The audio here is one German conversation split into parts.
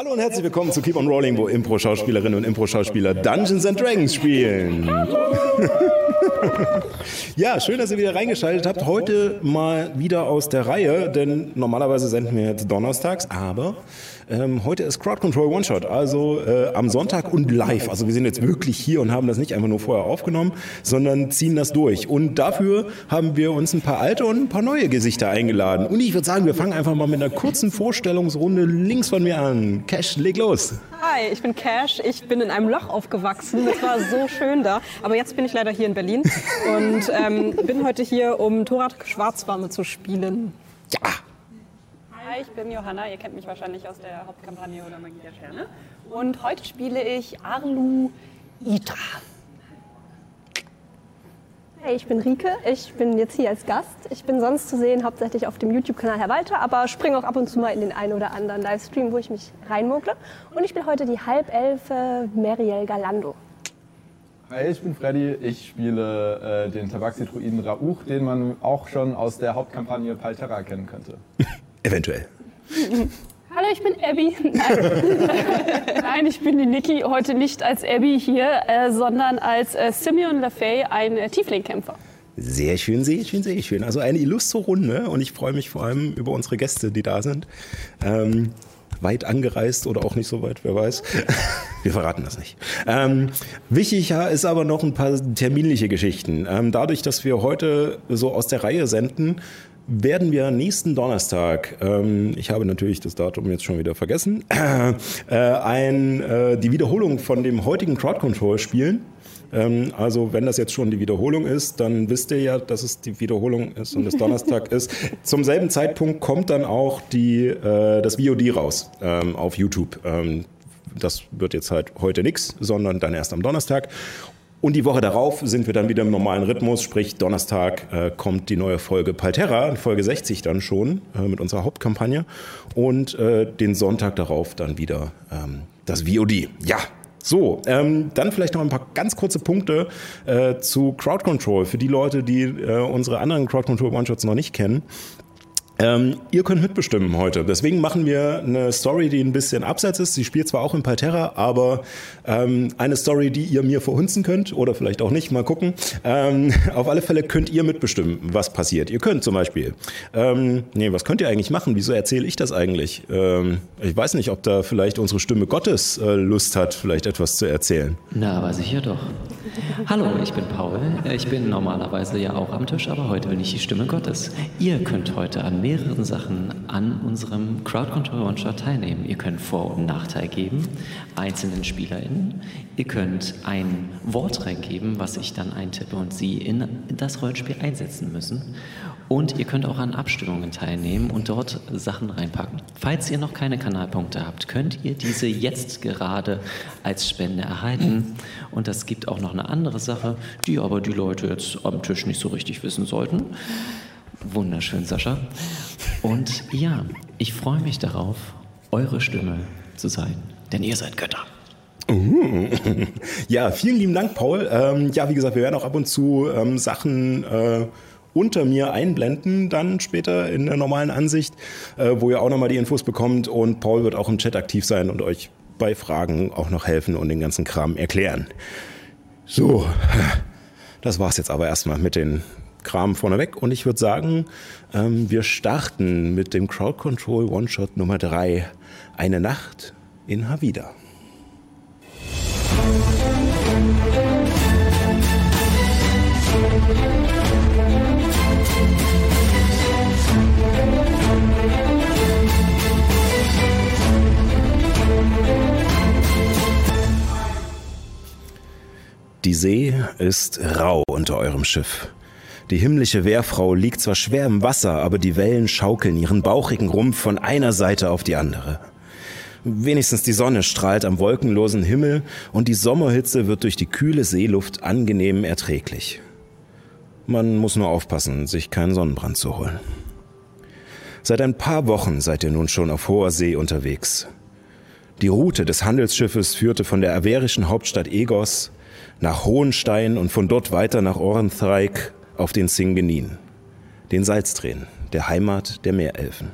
Hallo und herzlich willkommen zu Keep on Rolling, wo Impro-Schauspielerinnen und Impro-Schauspieler Dungeons and Dragons spielen. ja, schön, dass ihr wieder reingeschaltet habt. Heute mal wieder aus der Reihe, denn normalerweise senden wir jetzt donnerstags, aber ähm, heute ist Crowd Control One Shot, also äh, am Sonntag und live. Also wir sind jetzt wirklich hier und haben das nicht einfach nur vorher aufgenommen, sondern ziehen das durch. Und dafür haben wir uns ein paar alte und ein paar neue Gesichter eingeladen. Und ich würde sagen, wir fangen einfach mal mit einer kurzen Vorstellungsrunde links von mir an. Cash, leg los. Hi, ich bin Cash. Ich bin in einem Loch aufgewachsen. Das war so schön da. Aber jetzt bin ich leider hier in Berlin und ähm, bin heute hier, um Thorat Schwarzwarme zu spielen. Ja, Hi, ich bin Johanna. Ihr kennt mich wahrscheinlich aus der Hauptkampagne oder Magie der Sterne. Und heute spiele ich Arlu Itra. Hey, ich bin Rike. Ich bin jetzt hier als Gast. Ich bin sonst zu sehen hauptsächlich auf dem YouTube-Kanal Herr Walter, aber springe auch ab und zu mal in den einen oder anderen Livestream, wo ich mich reinmogle. Und ich bin heute die Halbelfe Meriel Galando. Hi, ich bin Freddy. Ich spiele äh, den Tabaxi-Druiden Rauch, den man auch schon aus der Hauptkampagne Palterra kennen könnte. eventuell. Hallo, ich bin Abby. Nein. Nein, ich bin die Niki. Heute nicht als Abby hier, äh, sondern als äh, Simeon LaFay, ein äh, Tiefling-Kämpfer. Sehr schön, sehr schön, sehr schön. Also eine illustre Runde und ich freue mich vor allem über unsere Gäste, die da sind. Ähm, weit angereist oder auch nicht so weit, wer weiß. Wir verraten das nicht. Ähm, wichtig ist aber noch ein paar terminliche Geschichten. Ähm, dadurch, dass wir heute so aus der Reihe senden, werden wir nächsten Donnerstag, ähm, ich habe natürlich das Datum jetzt schon wieder vergessen, äh, ein, äh, die Wiederholung von dem heutigen Crowd Control spielen. Ähm, also wenn das jetzt schon die Wiederholung ist, dann wisst ihr ja, dass es die Wiederholung ist und es Donnerstag ist. Zum selben Zeitpunkt kommt dann auch die, äh, das VOD raus ähm, auf YouTube. Ähm, das wird jetzt halt heute nichts, sondern dann erst am Donnerstag. Und die Woche darauf sind wir dann wieder im normalen Rhythmus, sprich Donnerstag äh, kommt die neue Folge Palterra, Folge 60 dann schon äh, mit unserer Hauptkampagne und äh, den Sonntag darauf dann wieder ähm, das VOD. Ja, so, ähm, dann vielleicht noch ein paar ganz kurze Punkte äh, zu Crowd Control für die Leute, die äh, unsere anderen Crowd Control One-Shots noch nicht kennen. Ähm, ihr könnt mitbestimmen heute. Deswegen machen wir eine Story, die ein bisschen abseits ist. Sie spielt zwar auch in Palterra, aber ähm, eine Story, die ihr mir verhunzen könnt oder vielleicht auch nicht. Mal gucken. Ähm, auf alle Fälle könnt ihr mitbestimmen, was passiert. Ihr könnt zum Beispiel. Ähm, nee, was könnt ihr eigentlich machen? Wieso erzähle ich das eigentlich? Ähm, ich weiß nicht, ob da vielleicht unsere Stimme Gottes äh, Lust hat, vielleicht etwas zu erzählen. Na, aber sicher doch. Hallo, ich bin Paul. Ich bin normalerweise ja auch am Tisch, aber heute bin ich die Stimme Gottes. Ihr könnt heute an mehreren Sachen an unserem Crowd Control One-Shot teilnehmen. Ihr könnt Vor- und Nachteil geben, einzelnen SpielerInnen. Ihr könnt ein Wort reingeben, was ich dann eintippe und Sie in das Rollenspiel einsetzen müssen. Und ihr könnt auch an Abstimmungen teilnehmen und dort Sachen reinpacken. Falls ihr noch keine Kanalpunkte habt, könnt ihr diese jetzt gerade als Spende erhalten. Und das gibt auch noch eine andere Sache, die aber die Leute jetzt am Tisch nicht so richtig wissen sollten. Wunderschön, Sascha. Und ja, ich freue mich darauf, eure Stimme zu sein, denn ihr seid Götter. Ja, vielen lieben Dank, Paul. Ähm, ja, wie gesagt, wir werden auch ab und zu ähm, Sachen äh, unter mir einblenden, dann später in der normalen Ansicht, äh, wo ihr auch nochmal die Infos bekommt. Und Paul wird auch im Chat aktiv sein und euch bei Fragen auch noch helfen und den ganzen Kram erklären. So, das war's jetzt aber erstmal mit den Kram vorneweg. Und ich würde sagen, ähm, wir starten mit dem Crowd Control One-Shot Nummer 3. Eine Nacht in Havida. Die See ist rau unter eurem Schiff. Die himmlische Wehrfrau liegt zwar schwer im Wasser, aber die Wellen schaukeln ihren bauchigen Rumpf von einer Seite auf die andere. Wenigstens die Sonne strahlt am wolkenlosen Himmel und die Sommerhitze wird durch die kühle Seeluft angenehm erträglich. Man muss nur aufpassen, sich keinen Sonnenbrand zu holen. Seit ein paar Wochen seid ihr nun schon auf hoher See unterwegs. Die Route des Handelsschiffes führte von der averischen Hauptstadt Egos nach Hohenstein und von dort weiter nach Orenthreik auf den Singenin, den Salzdrehen, der Heimat der Meerelfen.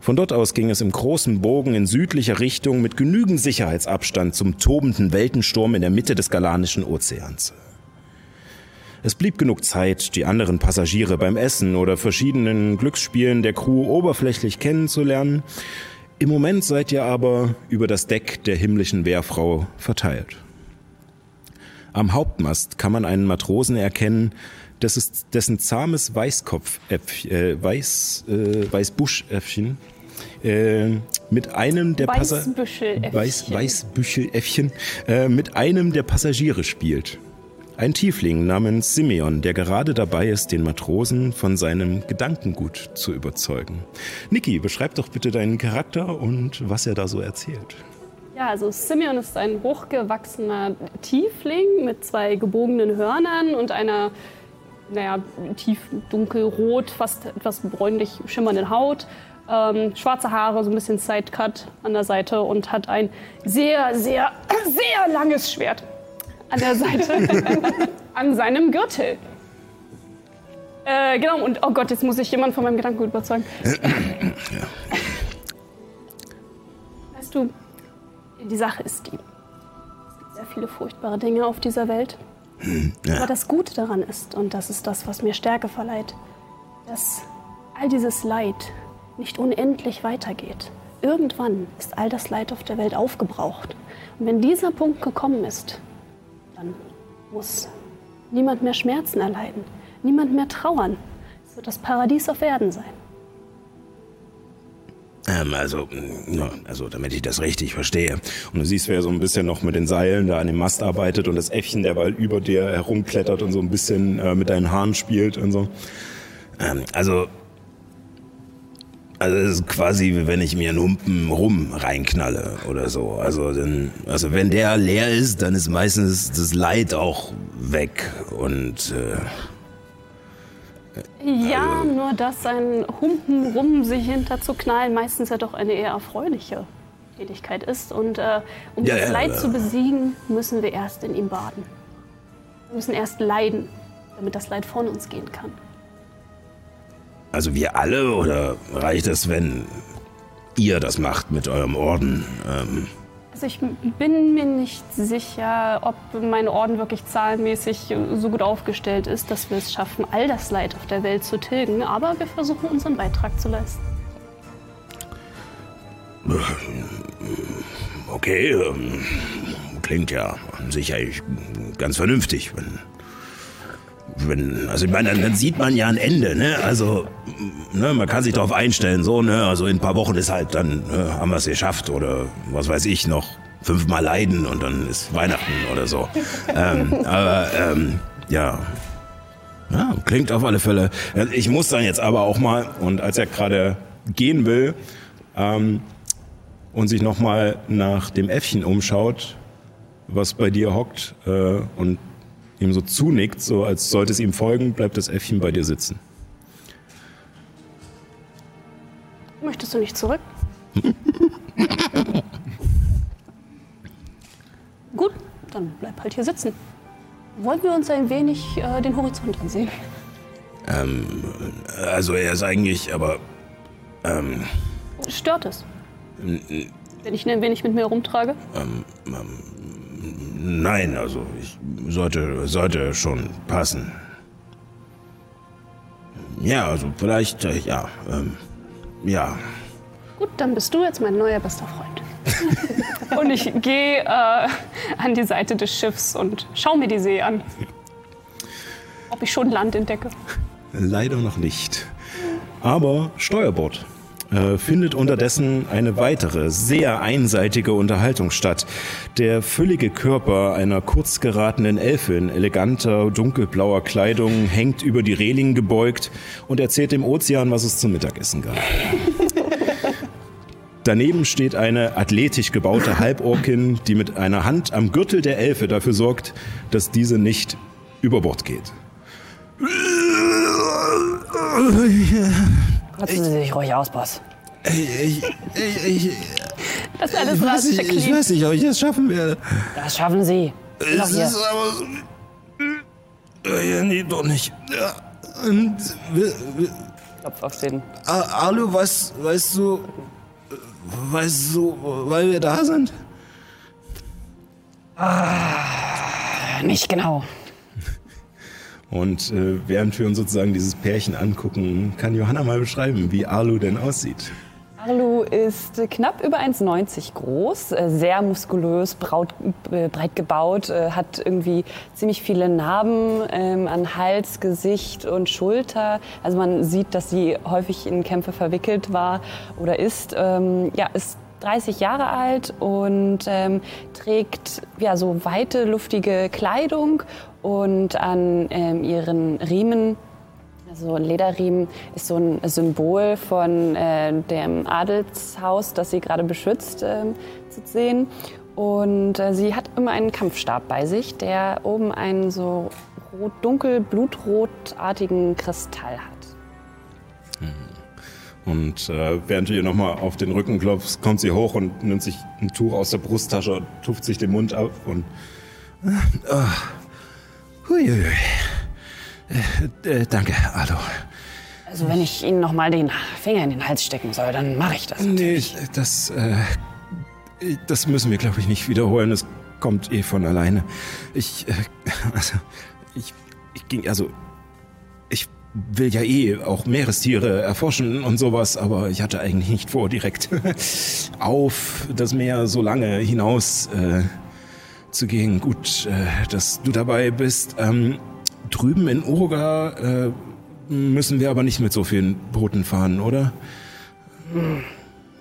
Von dort aus ging es im großen Bogen in südlicher Richtung mit genügend Sicherheitsabstand zum tobenden Weltensturm in der Mitte des Galanischen Ozeans. Es blieb genug Zeit, die anderen Passagiere beim Essen oder verschiedenen Glücksspielen der Crew oberflächlich kennenzulernen. Im Moment seid ihr aber über das Deck der himmlischen Wehrfrau verteilt. Am Hauptmast kann man einen Matrosen erkennen, dessen, dessen zahmes Weißkopfäpfchen, äh, Weiß, äh, Weißbuschäffchen äh, mit einem der Weißbüscheläffchen. Weiß, Weißbüscheläffchen äh, mit einem der Passagiere spielt. Ein Tiefling namens Simeon, der gerade dabei ist, den Matrosen von seinem Gedankengut zu überzeugen. Niki, beschreib doch bitte deinen Charakter und was er da so erzählt. Ja, also Simeon ist ein hochgewachsener Tiefling mit zwei gebogenen Hörnern und einer, naja, tief dunkelrot, fast etwas bräunlich schimmernden Haut. Ähm, schwarze Haare, so ein bisschen Sidecut an der Seite und hat ein sehr, sehr, sehr langes Schwert an der Seite an seinem Gürtel. Äh, genau, und oh Gott, jetzt muss ich jemanden von meinem Gedanken überzeugen. Weißt du, die Sache ist die. Es gibt sehr viele furchtbare Dinge auf dieser Welt. Aber das Gute daran ist, und das ist das, was mir Stärke verleiht, dass all dieses Leid nicht unendlich weitergeht. Irgendwann ist all das Leid auf der Welt aufgebraucht. Und wenn dieser Punkt gekommen ist, dann muss niemand mehr Schmerzen erleiden, niemand mehr trauern. Es wird das Paradies auf Erden sein. Ähm, also, mm, ja, also, damit ich das richtig verstehe. Und du siehst, wer so ein bisschen noch mit den Seilen da an dem Mast arbeitet und das Äffchen, der bald über dir herumklettert und so ein bisschen äh, mit deinen Haaren spielt und so. Ähm, also, also es ist quasi, wie wenn ich mir einen Humpen rum reinknalle oder so. Also, dann, also wenn der leer ist, dann ist meistens das Leid auch weg und äh, Ja, nur dass ein Humpen rum sich hinterzuknallen meistens ja doch eine eher erfreuliche Tätigkeit ist. Und äh, um Ja, das ja, Leid aber- zu besiegen, müssen wir erst in ihm baden. Wir müssen erst leiden, damit das Leid von uns gehen kann. Also wir alle oder reicht es, wenn ihr das macht mit eurem Orden? Ähm, Also ich bin mir nicht sicher, ob mein Orden wirklich zahlenmäßig so gut aufgestellt ist, dass wir es schaffen, all das Leid auf der Welt zu tilgen. Aber wir versuchen unseren Beitrag zu leisten. okay, ähm, klingt ja sicher ganz vernünftig, wenn. Wenn, also ich meine, dann, dann sieht man ja ein Ende, ne? Also, ne, man kann sich darauf einstellen, so, ne? Also in ein paar Wochen ist halt dann, ne, haben wir es geschafft oder was weiß ich noch, fünfmal leiden und dann ist Weihnachten oder so. ähm, aber ähm, ja, Ja, klingt auf alle Fälle. Ich muss dann jetzt aber auch mal, und als er gerade gehen will ähm, und sich nochmal nach dem Äffchen umschaut, was bei dir hockt äh, und ihm so zunickt, so als sollte es ihm folgen, bleibt das Äffchen bei dir sitzen. Möchtest du nicht zurück? Gut, dann bleib halt hier sitzen. Wollen wir uns ein wenig äh, den Horizont ansehen? Also er ist eigentlich, aber Stört es? Wenn ich ihn ein wenig mit mir rumtrage? Nein, also ich sollte, sollte schon passen. Ja, also vielleicht, äh, ja, ähm, ja. Gut, dann bist du jetzt mein neuer bester Freund. und ich gehe äh, an die Seite des Schiffs und schaue mir die See an. Ob ich schon Land entdecke. Leider noch nicht. Aber Steuerbord findet unterdessen eine weitere, sehr einseitige Unterhaltung statt. Der füllige Körper einer kurz geratenen Elfe in eleganter, dunkelblauer Kleidung hängt über die Reling gebeugt und erzählt dem Ozean, was es zum Mittagessen gab. Daneben steht eine athletisch gebaute Halborkin, die mit einer Hand am Gürtel der Elfe dafür sorgt, dass diese nicht über Bord geht. Kotzen Sie sich ruhig aus, Boss. Ich, ich, ich, Das ist alles ich, weiß nicht, ich weiß nicht, ob ich das schaffen werde. Das schaffen Sie. Es hier. ist aber so. Ja, nee, doch nicht. Ja, und wir, wir, Klopf auf den. Ah, Alu, was, weißt du, weißt du, weil wir da sind? Nicht genau. Und äh, während wir uns sozusagen dieses Pärchen angucken, kann Johanna mal beschreiben, wie Alu denn aussieht. Arlu ist knapp über 1,90 groß, äh, sehr muskulös, braut, äh, breit gebaut, äh, hat irgendwie ziemlich viele Narben ähm, an Hals, Gesicht und Schulter. Also man sieht, dass sie häufig in Kämpfe verwickelt war oder ist. Ähm, ja, ist 30 Jahre alt und ähm, trägt ja, so weite, luftige Kleidung und an ähm, ihren Riemen also Lederriemen ist so ein Symbol von äh, dem Adelshaus, das sie gerade beschützt, ähm, zu sehen. Und äh, sie hat immer einen Kampfstab bei sich, der oben einen so rot, dunkel blutrotartigen Kristall hat. Und äh, während du ihr nochmal auf den Rücken klopfst, kommt sie hoch und nimmt sich ein Tuch aus der Brusttasche und tupft sich den Mund ab und. Äh, oh, huiuiui. Äh, äh, danke, Alu. Also wenn ich Ihnen noch mal den Finger in den Hals stecken soll, dann mache ich das. Nee, das, äh, das müssen wir, glaube ich, nicht wiederholen. Es kommt eh von alleine. Ich, äh, also, ich, ich ging, also, ich will ja eh auch Meerestiere erforschen und sowas, aber ich hatte eigentlich nicht vor, direkt auf das Meer so lange hinaus äh, zu gehen. Gut, äh, dass du dabei bist. Ähm, drüben in Urga äh, müssen wir aber nicht mit so vielen Booten fahren, oder?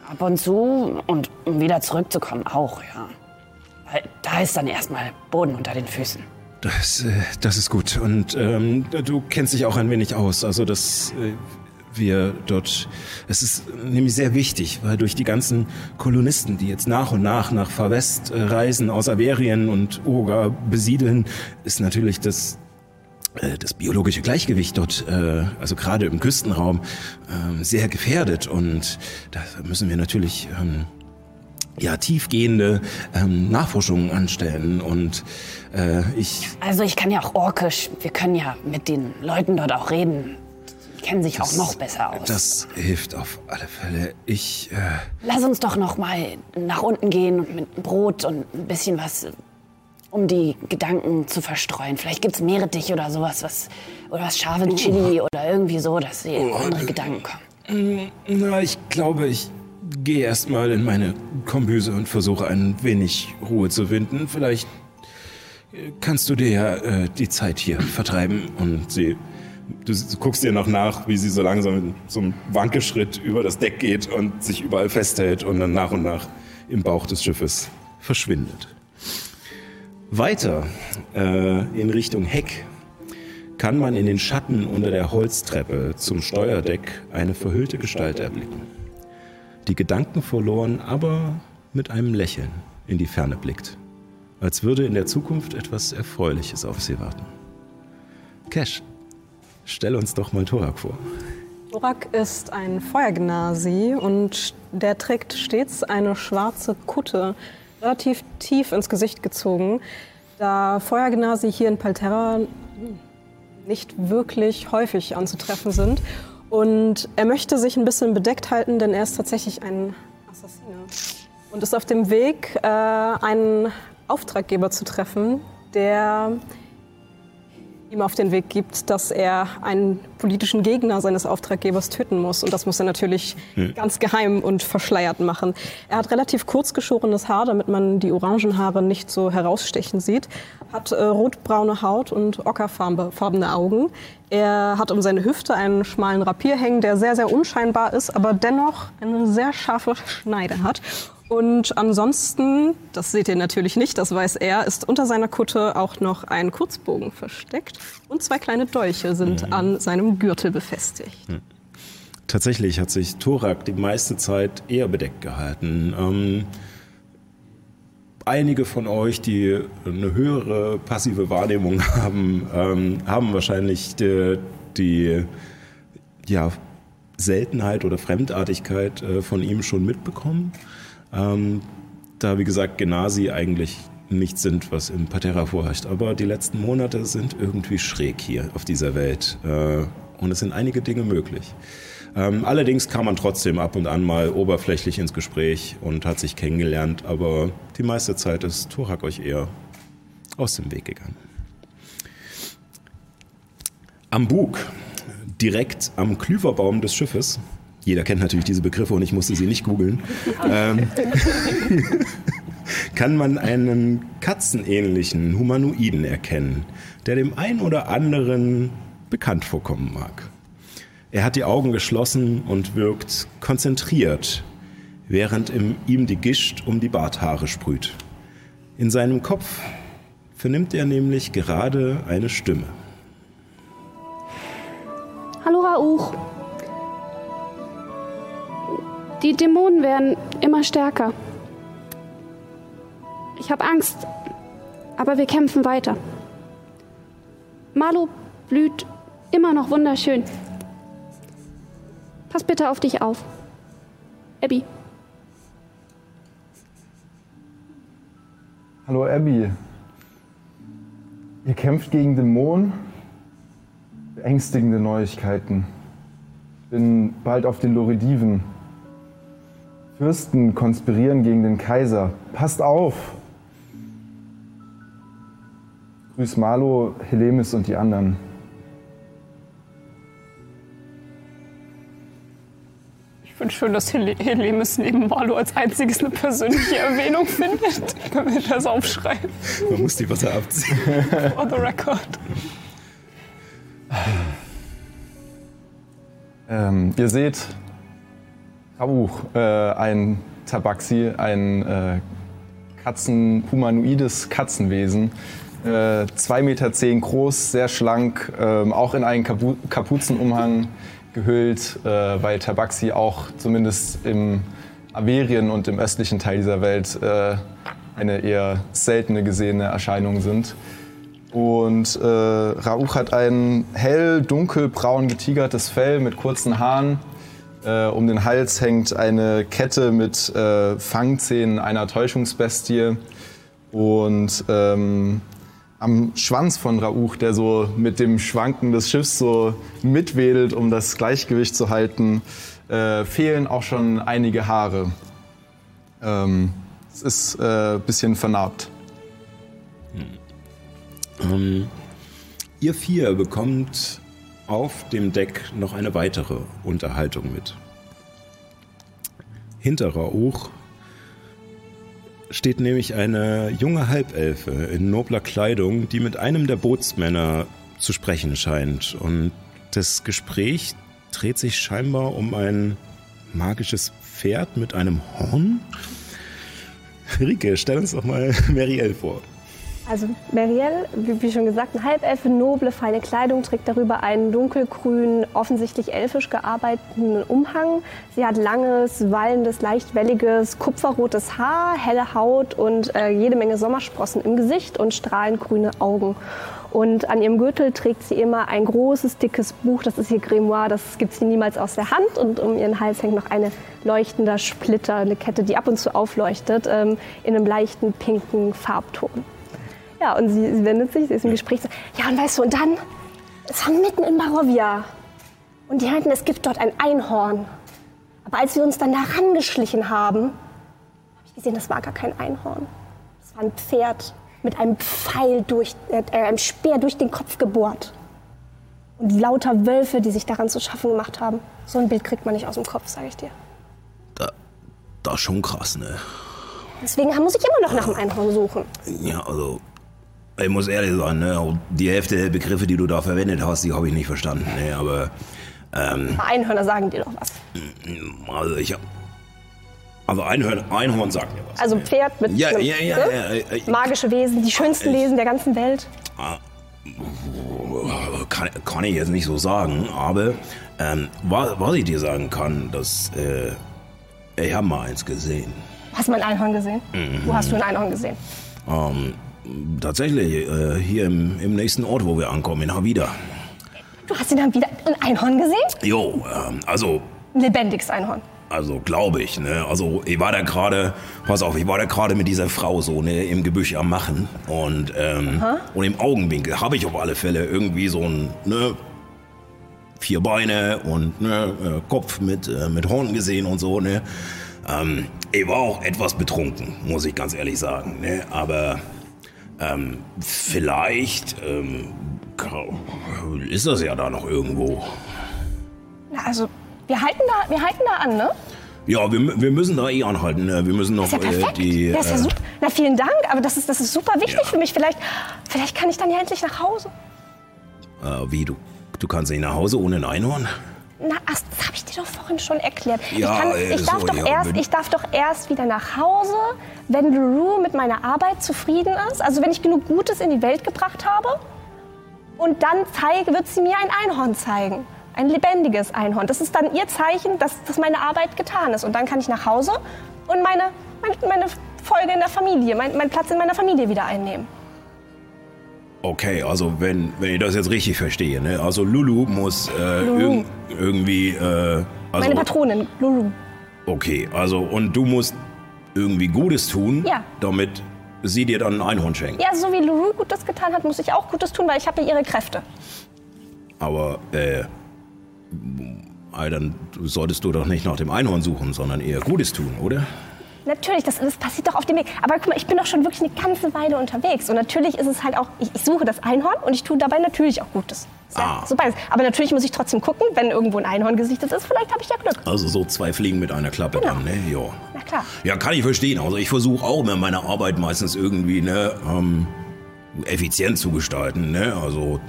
Ab und zu und um wieder zurückzukommen auch, ja. Weil da ist dann erstmal Boden unter den Füßen. Das, äh, das ist gut. Und ähm, du kennst dich auch ein wenig aus. Also, dass äh, wir dort. Es ist nämlich sehr wichtig, weil durch die ganzen Kolonisten, die jetzt nach und nach nach Farwest äh, reisen, aus Averien und Urga besiedeln, ist natürlich das äh, das biologische Gleichgewicht dort, äh, also gerade im Küstenraum, ähm, sehr gefährdet. Und da müssen wir natürlich ähm, ja, tiefgehende ähm, Nachforschungen anstellen. Und ich. Also ich kann ja auch Orkisch. Wir können ja mit den Leuten dort auch reden. Kennen sich auch noch besser aus. Das hilft auf alle Fälle. Ich. Äh, Lass uns doch noch mal nach unten gehen und mit Brot und ein bisschen was, um die Gedanken zu verstreuen. Vielleicht gibt's Meerrettich oder sowas, was oder was scharfe Chili oder irgendwie so, dass sie in andere Gedanken kommen. na, ich glaube, ich gehe erstmal in meine Kombüse und versuche ein wenig Ruhe zu finden. Vielleicht äh, kannst du dir ja äh, die Zeit hier vertreiben. Und sie, du, guckst ihr noch nach, wie sie so langsam in so einem Wankeschritt über das Deck geht und sich überall festhält und dann nach und nach im Bauch des Schiffes verschwindet. Weiter äh, in Richtung Heck kann man in den Schatten unter der Holztreppe zum Steuerdeck eine verhüllte Gestalt erblicken. Die Gedanken verloren, aber mit einem Lächeln in die Ferne blickt, als würde in der Zukunft etwas Erfreuliches auf sie warten. Cash, stell uns doch mal Torak vor. Thorak ist ein Feuergnasi und der trägt stets eine schwarze Kutte, relativ tief ins Gesicht gezogen. Da Feuergnasi hier in Palterra nicht wirklich häufig anzutreffen sind. Und er möchte sich ein bisschen bedeckt halten, denn er ist tatsächlich ein Assassine. Und ist auf dem Weg, äh, einen Auftraggeber zu treffen, der ihm auf den Weg gibt, dass er einen politischen Gegner seines Auftraggebers töten muss. Und das muss er natürlich ganz geheim und verschleiert machen. Er hat relativ kurz geschorenes Haar, damit man die Orangenhaare nicht so herausstechen sieht. Hat äh, rotbraune Haut und ockerfarbene Augen. Er hat um seine Hüfte einen schmalen Rapier hängen, der sehr, sehr unscheinbar ist, aber dennoch eine sehr scharfe Schneide hat. Und ansonsten, das seht ihr natürlich nicht, das weiß er, ist unter seiner Kutte auch noch ein Kurzbogen versteckt und zwei kleine Dolche sind an seinem Gürtel befestigt. Tatsächlich hat sich Thorak die meiste Zeit eher bedeckt gehalten. Ähm, einige von euch, die eine höhere passive Wahrnehmung haben, ähm, haben wahrscheinlich die, die ja, Seltenheit oder Fremdartigkeit äh, von ihm schon mitbekommen. Ähm, da, wie gesagt, Genasi eigentlich nichts sind, was im Parterra vorherrscht. Aber die letzten Monate sind irgendwie schräg hier auf dieser Welt. Äh, und es sind einige Dinge möglich. Ähm, allerdings kam man trotzdem ab und an mal oberflächlich ins Gespräch und hat sich kennengelernt, aber die meiste Zeit ist Turak euch eher aus dem Weg gegangen. Am Bug, direkt am Klüverbaum des Schiffes, jeder kennt natürlich diese Begriffe und ich musste sie nicht googeln, ähm, kann man einen katzenähnlichen Humanoiden erkennen, der dem einen oder anderen bekannt vorkommen mag. Er hat die Augen geschlossen und wirkt konzentriert, während ihm die Gischt um die Barthaare sprüht. In seinem Kopf vernimmt er nämlich gerade eine Stimme. Hallo Rauch. Die Dämonen werden immer stärker. Ich habe Angst, aber wir kämpfen weiter. Marlo blüht immer noch wunderschön. Pass bitte auf dich auf. Abby. Hallo Abby. Ihr kämpft gegen Dämonen? Beängstigende Neuigkeiten. Ich bin bald auf den Lorediven. Fürsten konspirieren gegen den Kaiser. Passt auf! Grüß Marlo, Helemis und die anderen. Ich finde schön, dass Hel Helemis neben Marlo als einziges eine persönliche Erwähnung findet. Können wir das aufschreiben? Man muss die Wasser abziehen. For the record. Ähm, ihr seht Rauch, äh, ein Tabaxi, ein äh, Katzen, humanoides Katzenwesen. Äh, 2,10 Meter zehn groß, sehr schlank, ähm, auch in einen Kapu Kapuzenumhang gehüllt, äh, weil Tabaxi auch zumindest im Averien und im östlichen Teil dieser Welt äh, eine eher seltene gesehene Erscheinung sind. Und äh, Rauch hat ein hell dunkelbraun getigertes Fell mit kurzen Haaren. Äh, um den Hals hängt eine Kette mit äh, Fangzähnen einer Täuschungsbestie. Und ähm, am Schwanz von Rauch, der so mit dem Schwanken des Schiffs so mitwedelt, um das Gleichgewicht zu halten, äh, fehlen auch schon einige Haare. Ähm, es ist ein äh, bisschen vernarbt. Ähm, ihr vier bekommt auf dem Deck noch eine weitere Unterhaltung mit. Hinter Rauch steht nämlich eine junge Halbelfe in nobler Kleidung, die mit einem der Bootsmänner zu sprechen scheint. Und das Gespräch dreht sich scheinbar um ein magisches Pferd mit einem Horn. Rike, stell uns doch mal Marielle vor. Also Marielle, wie, schon gesagt, eine Halbelfe, noble, feine Kleidung, trägt darüber einen dunkelgrünen, offensichtlich elfisch gearbeiteten Umhang. Sie hat langes, wallendes, leicht welliges, kupferrotes Haar, helle Haut und äh, jede Menge Sommersprossen im Gesicht und strahlend grüne Augen. Und an ihrem Gürtel trägt sie immer ein großes, dickes Buch, das ist ihr Grimoire, das gibt sie niemals aus der Hand. Und um ihren Hals hängt noch eine leuchtender Splitter, eine Kette, die ab und zu aufleuchtet, ähm, in einem leichten pinken Farbton. Ja, und sie, sie wendet sich, sie ist im Gespräch so, ja, und weißt du, und dann, es war mitten in Barovia. Und die meinten, es gibt dort ein Einhorn. Aber als wir uns dann da rangeschlichen haben, habe ich gesehen, das war gar kein Einhorn. Das war ein Pferd mit einem Pfeil durch, äh, einem Speer durch den Kopf gebohrt. Und lauter Wölfe, die sich daran zu schaffen gemacht haben. So ein Bild kriegt man nicht aus dem Kopf, sage ich dir. Da, das ist schon krass, ne? Deswegen muss ich immer noch nach dem Einhorn suchen. Ja, also ich muss ehrlich sagen, ne, die Hälfte der Begriffe, die du da verwendet hast, die habe ich nicht verstanden. Ne, aber ähm, Einhörner sagen dir doch was. also ich hab, also Einhorn, Einhorn sagt mir was. Also Pferd mit Ja, einem, ja, ja, ne? ja, ja, ja. magische Wesen, die schönsten Ich- Wesen der ganzen Welt. kann, kann ich jetzt nicht so sagen, aber ähm, was, was ich dir sagen kann, dass äh, ich habe mal eins gesehen. Hast du mal ein Einhorn gesehen? Mhm. Wo hast du ein Einhorn gesehen? Ähm, tatsächlich äh, hier im, im nächsten Ort, wo wir ankommen, in Havida. Du hast ihn dann wieder ein Einhorn gesehen? Jo, ähm, also Ein lebendiges Einhorn. Also glaube ich, ne? Also ich war da gerade, pass auf, ich war da gerade mit dieser Frau so ne, im Gebüsch am Machen und ähm, und im Augenwinkel habe ich auf alle Fälle irgendwie so ein ne, vier Beine und ne, äh, Kopf mit, äh, mit Horn gesehen und so. Ne? Ähm, ich war auch etwas betrunken, muss ich ganz ehrlich sagen. Ne? Aber ähm, vielleicht ähm, ist das ja da noch irgendwo. Na, also, wir halten da, wir halten da an, ne? Ja, wir, wir müssen da eh anhalten. Ne? Wir müssen noch Ist ja äh, perfekt. die. ja, ist ja äh, super. Na, vielen Dank, aber das ist, das ist super wichtig Ja. für mich. Vielleicht, vielleicht kann ich dann ja endlich nach Hause. äh, wie, du, du kannst nicht nach Hause ohne ein Einhorn? Na, ach, das habe ich dir doch vorhin schon erklärt. Ja, ich, kann, ich, darf so, doch ja, erst, ich darf doch erst wieder nach Hause, wenn Lulu mit meiner Arbeit zufrieden ist. Also wenn ich genug Gutes in die Welt gebracht habe. Und dann zeige, wird sie mir ein Einhorn zeigen. Ein lebendiges Einhorn. Das ist dann ihr Zeichen, dass, dass meine Arbeit getan ist. Und dann kann ich nach Hause und meine, meine, meine Folge in der Familie, mein, meinen Platz in meiner Familie wieder einnehmen. Okay, also wenn, wenn ich das jetzt richtig verstehe, ne? Also Lulu muss äh, Lulu. irg irgendwie. Äh, also, Meine Patronin, Lulu. Okay, also und du musst irgendwie Gutes tun, Ja. damit sie dir dann ein Einhorn schenkt. Ja, so wie Lulu Gutes getan hat, muss ich auch Gutes tun, weil ich habe ja ihre Kräfte. Aber äh, äh, dann solltest du doch nicht nach dem Einhorn suchen, sondern eher Gutes tun, oder? Natürlich, das, das passiert doch auf dem Weg. Aber guck mal, ich bin doch schon wirklich eine ganze Weile unterwegs. Und natürlich ist es halt auch, ich, ich suche das Einhorn und ich tue dabei natürlich auch Gutes. Ja Ah. so beides. Aber natürlich muss ich trotzdem gucken, wenn irgendwo ein Einhorn gesichtet ist, vielleicht habe ich ja Glück. Also so zwei Fliegen mit einer Klappe Genau. dann, ne? Ja. Na klar. Ja, kann ich verstehen. Also ich versuche auch immer meine Arbeit meistens irgendwie ne, ähm, effizient zu gestalten. Ne? Also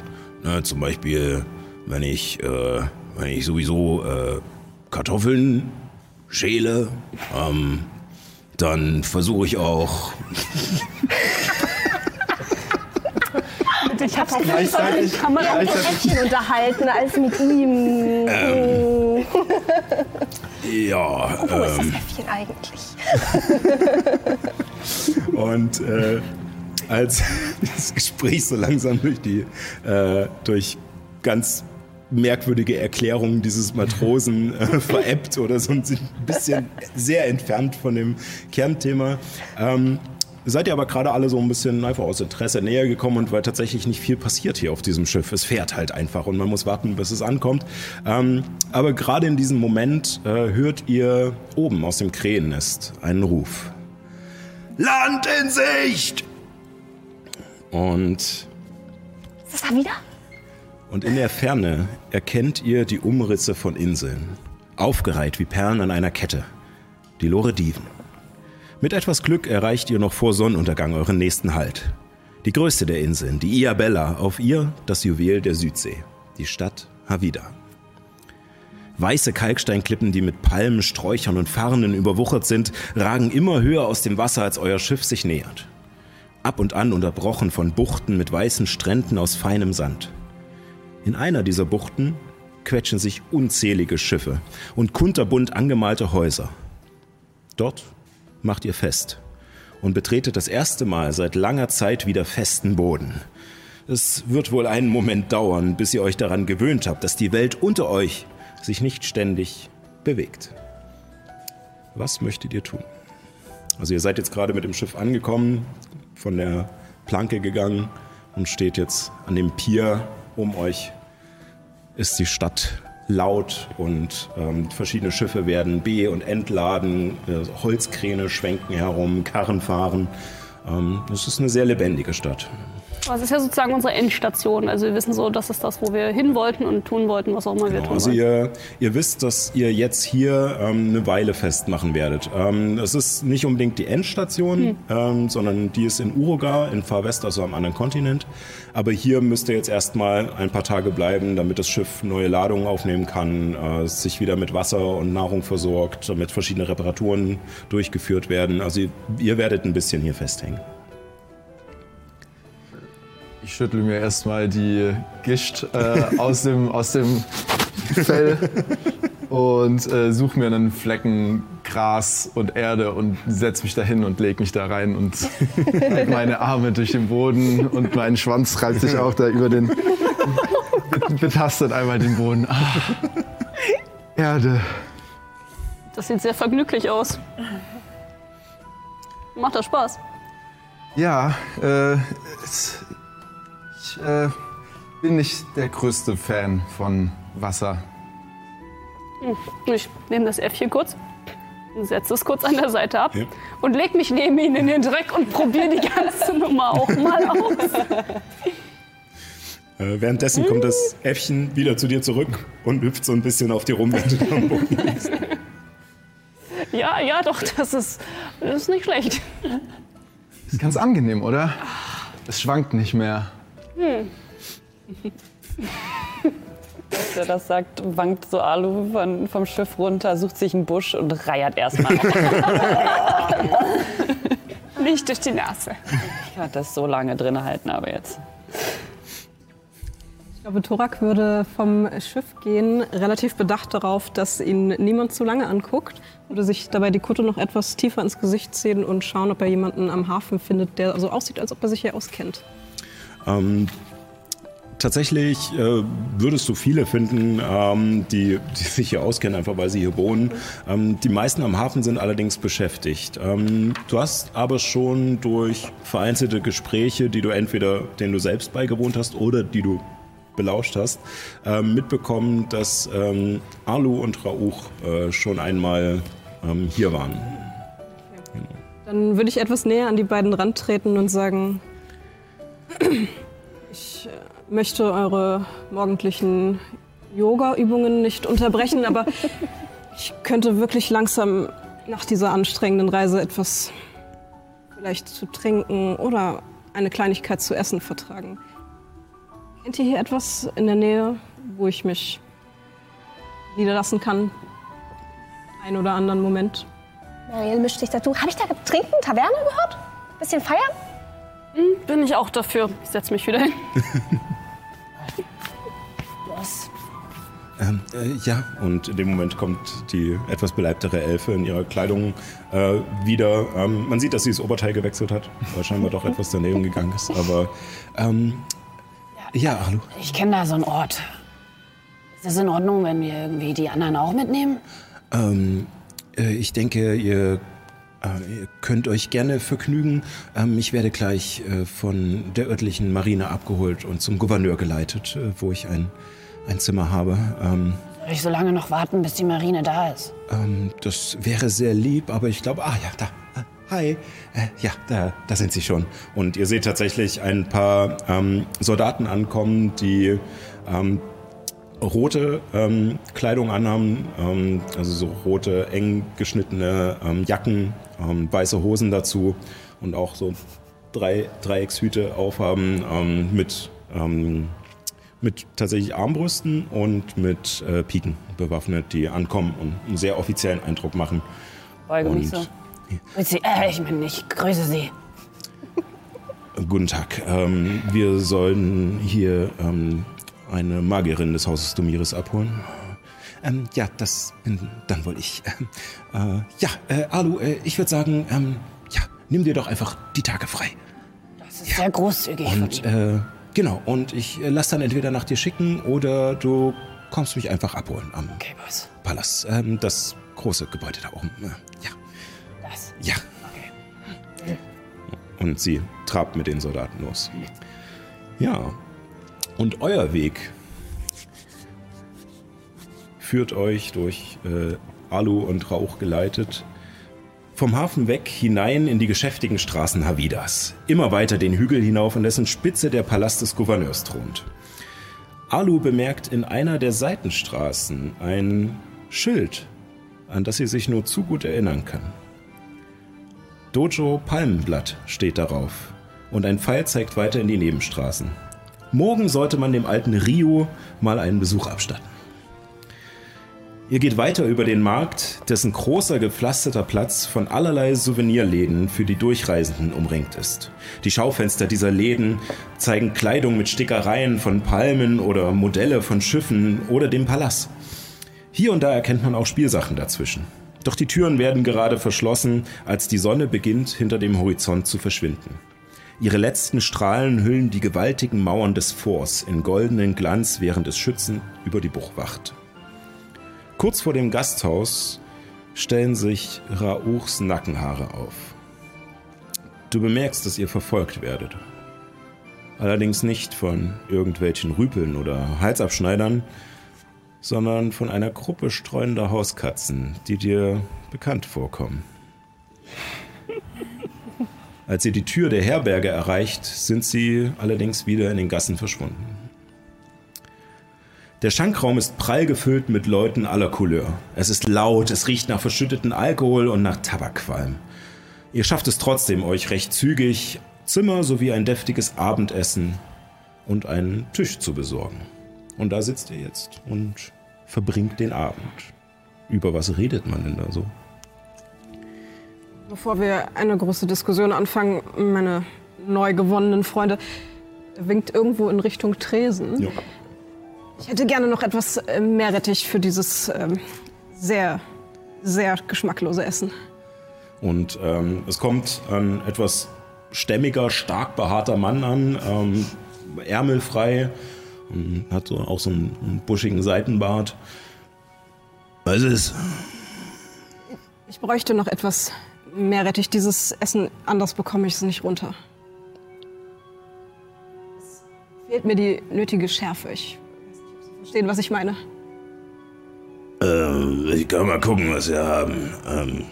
ne, zum Beispiel, wenn ich, äh, wenn ich sowieso äh, Kartoffeln schäle, ähm, dann versuche ich auch. Ich habe das Gleichzeitig- kann man auch mit gleichzeitig- Äffchen unterhalten als mit ihm. Ähm. Oh, Ja, Wo ist das ähm, Äffchen eigentlich? und äh, als das Gespräch so langsam durch die äh, durch ganz merkwürdige Erklärungen dieses Matrosen äh, veräppt oder so ein bisschen sehr entfernt von dem Kernthema. Ähm, seid ihr aber gerade alle so ein bisschen einfach aus Interesse näher gekommen und weil tatsächlich nicht viel passiert hier auf diesem Schiff. Es fährt halt einfach und man muss warten, bis es ankommt. Ähm, aber gerade in diesem Moment äh, hört ihr oben aus dem Krähennest einen Ruf. Land in Sicht! Und Ist das da wieder? Und in der Ferne erkennt ihr die Umrisse von Inseln, aufgereiht wie Perlen an einer Kette. Die Lorediven. Mit etwas Glück erreicht ihr noch vor Sonnenuntergang euren nächsten Halt. Die größte der Inseln, die Iabella, auf ihr das Juwel der Südsee, die Stadt Havida. Weiße Kalksteinklippen, die mit Palmen, Sträuchern und Farnen überwuchert sind, ragen immer höher aus dem Wasser, als euer Schiff sich nähert. Ab und an unterbrochen von Buchten mit weißen Stränden aus feinem Sand. In einer dieser Buchten quetschen sich unzählige Schiffe und kunterbunt angemalte Häuser. Dort macht ihr fest und betretet das erste Mal seit langer Zeit wieder festen Boden. Es wird wohl einen Moment dauern, bis ihr euch daran gewöhnt habt, dass die Welt unter euch sich nicht ständig bewegt. Was möchtet ihr tun? Also ihr seid jetzt gerade mit dem Schiff angekommen, von der Planke gegangen und steht jetzt an dem Pier um euch. Ist die Stadt laut und ähm, verschiedene Schiffe werden be- und entladen, äh, Holzkräne schwenken herum, Karren fahren. Ähm, es ist eine sehr lebendige Stadt. Aber es ist ja sozusagen unsere Endstation. Also wir wissen so, das ist das, wo wir hin wollten und tun wollten, was auch immer wir tun Also wollten. ihr, ihr wisst, dass ihr jetzt hier ähm, eine Weile festmachen werdet. Ähm, es ist nicht unbedingt die Endstation, ähm, sondern die ist in Uruguay, in Far West, also am anderen Kontinent. Aber hier müsst ihr jetzt erstmal ein paar Tage bleiben, damit das Schiff neue Ladungen aufnehmen kann, äh, sich wieder mit Wasser und Nahrung versorgt, damit verschiedene Reparaturen durchgeführt werden. Also ihr, ihr werdet ein bisschen hier festhängen. Ich schüttle mir erstmal die Gischt äh, aus, dem, aus dem Fell und äh, suche mir einen Flecken Gras und Erde und setze mich dahin und lege mich da rein und meine Arme durch den Boden und mein Schwanz reibt sich auch da über den. betastet einmal den Boden. Ah, Erde. Das sieht sehr vergnüglich aus. Macht das Spaß? Ja, äh, es, ich äh, bin nicht der größte Fan von Wasser. Ich nehme das Äffchen kurz, setze es kurz an der Seite ab Ja. und leg mich neben ihn in den Dreck und probiere die ganze Nummer auch mal aus. Äh, währenddessen kommt das Äffchen wieder zu dir zurück und hüpft so ein bisschen auf dir rum, wenn du da am Boden liegst. Ja, ja, doch, das ist, das ist nicht schlecht. Ist ganz angenehm, oder? Es schwankt nicht mehr. Der das sagt, wankt so Alu von, vom Schiff runter, sucht sich einen Busch und reiert erstmal. Nicht durch die Nase. Ich kann das so lange drin halten, aber jetzt. Ich glaube, Torak würde vom Schiff gehen, relativ bedacht darauf, dass ihn niemand zu lange anguckt. Würde sich dabei die Kutte noch etwas tiefer ins Gesicht ziehen und schauen, ob er jemanden am Hafen findet, der so aussieht, als ob er sich hier auskennt. Ähm, tatsächlich äh, würdest du viele finden, ähm, die, die sich hier auskennen, einfach weil sie hier wohnen. Ähm, die meisten am Hafen sind allerdings beschäftigt. Ähm, du hast aber schon durch vereinzelte Gespräche, die du entweder denen du selbst beigewohnt hast oder die du belauscht hast, ähm, mitbekommen, dass ähm, Alu und Rauch äh, schon einmal ähm, hier waren. Dann würde ich etwas näher an die beiden rantreten und sagen, ich äh, möchte eure morgendlichen Yoga-Übungen nicht unterbrechen, aber ich könnte wirklich langsam nach dieser anstrengenden Reise etwas vielleicht zu trinken oder eine Kleinigkeit zu essen vertragen. Kennt ihr hier etwas in der Nähe, wo ich mich niederlassen kann? Einen oder anderen Moment. Marielle mischt sich dazu. Habe ich da trinken, Taverne gehört? Bisschen feiern? Bin ich auch dafür. Ich setze mich wieder hin. Los. Ähm, äh, ja, und in dem Moment kommt die etwas beleibtere Elfe in ihrer Kleidung äh, wieder. Ähm, man sieht, dass sie das Oberteil gewechselt hat, weil scheinbar doch etwas daneben gegangen ist. Aber ähm, ja, hallo. Ich kenne da so einen Ort. Ist es in Ordnung, wenn wir irgendwie die anderen auch mitnehmen? Ähm, äh, ich denke, ihr, äh, ihr könnt euch gerne vergnügen. Ähm, ich werde gleich äh, von der örtlichen Marine abgeholt und zum Gouverneur geleitet, äh, wo ich ein, ein Zimmer habe. Ähm, Soll ich so lange noch warten, bis die Marine da ist? Ähm, das wäre sehr lieb, aber ich glaube, ah ja, da. Hi, ja, da, da sind sie schon. Und ihr seht tatsächlich ein paar ähm, Soldaten ankommen, die ähm, rote ähm, Kleidung anhaben, ähm, also so rote, eng geschnittene ähm, Jacken, ähm, weiße Hosen dazu und auch so drei Dreieckshüte aufhaben ähm, mit, ähm, mit tatsächlich Armbrüsten und mit äh, Piken bewaffnet, die ankommen und einen sehr offiziellen Eindruck machen. Beuge mich Und so. Grüß Sie, äh, ich meine, ich grüße Sie. Guten Tag. Ähm, wir sollen hier ähm, eine Magierin des Hauses Domiris abholen. Ähm, ja, das bin dann wohl ich. Ähm, äh, ja, äh, Alu, äh, ich würde sagen, ähm, ja, nimm dir doch einfach die Tage frei. Das ist sehr großzügig Und äh, genau, und ich äh, lass dann entweder nach dir schicken oder du kommst mich einfach abholen am Okay. Palast. Ähm, das große Gebäude da oben. Äh, ja, Das. ja. Und sie trabt mit den Soldaten los. Ja. Und euer Weg führt euch durch äh, Alu und Rauch geleitet vom Hafen weg hinein in die geschäftigen Straßen Havidas. Immer weiter den Hügel hinauf, an dessen Spitze der Palast des Gouverneurs thront. Alu bemerkt in einer der Seitenstraßen ein Schild, an das sie sich nur zu gut erinnern kann. Dojo Palmenblatt steht darauf und ein Pfeil zeigt weiter in die Nebenstraßen. Morgen sollte man dem alten Rio mal einen Besuch abstatten. Ihr geht weiter über den Markt, dessen großer gepflasterter Platz von allerlei Souvenirläden für die Durchreisenden umringt ist. Die Schaufenster dieser Läden zeigen Kleidung mit Stickereien von Palmen oder Modelle von Schiffen oder dem Palast. Hier und da erkennt man auch Spielsachen dazwischen. Doch die Türen werden gerade verschlossen, als die Sonne beginnt hinter dem Horizont zu verschwinden. Ihre letzten Strahlen hüllen die gewaltigen Mauern des Forts in goldenen Glanz, während es Schützen über die Bucht wacht. Kurz vor dem Gasthaus stellen sich Rauchs Nackenhaare auf. Du bemerkst, dass ihr verfolgt werdet. Allerdings nicht von irgendwelchen Rüpeln oder Halsabschneidern, sondern von einer Gruppe streunender Hauskatzen, die dir bekannt vorkommen. Als ihr die Tür der Herberge erreicht, sind sie allerdings wieder in den Gassen verschwunden. Der Schankraum ist prall gefüllt mit Leuten aller Couleur. Es ist laut, es riecht nach verschütteten Alkohol und nach Tabakqualm. Ihr schafft es trotzdem, euch recht zügig Zimmer sowie ein deftiges Abendessen und einen Tisch zu besorgen. Und da sitzt ihr jetzt und verbringt den Abend. Über was redet man denn da so? Bevor wir eine große Diskussion anfangen, meine neu gewonnenen Freunde winkt irgendwo in Richtung Tresen. Ja. Ich hätte gerne noch etwas äh, Meerrettich für dieses ähm, sehr, sehr geschmacklose Essen. Und ähm, es kommt ein etwas stämmiger, stark behaarter Mann an, ähm, ärmelfrei, und hat so auch so einen, einen buschigen Seitenbart. Was ist? Ich bräuchte noch etwas Meerrettich. Dieses Essen, anders bekomme ich es nicht runter. Es fehlt mir die nötige Schärfe. Ich verstehen, was ich meine. Ähm, ich kann mal gucken, was wir haben. Ähm,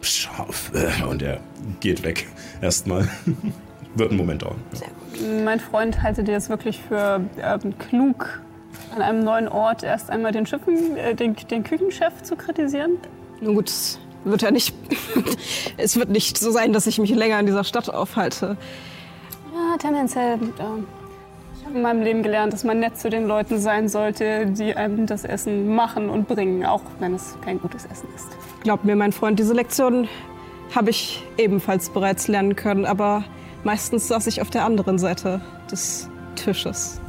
scharf. Äh, Und er geht weg. Erstmal. Wird einen Moment dauern. Mein Freund haltet ihr es wirklich für ähm, klug, an einem neuen Ort erst einmal den, Schiffen, äh, den, den Küchenchef zu kritisieren? Nun gut, es wird ja nicht. es wird nicht so sein, dass ich mich länger in dieser Stadt aufhalte. Ja, tendenziell. Äh, habe in meinem Leben gelernt, dass man nett zu den Leuten sein sollte, die einem das Essen machen und bringen, auch wenn es kein gutes Essen ist. Glaub mir, mein Freund, diese Lektion habe ich ebenfalls bereits lernen können, aber meistens saß ich auf der anderen Seite des Tisches.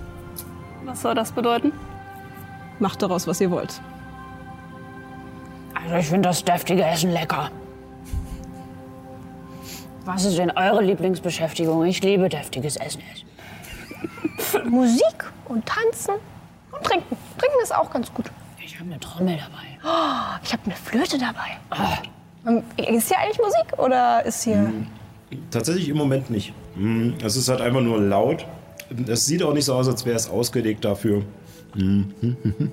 Was soll das bedeuten? Macht daraus, was ihr wollt. Also ich finde das deftige Essen lecker. Was ist denn eure Lieblingsbeschäftigung? Ich liebe deftiges Essen. Musik und Tanzen und Trinken. Trinken ist auch ganz gut. Ich habe eine Trommel dabei. Oh, ich habe eine Flöte dabei. Ähm, Ist hier eigentlich Musik oder ist hier... Tatsächlich im Moment nicht. Mm, Es ist halt einfach nur laut. Es sieht auch nicht so aus, als wäre es ausgelegt dafür, mm,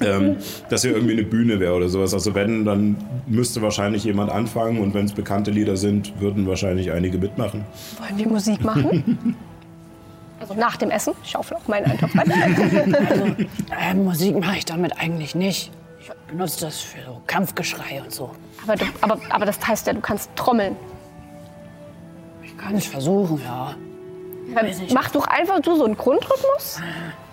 ähm, dass hier irgendwie eine Bühne wäre oder sowas. Also wenn, dann müsste wahrscheinlich jemand anfangen und wenn es bekannte Lieder sind, würden wahrscheinlich einige mitmachen. Wollen wir Musik machen? also nach dem Essen. Ich schaufel auch meinen Eintopf rein. Äh, Musik mache ich damit eigentlich nicht. Ich benutze das für so Kampfgeschrei und so. aber, du, aber, aber das heißt ja, du kannst trommeln. Ich kann es versuchen, ja. Dann mach doch einfach du so einen Grundrhythmus.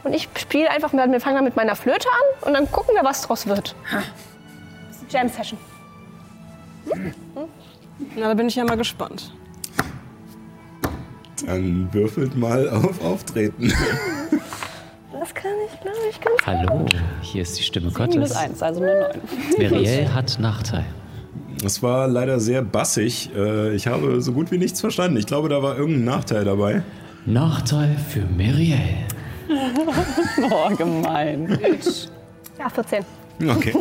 Und ich spiele einfach, wir fangen dann mit meiner Flöte an und dann gucken wir, was draus wird. Das ist eine Jam-Session. Na, da bin ich ja mal gespannt. Dann würfelt mal auf Auftreten. Das kann ich, glaube ich, ganz Hallo, hier ist die Stimme Minus Gottes. eins, also eine neun. Meriel hat Nachteil. Es war leider sehr bassig. Äh, Ich habe so gut wie nichts verstanden. Ich glaube, da war irgendein Nachteil dabei. Nachteil für Meriel. Oh, gemein. Ja, 14. Okay.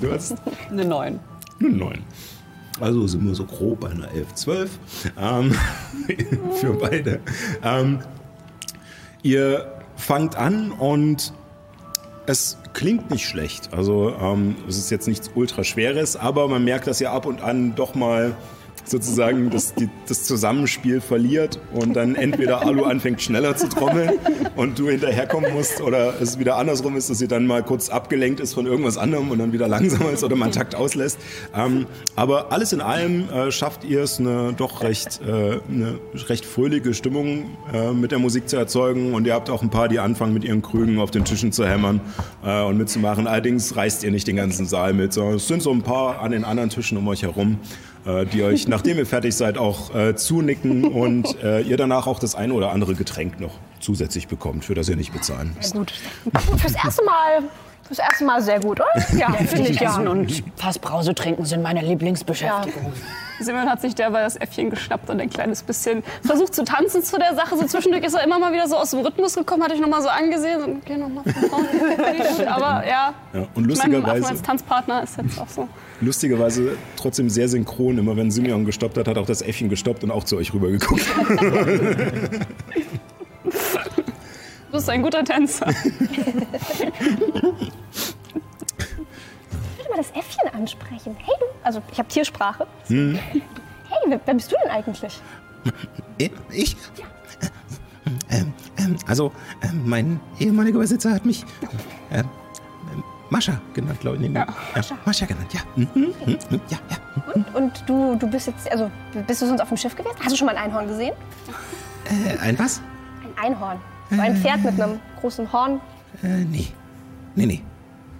Du hast Eine neun. eine 9. Also sind wir so grob bei einer 11, 12. Ähm, für beide. Ähm, ihr fangt an und es klingt nicht schlecht. Also ähm, es ist jetzt nichts ultra schweres, aber man merkt, dass ihr ab und an doch mal sozusagen das, die, das Zusammenspiel verliert und dann entweder Alu anfängt schneller zu trommeln und du hinterherkommen musst oder es wieder andersrum ist, dass sie dann mal kurz abgelenkt ist von irgendwas anderem und dann wieder langsamer ist oder man Takt auslässt. Ähm, aber alles in allem äh, schafft ihr es, eine doch recht, äh, eine recht fröhliche Stimmung äh, mit der Musik zu erzeugen und ihr habt auch ein paar, die anfangen mit ihren Krügen auf den Tischen zu hämmern äh, und mitzumachen. Allerdings reißt ihr nicht den ganzen Saal mit, sondern es sind so ein paar an den anderen Tischen um euch herum, die euch, nachdem ihr fertig seid, auch äh, zunicken und äh, ihr danach auch das ein oder andere Getränk noch zusätzlich bekommt, für das ihr nicht bezahlen müsst. Gut. Fürs erste Mal, fürs erste Mal sehr gut, oder? Ja, finde ich ja. Essen und fast Brause trinken sind meine Lieblingsbeschäftigung. Simon hat sich derweil das Äffchen geschnappt und ein kleines bisschen versucht zu tanzen zu der Sache. So zwischendurch ist er immer mal wieder so aus dem Rhythmus gekommen, hatte ich noch mal so angesehen. Und, okay, noch mal von vorne. Aber ja, Ja, und lustigerweise, als Tanzpartner ist jetzt auch so. Lustigerweise trotzdem sehr synchron. Immer wenn Simeon gestoppt hat, hat auch das Äffchen gestoppt und auch zu euch rübergeguckt. Du bist ein guter Tänzer. Ich würde mal das Äffchen ansprechen. Hey du, also ich habe Tiersprache. Hey, wer, wer bist du denn eigentlich? Äh, Ich? Ähm, ähm, also, ähm, mein ehemaliger Besitzer hat mich ähm, Mascha genannt, glaube ich. Nee, ja, Mascha. genannt, ja. Mhm, mhm, mhm, ja, ja. Und, und du, du bist jetzt, also bist du sonst auf dem Schiff gewesen? Hast du schon mal ein Einhorn gesehen? Äh, ein was? Ein Einhorn. So ein Pferd mit einem großen Horn. Äh, nee. Nee, nee.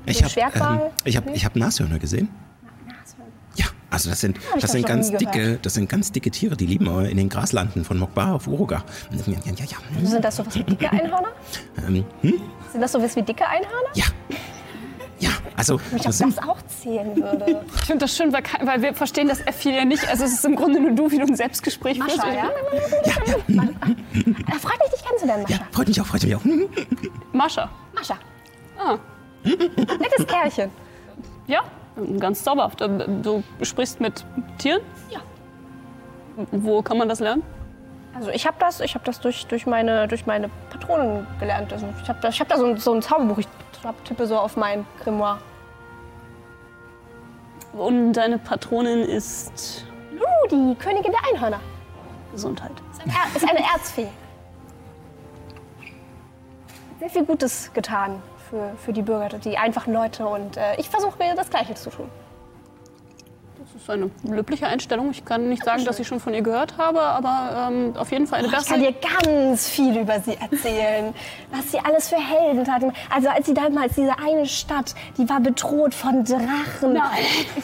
Ich habe ähm, ich hab, ich hab Nashörner gesehen. Ja, also das sind, das sind ganz dicke, das sind ganz dicke Tiere, die leben äh, in den Graslanden von Mokbar auf Uruga. Ja, ja, ja, ja. Sind das sowas wie dicke Einhörner? Ähm, hm? Sind das sowas wie dicke Einhörner? Ja. Ja, also Wenn ich sind, das auch zählen würde. Ich finde das schön, weil, weil wir verstehen das F ja nicht. Also es ist im Grunde nur du, wie du ein Selbstgespräch führst. Mascha, ja? Ja, freut mich, dich kennenzulernen, Mascha. ja, freut mich auch, freut mich auch. Mascha. Mascha. Ah. Nettes Kerlchen. Ja, ganz zauberhaft. Ähm, Du sprichst mit Tieren? Ja. Wo kann man das lernen? Also ich habe das, ich habe das durch, durch, meine, durch meine Patronen gelernt. Also ich habe da, ich hab da so, ein, so ein Zauberbuch. Ich tippe so auf mein Grimoire. Und deine Patronin ist Lu, die Königin der Einhörner. Gesundheit. Ist, ein er, ist eine Erzfee. Sehr viel Gutes getan für, für die Bürger, die einfachen Leute. Und äh, ich versuche mir das Gleiche zu tun. Das ist eine löbliche Einstellung. Ich kann nicht sagen, dass ich schon von ihr gehört habe, aber ähm, auf jeden Fall eine Ich bessere. kann dir ganz viel über sie erzählen, was sie alles für Heldentaten. Also als sie damals diese eine Stadt, die war bedroht von Drachen. Nein.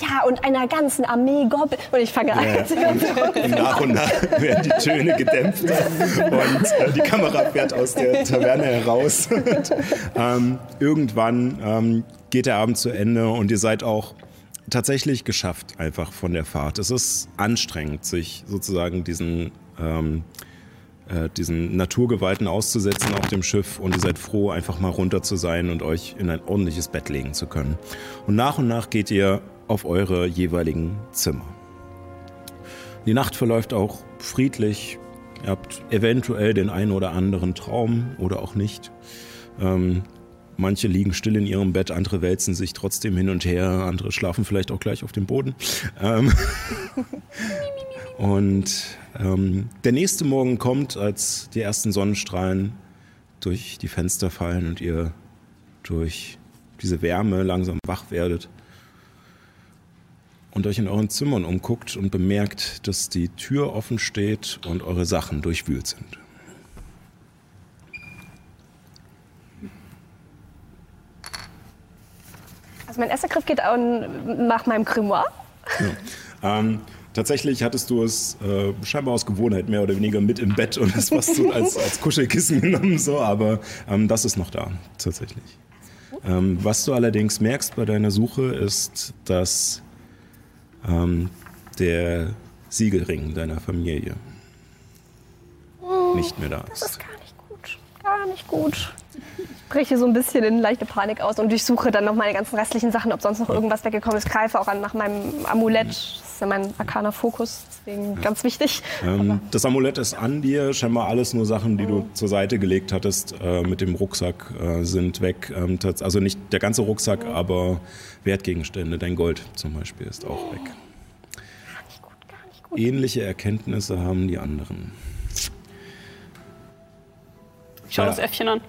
Ja, und einer ganzen Armee Goblin. Und ich fange an. Nach und nach werden die Töne gedämpft und äh, die Kamera fährt aus der Taverne heraus. Und, ähm, irgendwann ähm, geht der Abend zu Ende und ihr seid auch tatsächlich geschafft einfach von der Fahrt. Es ist anstrengend, sich sozusagen diesen ähm, äh, diesen Naturgewalten auszusetzen auf dem Schiff und ihr seid froh, einfach mal runter zu sein und euch in ein ordentliches Bett legen zu können. Und nach und nach geht ihr auf eure jeweiligen Zimmer. Die Nacht verläuft auch friedlich. Ihr habt eventuell den einen oder anderen Traum oder auch nicht. Ähm, manche liegen still in ihrem Bett, andere wälzen sich trotzdem hin und her, andere schlafen vielleicht auch gleich auf dem Boden. Ähm, und ähm, der nächste Morgen kommt, als die ersten Sonnenstrahlen durch die Fenster fallen und ihr durch diese Wärme langsam wach werdet und euch in euren Zimmern umguckt und bemerkt, dass die Tür offen steht und eure Sachen durchwühlt sind. Also mein erster Griff geht an, nach meinem Grimoire. Ähm, tatsächlich hattest du es äh, scheinbar aus Gewohnheit mehr oder weniger mit im Bett und das was du als, als Kuschelkissen genommen, so, aber ähm, das ist noch da, tatsächlich. Ähm, was du allerdings merkst bei deiner Suche ist, dass ähm, der Siegelring deiner Familie nicht mehr da Das ist. ist gar nicht gut. Gar nicht gut. Ich breche so ein bisschen in leichte Panik aus und durchsuche dann noch meine ganzen restlichen Sachen, ob sonst noch irgendwas weggekommen ist. Greife auch an nach meinem Amulett. Das ist ja mein arkaner Fokus, deswegen ganz wichtig. Ähm, das Amulett ist an dir, scheinbar alles nur Sachen, die du zur Seite gelegt hattest, äh, mit dem Rucksack äh, sind weg. Ähm, also nicht der ganze Rucksack, aber Wertgegenstände, dein Gold zum Beispiel ist auch weg. Gar nicht gut, gar nicht gut. Ähnliche Erkenntnisse haben die anderen. Ich schau Ja. das Äffchen an.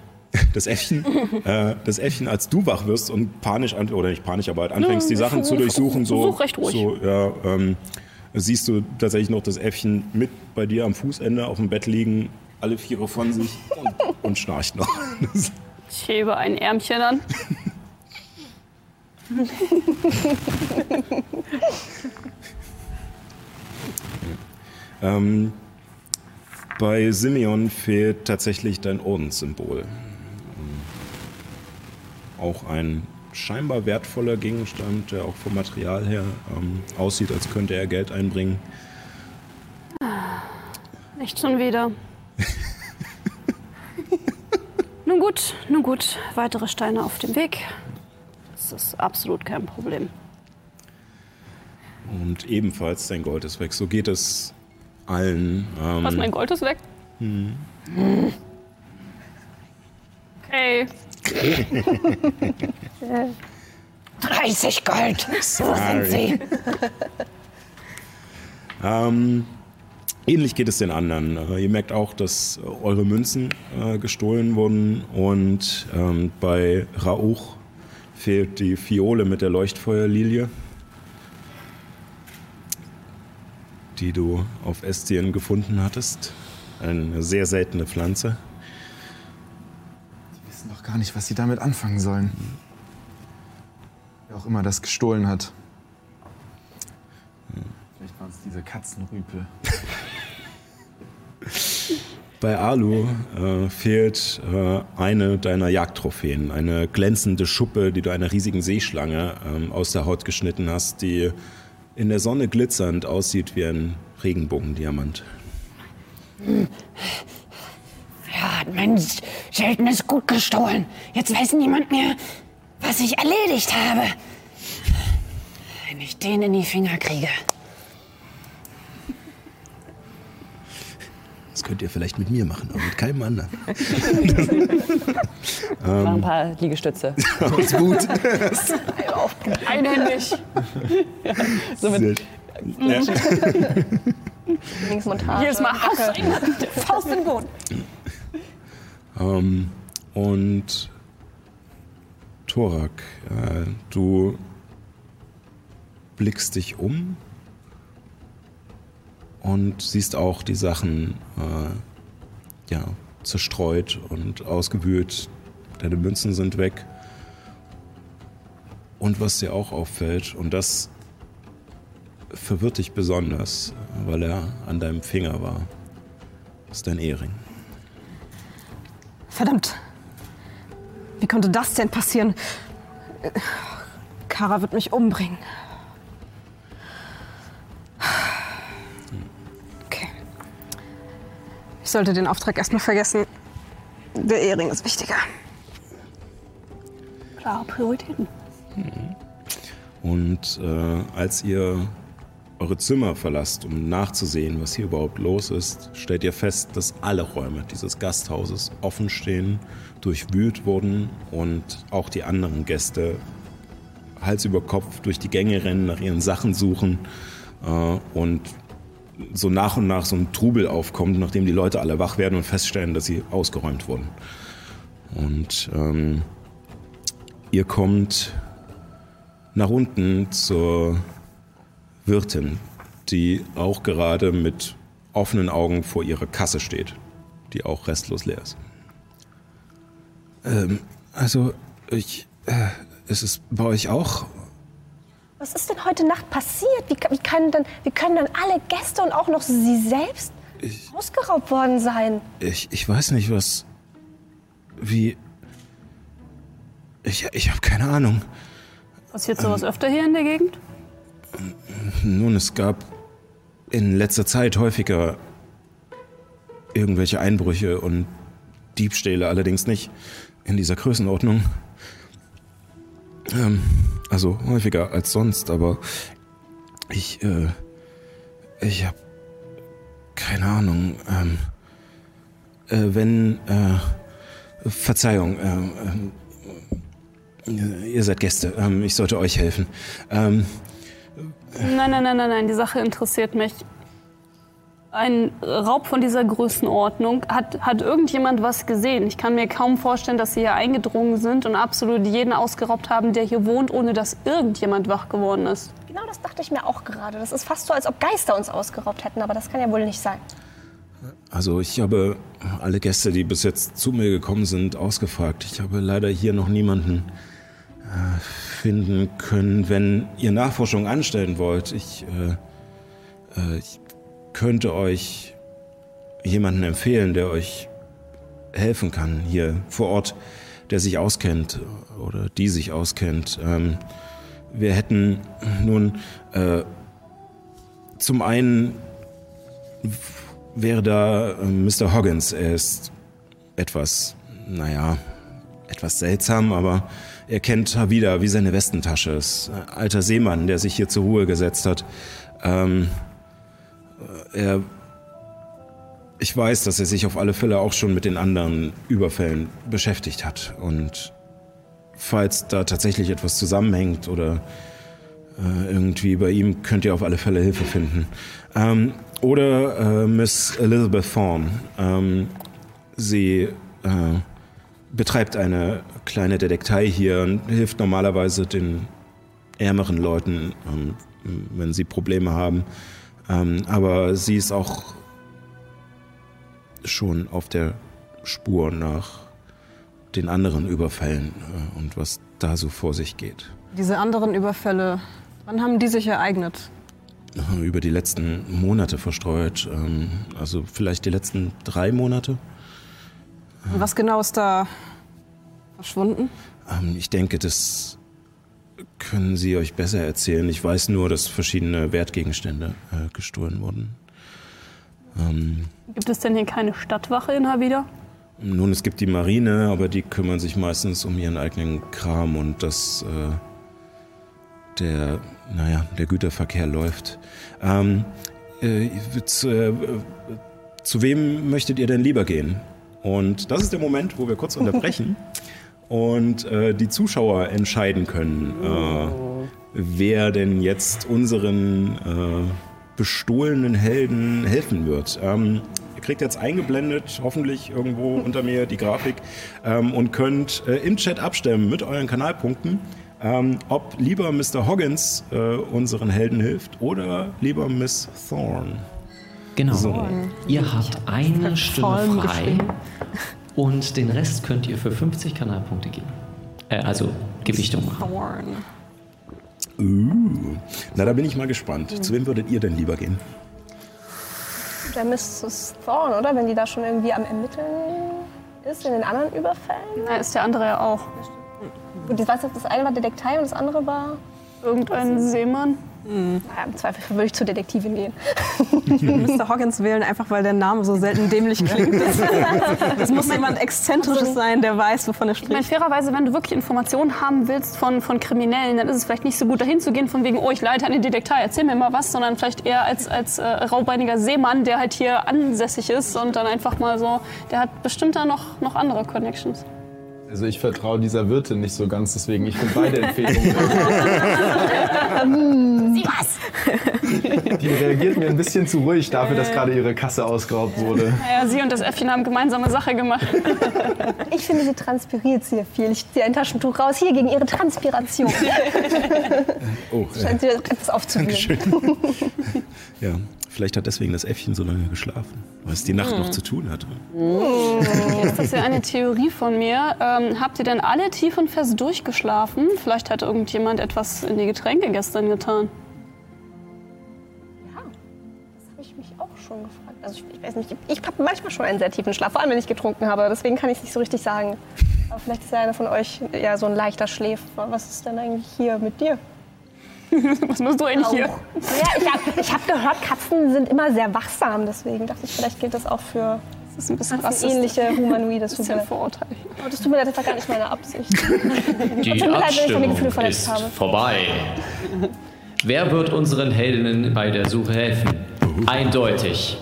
Das Äffchen, äh, das Äffchen, als du wach wirst und panisch, an, oder nicht panisch, aber halt anfängst, die Sachen zu durchsuchen, so, Such recht ruhig. so ja, ähm, siehst du tatsächlich noch das Äffchen mit bei dir am Fußende auf dem Bett liegen, alle Viere von sich und, und schnarcht noch. Ich hebe ein Ärmchen an. Ähm, bei Simeon fehlt tatsächlich dein Ordenssymbol. Auch ein scheinbar wertvoller Gegenstand, der auch vom Material her ähm, aussieht, als könnte er Geld einbringen. Nicht schon wieder. nun gut, nun gut. Weitere Steine auf dem Weg. Das ist absolut kein Problem. Und ebenfalls dein Gold ist weg. So geht es allen. Ähm, Was, mein Gold ist weg? Ey, 30 Gold. So sind sie. Ähm, ähnlich geht es den anderen. Äh, ihr merkt auch, dass eure Münzen äh, gestohlen wurden und ähm, bei Rauch fehlt die Fiole mit der Leuchtfeuerlilie, die du auf Estien gefunden hattest. Eine sehr seltene Pflanze. Gar nicht, was sie damit anfangen sollen. Wer auch immer das gestohlen hat. Vielleicht waren es diese Katzenrüpel. Bei Alu äh, fehlt äh, eine deiner Jagdtrophäen, eine glänzende Schuppe, die du einer riesigen Seeschlange ähm, aus der Haut geschnitten hast, die in der Sonne glitzernd aussieht wie ein Regenbogendiamant. Ja, hat mein seltenes Gut gestohlen. Jetzt weiß niemand mehr, was ich erledigt habe. Wenn ich den in die Finger kriege. Das könnt ihr vielleicht mit mir machen, aber mit keinem anderen. Noch ein paar Liegestütze. Alles gut. einhändig. So mit, Ja. Lieblingsmontage. Jedes Mal Haus rein. Faust in den Boden. Ähm, und Thorak, äh, du blickst dich um und siehst auch die Sachen äh, ja, zerstreut und ausgewühlt. Deine Münzen sind weg. Und was dir auch auffällt, und das verwirrt dich besonders, weil er an deinem Finger war, ist dein Ehering. Verdammt. Wie konnte das denn passieren? Kara wird mich umbringen. Okay. Ich sollte den Auftrag erstmal vergessen. Der Ehering ist wichtiger. Klare Prioritäten. Und äh, als ihr eure Zimmer verlasst, um nachzusehen, was hier überhaupt los ist, stellt ihr fest, dass alle Räume dieses Gasthauses offen stehen, durchwühlt wurden und auch die anderen Gäste Hals über Kopf durch die Gänge rennen, nach ihren Sachen suchen äh, und so nach und nach so ein Trubel aufkommt, nachdem die Leute alle wach werden und feststellen, dass sie ausgeräumt wurden. Und ähm, ihr kommt nach unten zur Wirtin, die auch gerade mit offenen Augen vor ihrer Kasse steht, die auch restlos leer ist. Ähm, also, ich. Äh, ist es bei euch auch? Was ist denn heute Nacht passiert? Wie, wie, können dann, wie können dann alle Gäste und auch noch Sie selbst Ich, ausgeraubt worden sein? ich, ich weiß nicht, was. Wie. Ich, ich habe keine Ahnung. Passiert sowas öfter hier in der Gegend? Nun, es gab in letzter Zeit häufiger irgendwelche Einbrüche und Diebstähle, allerdings nicht in dieser Größenordnung. Ähm, also häufiger als sonst, aber ich, äh, ich habe keine Ahnung. Ähm, äh, wenn, äh, Verzeihung, ähm, ähm, ihr seid Gäste, ähm, ich sollte euch helfen. Ähm, Nein, nein, nein, nein, nein, die Sache interessiert mich. Ein Raub von dieser Größenordnung, hat, hat irgendjemand was gesehen? Ich kann mir kaum vorstellen, dass sie hier eingedrungen sind und absolut jeden ausgeraubt haben, der hier wohnt, ohne dass irgendjemand wach geworden ist. Genau das dachte ich mir auch gerade. Das ist fast so, als ob Geister uns ausgeraubt hätten, aber das kann ja wohl nicht sein. Also ich habe alle Gäste, die bis jetzt zu mir gekommen sind, ausgefragt. Ich habe leider hier noch niemanden äh, finden können. Wenn ihr Nachforschung anstellen wollt, ich, äh, äh, ich könnte euch jemanden empfehlen, der euch helfen kann hier vor Ort, der sich auskennt oder die sich auskennt. Ähm, wir hätten nun äh, zum einen wäre da äh, Mr. Hoggins. Er ist etwas, naja, etwas seltsam, aber er kennt Havida wie seine Westentasche. Ist alter Seemann, der sich hier zur Ruhe gesetzt hat. Ähm, er, ich weiß, dass er sich auf alle Fälle auch schon mit den anderen Überfällen beschäftigt hat. Und falls da tatsächlich etwas zusammenhängt oder äh, irgendwie bei ihm, könnt ihr auf alle Fälle Hilfe finden. Ähm, oder äh, Miss Elizabeth Thorne. Ähm, sie äh, betreibt eine kleine Detektei hier und hilft normalerweise den ärmeren Leuten, ähm, wenn sie Probleme haben. Ähm, aber sie ist auch schon auf der Spur nach den anderen Überfällen äh, und was da so vor sich geht. Diese anderen Überfälle, wann haben die sich ereignet? Äh, Über die letzten Monate verstreut, ähm, also vielleicht die letzten drei Monate. Und was genau ist da verschwunden? Ähm, ich denke, das können Sie euch besser erzählen. Ich weiß nur, dass verschiedene Wertgegenstände äh, gestohlen wurden. Ähm, Gibt es denn hier keine Stadtwache in Havida? Nun, es gibt die Marine, aber die kümmern sich meistens um ihren eigenen Kram und dass äh, der, naja, der Güterverkehr läuft. Ähm, äh, zu, äh, zu wem möchtet ihr denn lieber gehen? Und das ist der Moment, wo wir kurz unterbrechen und äh, die Zuschauer entscheiden können, äh, wer denn jetzt unseren äh, bestohlenen Helden helfen wird. Ähm, ihr kriegt jetzt eingeblendet, hoffentlich irgendwo unter mir die Grafik ähm, und könnt äh, im Chat abstimmen mit euren Kanalpunkten, ähm, ob lieber Mr. Hoggins äh, unseren Helden hilft oder lieber Miss Thorne. Genau. So. Ihr habt eine Stimme frei geschrieben. Und den Rest könnt ihr für 50 Kanalpunkte geben. Äh, also Gewichtung machen. Thorn. Uh. Na, da bin ich mal gespannt. Zu wem würdet ihr denn lieber gehen? Der Mrs. Thorne, oder? Wenn die da schon irgendwie am Ermitteln ist in den anderen Überfällen. Na, ist der andere ja auch. Gut, das, das eine war Detektei und das andere war. Irgendein Seemann. Naja, im Zweifel würde ich zur Detektivin gehen. Mr. Hoggins wählen, einfach weil der Name so selten dämlich klingt. Das muss jemand Exzentrisches sein, der weiß, wovon er Ich meine, spricht. fairerweise, wenn du wirklich Informationen haben willst von, von Kriminellen, dann ist es vielleicht nicht so gut, dahin zu gehen, von wegen, oh, ich leite eine Detektei, erzähl mir mal was, sondern vielleicht eher als, als äh, raubeiniger Seemann, der halt hier ansässig ist und dann einfach mal so, der hat bestimmt da noch, noch andere Connections. Also ich vertraue dieser Wirtin nicht so ganz, deswegen ich finde beide Empfehlungen. Sieh was! Die reagiert mir ein bisschen zu ruhig dafür, dass gerade ihre Kasse ausgeraubt wurde. Naja, sie und das Äffchen haben gemeinsame Sache gemacht. Ich finde, sie transpiriert sehr viel. Ich ziehe ein Taschentuch raus, hier gegen ihre Transpiration. Oh, Scheint sie etwas aufzuwühlen. ja. Vielleicht hat deswegen das Äffchen so lange geschlafen, weil es die Nacht noch zu tun hatte. Jetzt ist ja eine Theorie von mir. Ähm, habt ihr denn alle tief und fest durchgeschlafen? Vielleicht hat irgendjemand etwas in die Getränke gestern getan. Das habe ich mich auch schon gefragt. Also ich, ich weiß nicht, ich habe manchmal schon einen sehr tiefen Schlaf, vor allem wenn ich getrunken habe. Deswegen kann ich es nicht so richtig sagen. Aber vielleicht ist ja einer von euch ja so ein leichter Schläfer. Was ist denn eigentlich hier mit dir? Was machst du eigentlich hier? Ja, ich habe ich hab gehört, Katzen sind immer sehr wachsam. Deswegen dachte ich, vielleicht gilt das auch für Das ist ein bisschen rassistisch. ähnliche Humanoide. Das ein leid. Vorurteil. Oh, das tut mir leid, das war gar nicht meine Absicht. Die Tut mir leid, wenn ich Abstimmung Gefühle verletzt ist habe. vorbei. Wer wird unseren Heldinnen bei der Suche helfen? Eindeutig.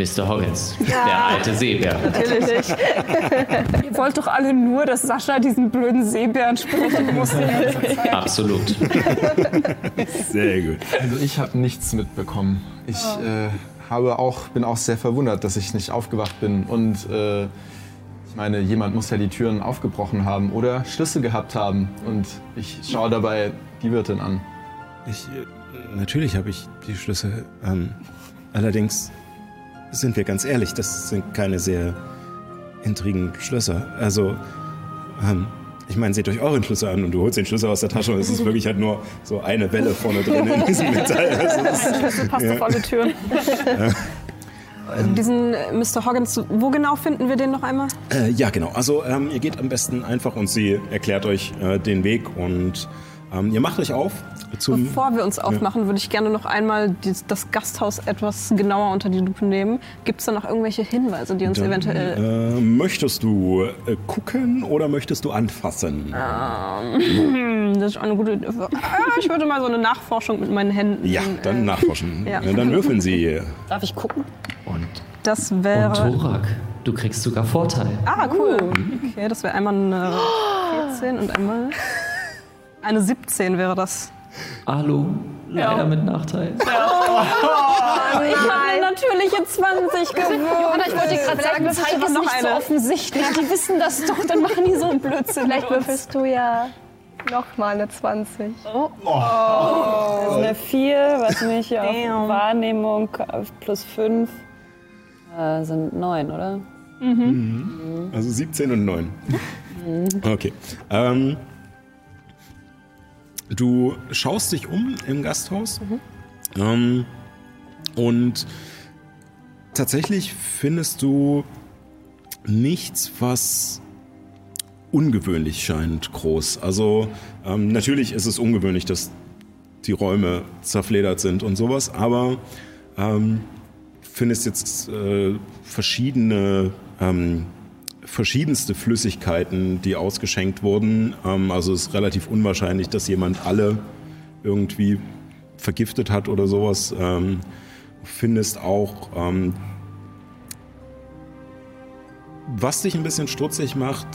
Mr. Hoggins, der alte Seebär. Ihr wollt doch alle nur, dass Sascha diesen blöden Seebären sprechen muss. Absolut. Sehr gut. Also ich habe nichts mitbekommen. Ich äh, habe auch, bin auch sehr verwundert, dass ich nicht aufgewacht bin. Und äh, ich meine, jemand muss ja die Türen aufgebrochen haben oder Schlüssel gehabt haben. Und ich schaue dabei die Wirtin an. Ich, äh, natürlich habe ich die Schlüssel. Ähm, allerdings sind wir ganz ehrlich, das sind keine sehr intrigen Schlösser. Also, ähm, ich meine, seht euch euren Schlüssel an und du holst den Schlüssel aus der Tasche und es ist wirklich halt nur so eine Welle vorne drin in diesem Metall. Also, das, Das passt auf alle Türen. Diesen äh, Mr. Hoggins, wo genau finden wir den noch einmal? äh, ja, genau. Also, ähm, ihr geht am besten einfach und sie erklärt euch äh, den Weg und ähm, ihr macht euch auf zum. Bevor wir uns aufmachen, würde ich gerne noch einmal dies- das Gasthaus etwas genauer unter die Lupe nehmen. Gibt es da noch irgendwelche Hinweise, die uns Dann, eventuell... äh, möchtest du äh, gucken oder möchtest du anfassen? Hm, das ist eine gute Idee. Ah, Ich würde mal so eine Nachforschung mit meinen Händen... Ja, dann äh, nachforschen. ja. Ja, dann würfeln Sie. Darf ich gucken? Und Das Und wäre. Thorak, du kriegst sogar Vorteil. Ah, cool. Okay, das wäre einmal eine 14 und einmal eine 17 wäre das. Alu, leider mit Nachteil. Ich habe eine natürliche 20 gewürfelt. Johanna, ich wollte dir gerade sagen, das ist noch nicht so eine. offensichtlich. Die wissen das doch, dann machen die so einen Blödsinn. Vielleicht würfelst du ja nochmal eine 20. Das ist eine 4, was mich auf Damn. Wahrnehmung plus 5 äh, sind 9, oder? Also 17 und 9. Okay. Ähm, du schaust dich um im Gasthaus ähm, und tatsächlich findest du nichts, was ungewöhnlich scheint groß. Also ähm, natürlich ist es ungewöhnlich, dass die Räume zerfledert sind und sowas, aber ähm, findest jetzt äh, verschiedene, ähm, verschiedenste Flüssigkeiten, die ausgeschenkt wurden. Ähm, also es ist relativ unwahrscheinlich, dass jemand alle irgendwie vergiftet hat oder sowas. Ähm, findest auch, ähm, was dich ein bisschen stutzig macht,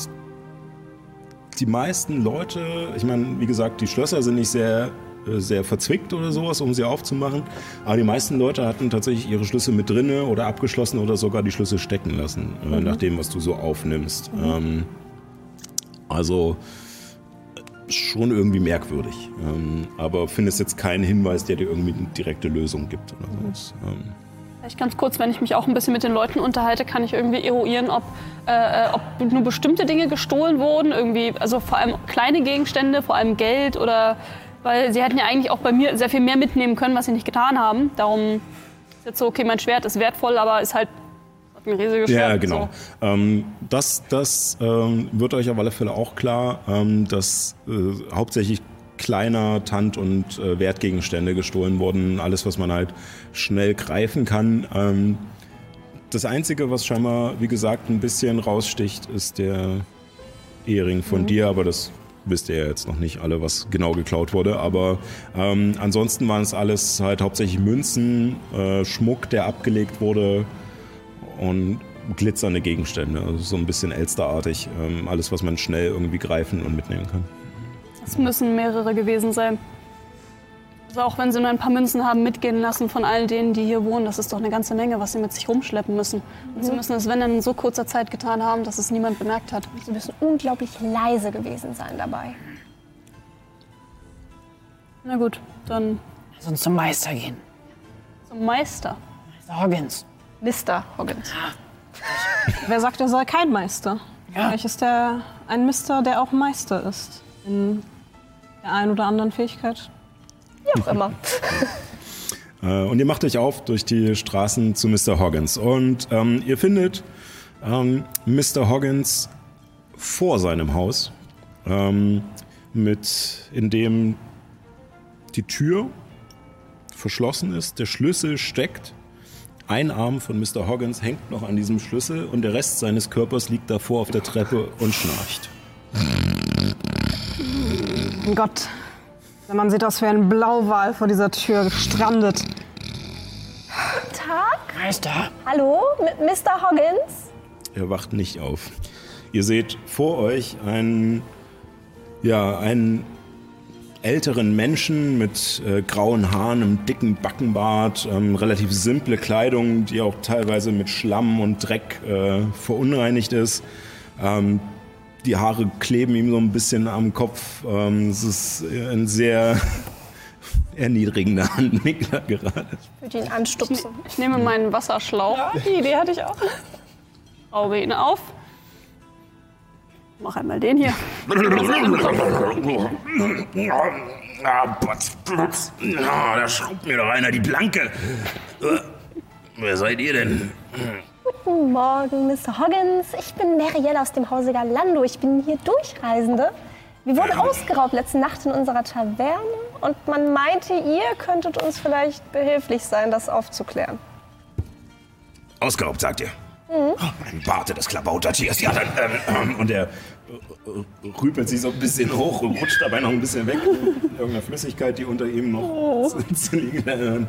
die meisten Leute, ich meine, wie gesagt, die Schlösser sind nicht sehr, sehr verzwickt oder sowas, um sie aufzumachen. Aber die meisten Leute hatten tatsächlich ihre Schlüssel mit drinne oder abgeschlossen oder sogar die Schlüssel stecken lassen, äh, nach dem, was du so aufnimmst. Ähm, also äh, schon irgendwie merkwürdig. Ähm, aber findest jetzt keinen Hinweis, der dir irgendwie eine direkte Lösung gibt oder sowas. Ähm, Vielleicht ganz kurz, wenn ich mich auch ein bisschen mit den Leuten unterhalte, kann ich irgendwie eruieren, ob, äh, ob nur bestimmte Dinge gestohlen wurden, irgendwie, also vor allem kleine Gegenstände, vor allem Geld oder, weil sie hätten ja eigentlich auch bei mir sehr viel mehr mitnehmen können, was sie nicht getan haben. Darum ist jetzt so, okay, mein Schwert ist wertvoll, aber ist halt ein riesiges Schwert. Ja, genau. Ähm, das das ähm, wird euch auf alle Fälle auch klar, ähm, dass äh, hauptsächlich kleiner Tant- und äh, Wertgegenstände gestohlen wurden. Alles, was man halt schnell greifen kann. Ähm, das Einzige, was scheinbar, wie gesagt, ein bisschen raussticht, ist der Ehering von dir, aber das wisst ihr jetzt noch nicht alle, was genau geklaut wurde. Aber ähm, ansonsten waren es alles halt hauptsächlich Münzen, äh, Schmuck, der abgelegt wurde und glitzernde Gegenstände. Also so ein bisschen Elsterartig. Ähm, alles, was man schnell irgendwie greifen und mitnehmen kann. Es müssen mehrere gewesen sein. Also auch wenn sie nur ein paar Münzen haben mitgehen lassen von all denen, die hier wohnen, das ist doch eine ganze Menge, was sie mit sich rumschleppen müssen. Und sie müssen es, wenn dann in so kurzer Zeit getan haben, dass es niemand bemerkt hat. Sie müssen unglaublich leise gewesen sein dabei. Na gut, dann Lass uns zum Meister gehen. zum Meister. Meister Hoggins. Mr. Hoggins. Wer sagt, er sei kein Meister? Vielleicht ist er ein Mister, der auch Meister ist. In der einen oder anderen Fähigkeit. Wie auch immer. Äh, und ihr macht euch auf durch die Straßen zu Mr. Hoggins. Und ähm, ihr findet ähm, Mr. Hoggins vor seinem Haus, ähm, mit, in dem die Tür verschlossen ist, der Schlüssel steckt. Ein Arm von Mr. Hoggins hängt noch an diesem Schlüssel und der Rest seines Körpers liegt davor auf der Treppe und schnarcht. Gott. Wenn man sieht aus wie ein Blauwal vor dieser Tür gestrandet. Tag. Meister. Hallo, M Mr. Hoggins. Er wacht nicht auf. Ihr seht vor euch einen, ja, einen älteren Menschen mit äh, grauen Haaren, einem dicken Backenbart, ähm, relativ simple Kleidung, die auch teilweise mit Schlamm und Dreck äh, verunreinigt ist. Ähm, die Haare kleben ihm so ein bisschen am Kopf. Ähm, es ist ein sehr erniedrigender Anblick da gerade. Ich würde ihn anstupsen. Ich nehme meinen Wasserschlauch. Die Idee hatte ich auch. Schraube ihn auf. Mach einmal den hier. Ah, Potz, Plutz. Ah, da schraubt mir doch einer die Planke. Äh, Wer seid ihr denn? Guten Morgen, Mr. Hoggins. Ich bin Marielle aus dem Hause Galando. Ich bin hier Durchreisende. Wir wurden ausgeraubt letzte Nacht in unserer Taverne und man meinte, ihr könntet uns vielleicht behilflich sein, das aufzuklären. Ausgeraubt, sagt ihr. Oh, mein Barte, das Klabautertiers. Ja, dann, ähm, ähm, und er äh, äh, rüpelt sich so ein bisschen hoch und rutscht dabei noch ein bisschen weg. Irgendeine Flüssigkeit, die unter ihm noch zu liegen.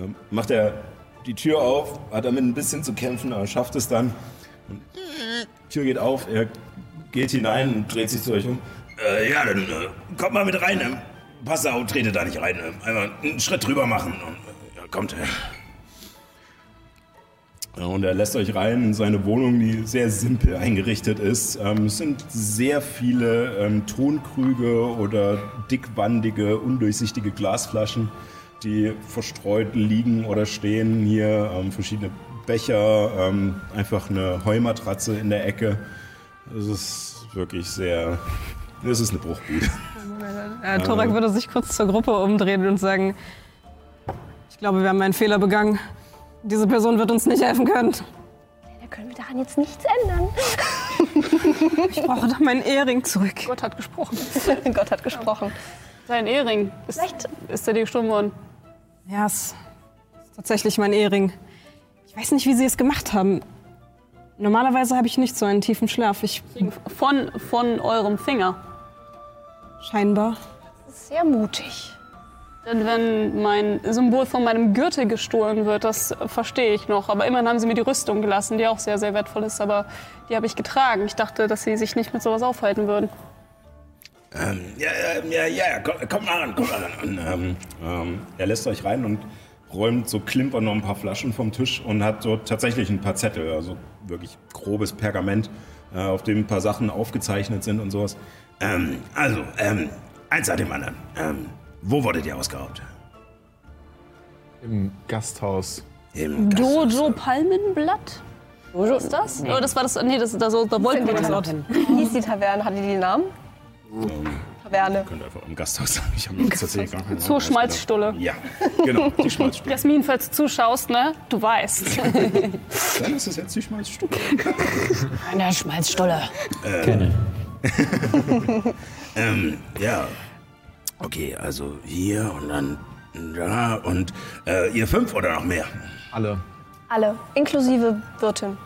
Ähm, macht er die Tür auf, hat damit ein bisschen zu kämpfen, aber schafft es dann. Und die Tür geht auf, er geht hinein und dreht sich zu euch um. Äh, ja, dann äh, kommt mal mit rein. Ähm, pass auf, trete da nicht rein. Ähm, einfach einen Schritt drüber machen. Und, äh, ja, kommt. Ja, Und er lässt euch rein in seine Wohnung, die sehr simpel eingerichtet ist. Ähm, es sind sehr viele ähm, Tonkrüge oder dickwandige, undurchsichtige Glasflaschen, die verstreut liegen oder stehen. Hier ähm, verschiedene Becher, ähm, einfach eine Heumatratze in der Ecke. Es ist wirklich sehr. Es ist eine Bruchbude. Äh, Torak würde sich kurz zur Gruppe umdrehen und sagen, ich glaube, wir haben einen Fehler begangen. Diese Person wird uns nicht helfen können. Da können wir daran jetzt nichts ändern. Ich brauche doch meinen Ehering zurück. Gott hat gesprochen. Gott hat gesprochen. Sein Ehering. Ist, Vielleicht- ist er dir gestorben worden? Ja, es ist tatsächlich mein Ehering. Ich weiß nicht, wie sie es gemacht haben. Normalerweise habe ich nicht so einen tiefen Schlaf. Ich Von, von eurem Finger. scheinbar. Das ist sehr mutig. Denn wenn mein Symbol von meinem Gürtel gestohlen wird, das verstehe ich noch. Aber immerhin haben sie mir die Rüstung gelassen, die auch sehr, sehr wertvoll ist. Aber die habe ich getragen. Ich dachte, dass sie sich nicht mit sowas aufhalten würden. Ähm, ja, ja, ja, ja, komm, kommt mal ran, kommt mal ran. Und, ähm, ähm, er lässt euch rein und räumt so klimpern noch ein paar Flaschen vom Tisch und hat dort tatsächlich ein paar Zettel, also wirklich grobes Pergament, äh, auf dem ein paar Sachen aufgezeichnet sind und sowas. Ähm, also, ähm, eins nach dem anderen. Ähm, wo wurdet ihr ausgeraubt? Im Gasthaus. Im Dojo Palmenblatt? Dojo ist das? Oh, das war das. Nee, das, das, da wollten wir das hieß die Taverne? Hatte die den Namen? Taverne. Könnt ihr einfach im Gasthaus sagen. Ich habe mir das tatsächlich gar keine Zur. Schmalzstulle. Ja, genau, die Schmalzstulle. Jasmin, falls du zuschaust, ne? Du weißt. Dann ist es jetzt die Schmalzstulle. Eine Schmalzstulle. Gerne. Ähm, ja. Okay, also hier und dann da und äh, ihr fünf oder noch mehr? Alle. Alle, inklusive Wirtin.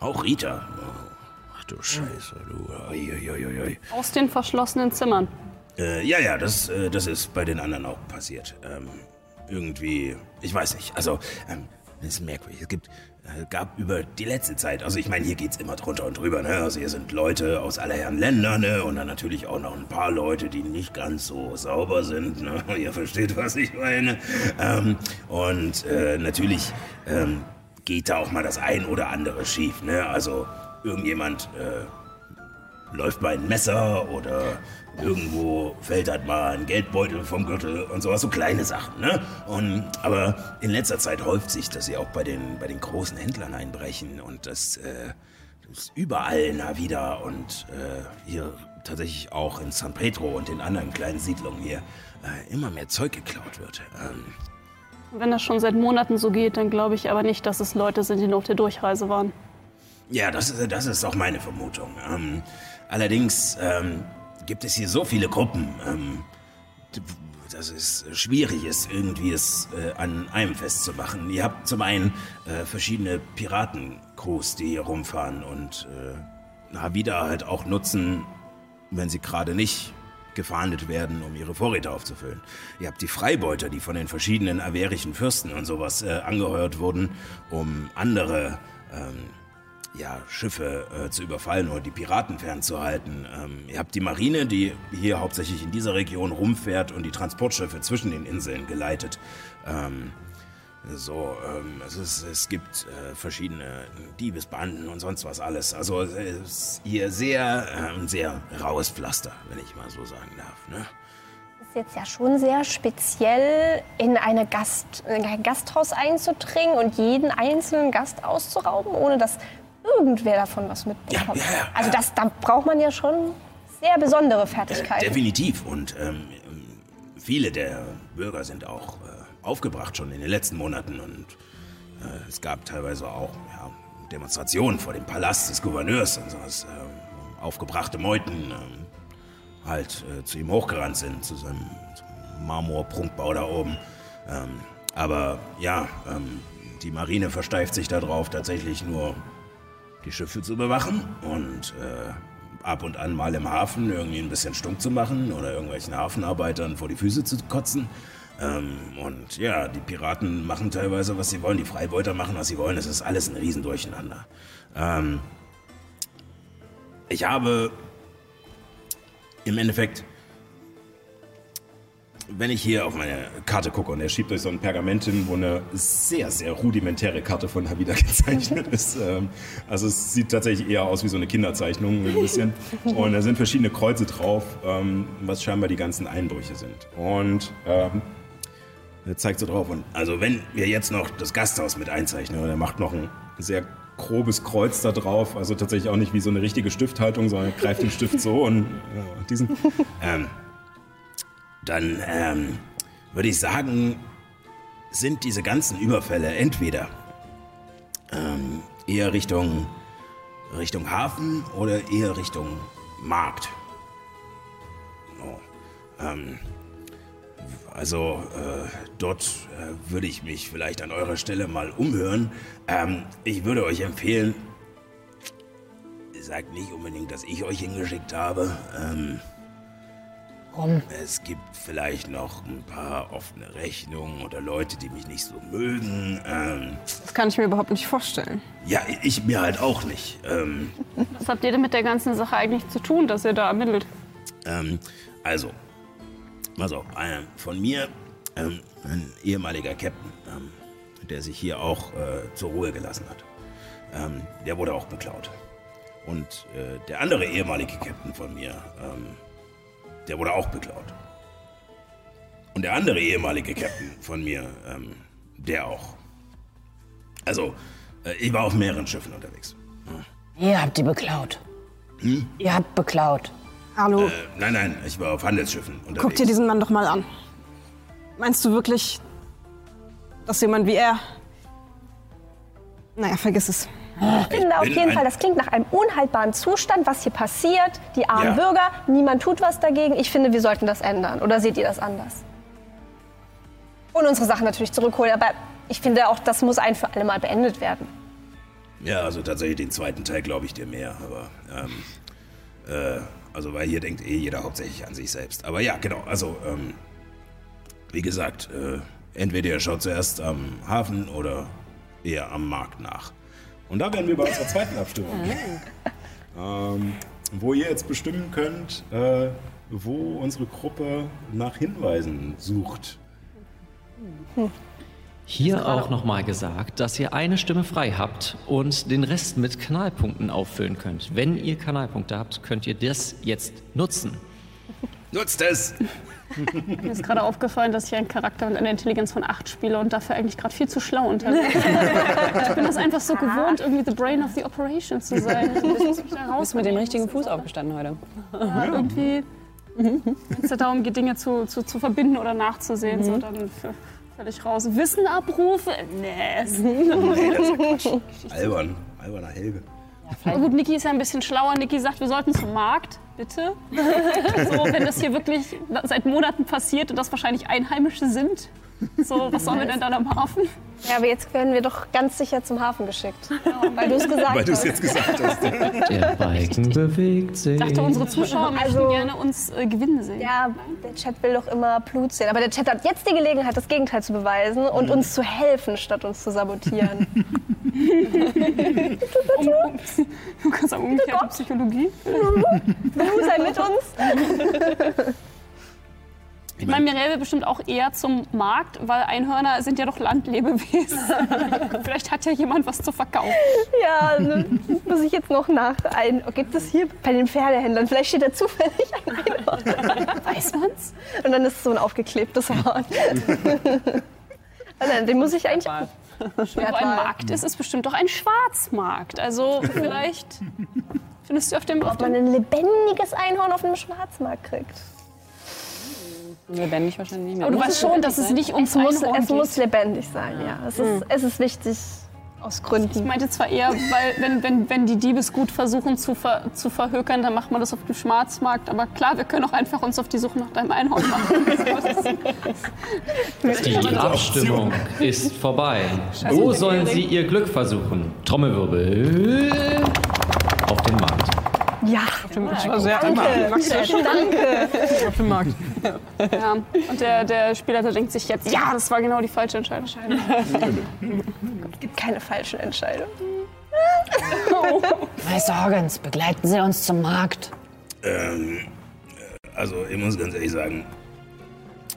Auch Rita. Ach du Scheiße, du. Ui. Aus den verschlossenen Zimmern. Äh, ja, ja, das, äh, das ist bei den anderen auch passiert. Ähm, irgendwie, ich weiß nicht. Also, ähm, das ist merkwürdig. Es gibt, äh, gab über die letzte Zeit, also ich meine, hier geht's immer drunter und drüber, ne? Also hier sind Leute aus aller Herren Länder, ne? Und dann natürlich auch noch ein paar Leute, die nicht ganz so sauber sind, ne? Ihr versteht, was ich meine. Ähm, und äh, natürlich ähm, geht da auch mal das ein oder andere schief, ne? Also irgendjemand äh, läuft mal ein Messer oder irgendwo fällt halt mal ein Geldbeutel vom Gürtel und sowas, so kleine Sachen, ne? Und, aber in letzter Zeit häuft sich, dass sie auch bei den, bei den großen Händlern einbrechen und das, äh, das ist überall nah wieder und äh, hier tatsächlich auch in San Pedro und den anderen kleinen Siedlungen hier äh, immer mehr Zeug geklaut wird. Ähm, Wenn das schon seit Monaten so geht, dann glaube ich aber nicht, dass es Leute sind, die nur auf der Durchreise waren. Ja, das, ist- das ist auch meine Vermutung. Ähm, allerdings ähm, gibt es hier so viele Gruppen, ähm, dass es schwierig ist, irgendwie es äh, an einem festzumachen. Ihr habt zum einen äh, verschiedene Piratencrews, die hier rumfahren und äh, wieder halt auch nutzen, wenn sie gerade nicht gefahndet werden, um ihre Vorräte aufzufüllen. Ihr habt die Freibeuter, die von den verschiedenen averischen Fürsten und sowas äh, angeheuert wurden, um andere ähm, ja, Schiffe äh, zu überfallen oder die Piraten fernzuhalten. Ähm, ihr habt die Marine, die hier hauptsächlich in dieser Region rumfährt und die Transportschiffe zwischen den Inseln geleitet. Ähm, so, ähm, es, ist, es gibt äh, verschiedene Diebesbanden und sonst was alles. Also es ist hier sehr, äh, sehr raues Pflaster, wenn ich mal so sagen darf. Ne? Das ist jetzt ja schon sehr speziell, in, eine Gast, in ein Gasthaus einzudringen und jeden einzelnen Gast auszurauben, ohne dass irgendwer davon was mitbekommt. Ja, ja, ja. Also das, da braucht man ja schon sehr besondere Fertigkeiten. Definitiv. Und ähm, viele der Bürger sind auch äh, aufgebracht schon in den letzten Monaten. Und äh, es gab teilweise auch Demonstrationen vor dem Palast des Gouverneurs und sowas. Äh, aufgebrachte Meuten ähm, halt äh, zu ihm hochgerannt sind, zu seinem, Marmorprunkbau da oben. Ähm, aber ja, ähm, die Marine versteift sich darauf, tatsächlich nur die Schiffe zu bewachen und äh, ab und an mal im Hafen irgendwie ein bisschen stunk zu machen oder irgendwelchen Hafenarbeitern vor die Füße zu kotzen. Ähm, und ja, die Piraten machen teilweise, was sie wollen, die Freibeuter machen, was sie wollen. Es ist alles ein Riesendurcheinander. Ähm, ich habe im Endeffekt, wenn ich hier auf meine Karte gucke und er schiebt euch so ein Pergament hin, wo eine sehr, sehr rudimentäre Karte von Havida gezeichnet ist. Ähm, also es sieht tatsächlich eher aus wie so eine Kinderzeichnung, ein bisschen. Und da sind verschiedene Kreuze drauf, ähm, was scheinbar die ganzen Einbrüche sind. Und ähm, er zeigt so drauf. Und also wenn wir jetzt noch das Gasthaus mit einzeichnen, und er macht noch ein sehr grobes Kreuz da drauf, also tatsächlich auch nicht wie so eine richtige Stifthaltung, sondern er greift den Stift so und ja, diesen. Ähm, dann ähm, würde ich sagen, sind diese ganzen Überfälle entweder ähm, eher Richtung, Richtung Hafen oder eher Richtung Markt. Oh, ähm, also äh, dort äh, würde ich mich vielleicht an eurer Stelle mal umhören. Ähm, ich würde euch empfehlen, sagt nicht unbedingt, dass ich euch hingeschickt habe. Ähm, Warum? es gibt vielleicht noch ein paar offene Rechnungen oder Leute, die mich nicht so mögen. Ähm, Das kann ich mir überhaupt nicht vorstellen. ja, ich mir halt auch nicht. Ähm, Was habt ihr denn mit der ganzen Sache eigentlich zu tun, dass ihr da ermittelt? ähm, also, pass auf, einer von mir, ähm, ein ehemaliger Captain, ähm, der sich hier auch äh, zur Ruhe gelassen hat. Ähm, der wurde auch beklaut. Und äh, der andere ehemalige Captain von mir, ähm, der wurde auch beklaut. Und der andere ehemalige Captain von mir, ähm, der auch. Also, äh, ich war auf mehreren Schiffen unterwegs. Ihr habt die beklaut. Hm? Ihr habt beklaut. Hallo, Äh, nein, nein, ich war auf Handelsschiffen unterwegs. guck dir diesen Mann doch mal an. Meinst du wirklich, dass jemand wie er... Naja, vergiss es. Ich finde auf bin jeden Fall, das klingt nach einem unhaltbaren Zustand, was hier passiert. Die armen Ja. Bürger, niemand tut was dagegen. Ich finde, wir sollten das ändern. Oder seht ihr das anders? Und unsere Sachen natürlich zurückholen. Aber ich finde auch, das muss ein für alle Mal beendet werden. Ja, also tatsächlich den zweiten Teil glaube ich dir mehr, aber ähm, äh, also weil hier denkt eh jeder hauptsächlich an sich selbst. Aber ja, genau, also ähm, wie gesagt, äh, entweder ihr schaut zuerst am Hafen oder eher am Markt nach. Und da wären wir bei unserer zweiten Abstimmung. ähm, wo ihr jetzt bestimmen könnt, äh, wo unsere Gruppe nach Hinweisen sucht. Hier auch nochmal gesagt, dass ihr eine Stimme frei habt und den Rest mit Kanalpunkten auffüllen könnt. Wenn ihr Kanalpunkte habt, könnt ihr das jetzt nutzen. Nutzt es! Mir ist gerade aufgefallen, dass ich einen Charakter mit einer Intelligenz von 8 spiele und dafür eigentlich gerade viel zu schlau unterwegs bin. Ich bin das einfach so gewohnt, irgendwie the brain of the operation zu sein. Ich muss mich da raus Bist mit dem richtigen Fuß aufgestanden heute. Ja, irgendwie, wenn es da darum geht, Dinge zu, zu, zu verbinden oder nachzusehen, so dann völlig raus. Wissen abrufe? Nee. Albern, alberner Helge. Aber gut, Niki ist ja ein bisschen schlauer. Niki sagt, wir sollten zum Markt, bitte. So, wenn das hier wirklich seit Monaten passiert und das wahrscheinlich Einheimische sind. So, was sollen wir denn dann am Hafen? Ja, aber jetzt werden wir doch ganz sicher zum Hafen geschickt. Weil du es gesagt Weil du es hast. jetzt gesagt hast. Der Balken bewegt sich. Ich dachte, unsere Zuschauer möchten Also- gerne uns äh, gewinnen sehen. Ja, der Chat will doch immer Blut sehen. Aber der Chat hat jetzt die Gelegenheit, das Gegenteil zu beweisen und uns zu helfen, statt uns zu sabotieren. Du kannst sagen, umgekehrte Psychologie. Du sei mit uns. Ich meine, Mireille will bestimmt auch eher zum Markt, weil Einhörner sind ja doch Landlebewesen. Vielleicht hat ja jemand was zu verkaufen. Ja, ne, muss ich jetzt noch nach ein. Gibt es hier bei den Pferdehändlern? Vielleicht steht da zufällig ein Einhorn. Weiß man's? Und dann ist es so ein aufgeklebtes Horn. Ah, nein, Den muss ich eigentlich. Wo ein Markt ist, ist bestimmt doch ein Schwarzmarkt. Also vielleicht findest du auf dem... Ob man dem ein lebendiges Einhorn auf einem Schwarzmarkt kriegt. Lebendig wahrscheinlich nicht mehr. aber du weißt schon, dass es nicht ums Es muss, es muss lebendig sein, ja. Es ist, es ist wichtig aus Ich Gründen. meinte zwar eher, weil wenn, wenn, wenn die Diebesgut versuchen zu, ver, zu verhökern, dann macht man das auf dem Schwarzmarkt. Aber klar, wir können auch einfach uns auf die Suche nach deinem Einhorn machen. Die Abstimmung ist vorbei. Wo sollen Sie Ihr Glück versuchen? Trommelwirbel auf den Markt. Ja, Das war sehr danke. Danke. auf dem Markt. Ja. Und der, der Spielleiter denkt sich jetzt, ja, das war genau die falsche Entscheidung. Es gibt keine falschen Entscheidungen. Meister Hoggins, begleiten Sie uns zum Markt. Ähm, also ich muss ganz ehrlich sagen,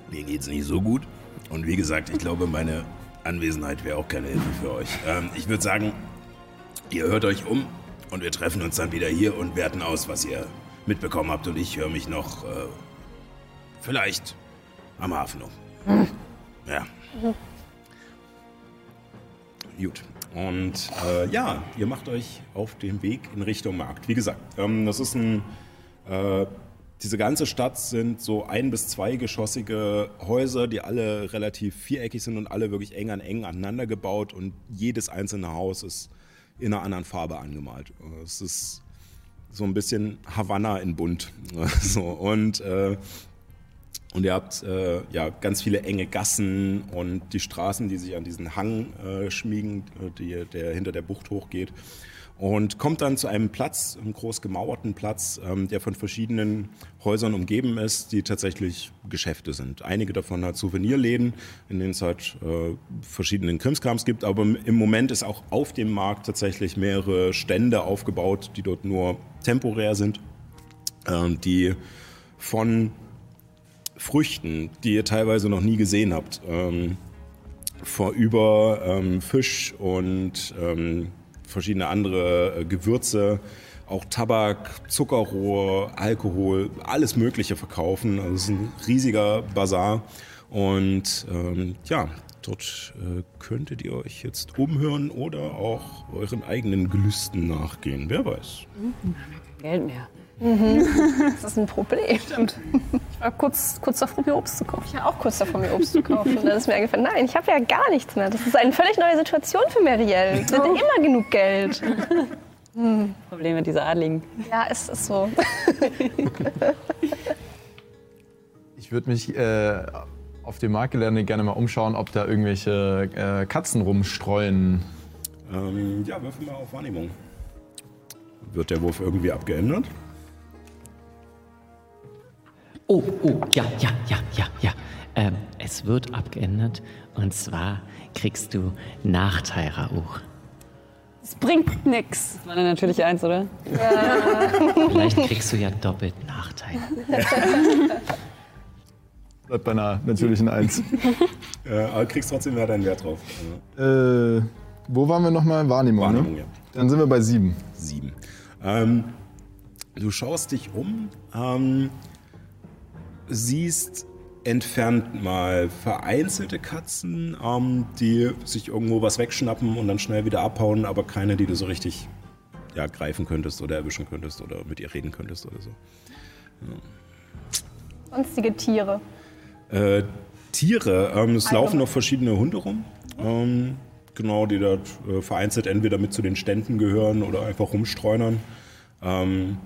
mir geht's nicht so gut. Und wie gesagt, ich glaube, meine Anwesenheit wäre auch keine Hilfe für euch. Ähm, ich würde sagen, ihr hört euch um und wir treffen uns dann wieder hier und werten aus, was ihr mitbekommen habt. Und ich höre mich noch äh, vielleicht am Hafen um. Ja. Gut. Und äh, ja, ihr macht euch auf den Weg in Richtung Markt. Wie gesagt, ähm, das ist ein. Äh, diese ganze Stadt sind so ein- bis zweigeschossige Häuser, die alle relativ viereckig sind und alle wirklich eng an eng aneinander gebaut und jedes einzelne Haus ist in einer anderen Farbe angemalt. Es ist so ein bisschen Havanna in bunt. So, und äh, und ihr habt äh, ja ganz viele enge Gassen und die Straßen, die sich an diesen Hang äh, schmiegen, äh, die, der hinter der Bucht hochgeht. Und kommt dann zu einem Platz, einem groß gemauerten Platz, ähm, der von verschiedenen Häusern umgeben ist, die tatsächlich Geschäfte sind. Einige davon halt Souvenirläden, in denen es halt äh, verschiedenen Krimskrams gibt. Aber im Moment ist auch auf dem Markt tatsächlich mehrere Stände aufgebaut, die dort nur temporär sind, ähm, die von Früchten, die ihr teilweise noch nie gesehen habt, ähm, vor ähm, Fisch und ähm, verschiedene andere äh, Gewürze, auch Tabak, Zuckerrohr, Alkohol, alles Mögliche verkaufen. Also es ist ein riesiger Bazar und ähm, ja, dort äh, könntet ihr euch jetzt umhören oder auch euren eigenen Gelüsten nachgehen. Wer weiß. Geld mehr. Das ist ein Problem. Stimmt. Ich war kurz, kurz davor, mir Obst zu kaufen. Ich war auch kurz davor, mir Obst zu kaufen. Und dann ist mir eingefallen, nein, ich habe ja gar nichts mehr. Das ist eine völlig neue Situation für Marielle. Es wird immer genug Geld. Probleme dieser Adligen. Ja, es ist so. Ich würde mich äh, auf dem Marktgelände gerne mal umschauen, ob da irgendwelche äh, Katzen rumstreuen. Ähm, ja, würfel mal auf Wahrnehmung. Wird der Wurf irgendwie abgeändert? Oh, oh, ja, ja, ja, ja, ja. Ähm, es wird abgeändert und zwar kriegst du Nachteil, Rauch. Es bringt nix. Das war eine natürliche Eins, oder? Vielleicht kriegst du ja doppelt Nachteil. Bleibt bei einer natürlichen Eins. Äh, aber kriegst trotzdem mehr deinen Wert drauf. äh, wo waren wir nochmal? Wahrnehmung, Wahrnehmung, ne? ja. Dann sind wir bei sieben. Sieben. Ähm, du schaust dich um, ähm, siehst entfernt mal vereinzelte Katzen, ähm, die sich irgendwo was wegschnappen und dann schnell wieder abhauen, aber keine, die du so richtig ja, greifen könntest oder erwischen könntest oder mit ihr reden könntest oder so. Sonstige Tiere. Äh, Tiere, ähm, es laufen noch verschiedene Hunde rum. Ähm, genau, die dort äh, vereinzelt entweder mit zu den Ständen gehören oder einfach rumstreunern. Ähm,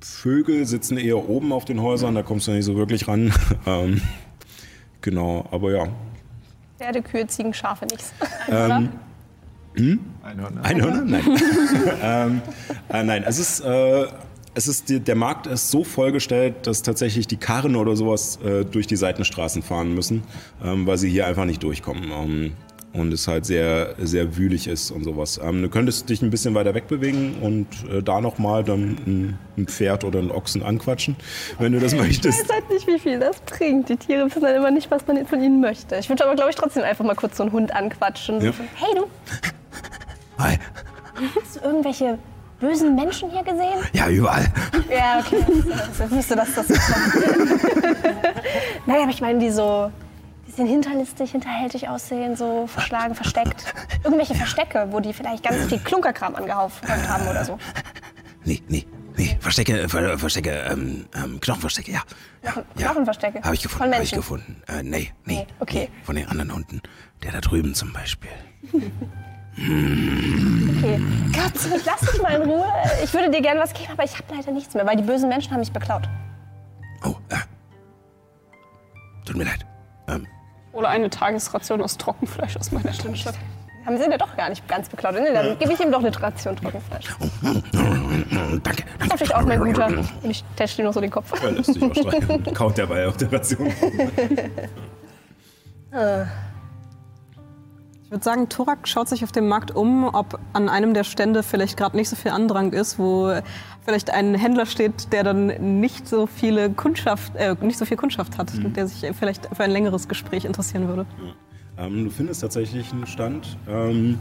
Vögel sitzen eher oben auf den Häusern, da kommst du nicht so wirklich ran. ähm, genau, aber ja. Pferde, Kühe, Ziegen, Schafe, nichts. Ähm, Einhörner. Einhörner? Nein. ähm, äh, nein, es ist, äh, es ist die, der Markt ist so vollgestellt, dass tatsächlich die Karren oder sowas äh, durch die Seitenstraßen fahren müssen, ähm, weil sie hier einfach nicht durchkommen. Ähm, und es halt sehr, sehr wühlig ist und sowas. Ähm, du könntest dich ein bisschen weiter wegbewegen und äh, da nochmal dann ein, ein Pferd oder einen Ochsen anquatschen, wenn du das Ich möchtest. weiß halt nicht, wie viel das bringt. Die Tiere wissen halt immer nicht, was man von ihnen möchte. Ich würde aber, glaube ich, trotzdem einfach mal kurz so einen Hund anquatschen. Ja. So, hey du, Hi. hast du irgendwelche bösen Menschen hier gesehen? Ja, überall. Ja, okay. Ich wusste, dass das so kommt. naja, aber ich meine, die so bisschen hinterlistig, hinterhältig aussehen, so verschlagen, versteckt. Irgendwelche Verstecke, wo die vielleicht ganz viel Klunkerkram angehauft haben oder so. Nee, nee, nee. Verstecke, Ver, Verstecke, ähm, ähm, Knochenverstecke, ja. ja Knochen- ja. Knochenverstecke? Habe ich Von gefunden, habe ich Menschen? gefunden. Äh, nee, nee, Nee, okay. nee. Von den anderen Hunden. Der da drüben zum Beispiel. Okay. Gott, ich lass dich mal in Ruhe. Ich würde dir gerne was geben, aber ich habe leider nichts mehr, weil die bösen Menschen haben mich beklaut. Oh, äh. Tut mir leid. Oder eine Tagesration aus Trockenfleisch aus meiner Tintenstadt. Haben sie denn doch gar nicht ganz beklaut. Nee, dann gebe ich ihm doch eine Ration Trockenfleisch. Danke. Das ist natürlich auch mein guter. Und ich tätsche ihm noch so den Kopf. Er lässt sich auch. Kaut dabei auf der Ration. Ich würde sagen, Torak schaut sich auf dem Markt um, ob an einem der Stände vielleicht gerade nicht so viel Andrang ist, wo vielleicht ein Händler steht, der dann nicht so viele Kundschaft, äh, nicht so viel Kundschaft hat, der sich vielleicht für ein längeres Gespräch interessieren würde. Ähm, du findest tatsächlich einen Stand. Ähm,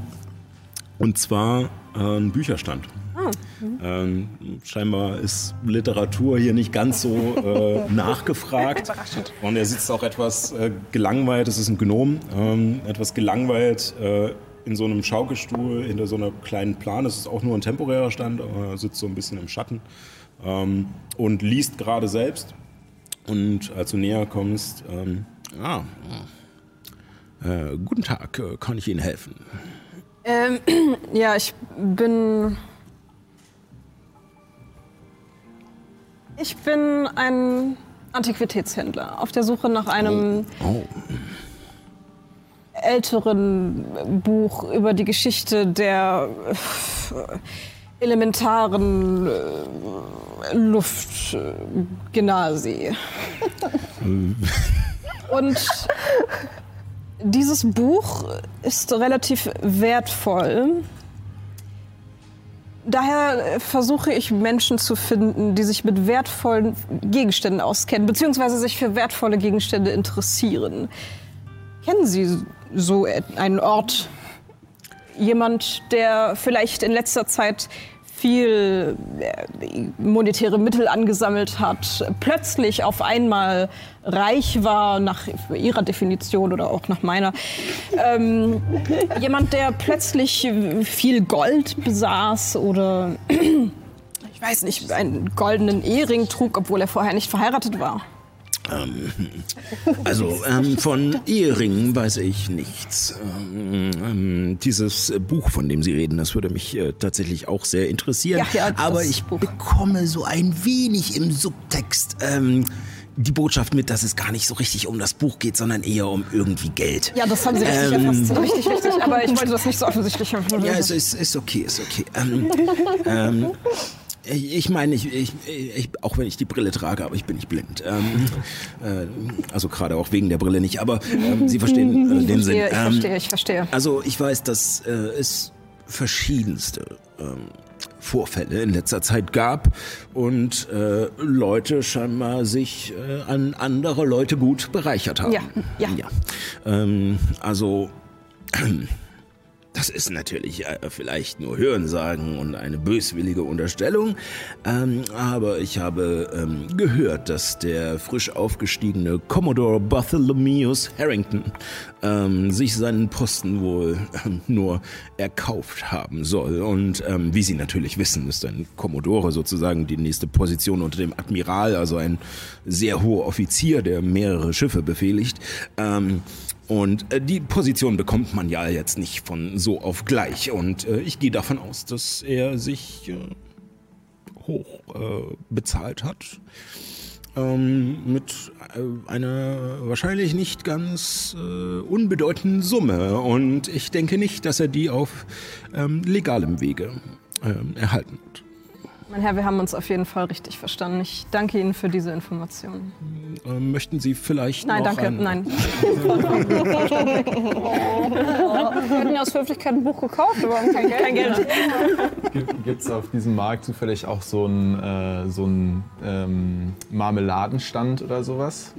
und zwar äh, einen Bücherstand. Ähm, scheinbar ist Literatur hier nicht ganz so äh, nachgefragt. Und er sitzt auch etwas äh, gelangweilt, es ist ein Gnom, ähm, etwas gelangweilt äh, in so einem Schaukelstuhl, hinter so einer kleinen Plan. Es ist auch nur ein temporärer Stand, aber er sitzt so ein bisschen im Schatten ähm, und liest gerade selbst. Und als du näher kommst, ähm, ah, äh, guten Tag, äh, kann ich Ihnen helfen? Ähm, ja, ich bin. Ich bin ein Antiquitätshändler auf der Suche nach einem Oh, älteren Buch über die Geschichte der äh, elementaren äh, Luftgenasi. Und dieses Buch ist relativ wertvoll. Daher versuche ich Menschen zu finden, die sich mit wertvollen Gegenständen auskennen, beziehungsweise sich für wertvolle Gegenstände interessieren. Kennen Sie so einen Ort? Jemand, der vielleicht in letzter Zeit viel äh, monetäre Mittel angesammelt hat, plötzlich auf einmal reich war, nach Ihrer Definition oder auch nach meiner. Ähm, jemand, der plötzlich viel Gold besaß oder, ich weiß nicht, einen goldenen Ehering trug, obwohl er vorher nicht verheiratet war. Also ähm, von Eheringen weiß ich nichts. Ähm, ähm, dieses Buch, von dem Sie reden, das würde mich äh, tatsächlich auch sehr interessieren. Ja, ja, Aber ich Buch. bekomme so ein wenig im Subtext ähm, die Botschaft mit, dass es gar nicht so richtig um das Buch geht, sondern eher um irgendwie Geld. Ja, das haben Sie richtig Ähm. erfasst. Richtig, richtig. Aber ich wollte das nicht so offensichtlich haben. Ja, es ist, ist okay, ist okay. Ähm, ähm, ich ich meine, ich, ich, ich, auch wenn ich die Brille trage, aber ich bin nicht blind. Ähm, äh, also gerade auch wegen der Brille nicht, aber ähm, Sie verstehen äh, den Sinn. verstehe, ich Ähm, verstehe, ich verstehe. Also ich weiß, dass äh, es verschiedenste ähm, Vorfälle in letzter Zeit gab und äh, Leute scheinbar sich äh, an andere Leute gut bereichert haben. Ja, ja. ja. Ähm, also das ist natürlich äh, vielleicht nur Hörensagen und eine böswillige Unterstellung, ähm, aber ich habe ähm, gehört, dass der frisch aufgestiegene Commodore Bartholomeus Harrington ähm, sich seinen Posten wohl ähm, nur erkauft haben soll. Und ähm, wie Sie natürlich wissen, ist ein Commodore sozusagen die nächste Position unter dem Admiral, also ein sehr hoher Offizier, der mehrere Schiffe befehligt. Und äh, die Position bekommt man ja jetzt nicht von so auf gleich. Und äh, ich gehe davon aus, dass er sich äh, hoch äh, bezahlt hat. Ähm, mit äh, einer wahrscheinlich nicht ganz äh, unbedeutenden Summe. Und ich denke nicht, dass er die auf ähm, legalem Wege ähm, erhalten hat. Mein Herr, wir haben uns auf jeden Fall richtig verstanden. Ich danke Ihnen für diese Information. Ähm, möchten Sie vielleicht Nein, noch danke, ein- nein. Wir hätten ja aus Höflichkeit ein Buch gekauft, aber haben kein Geld. Kein Geld. Gibt es auf diesem Markt zufällig auch so einen äh, so einen, ähm, Marmeladenstand oder sowas?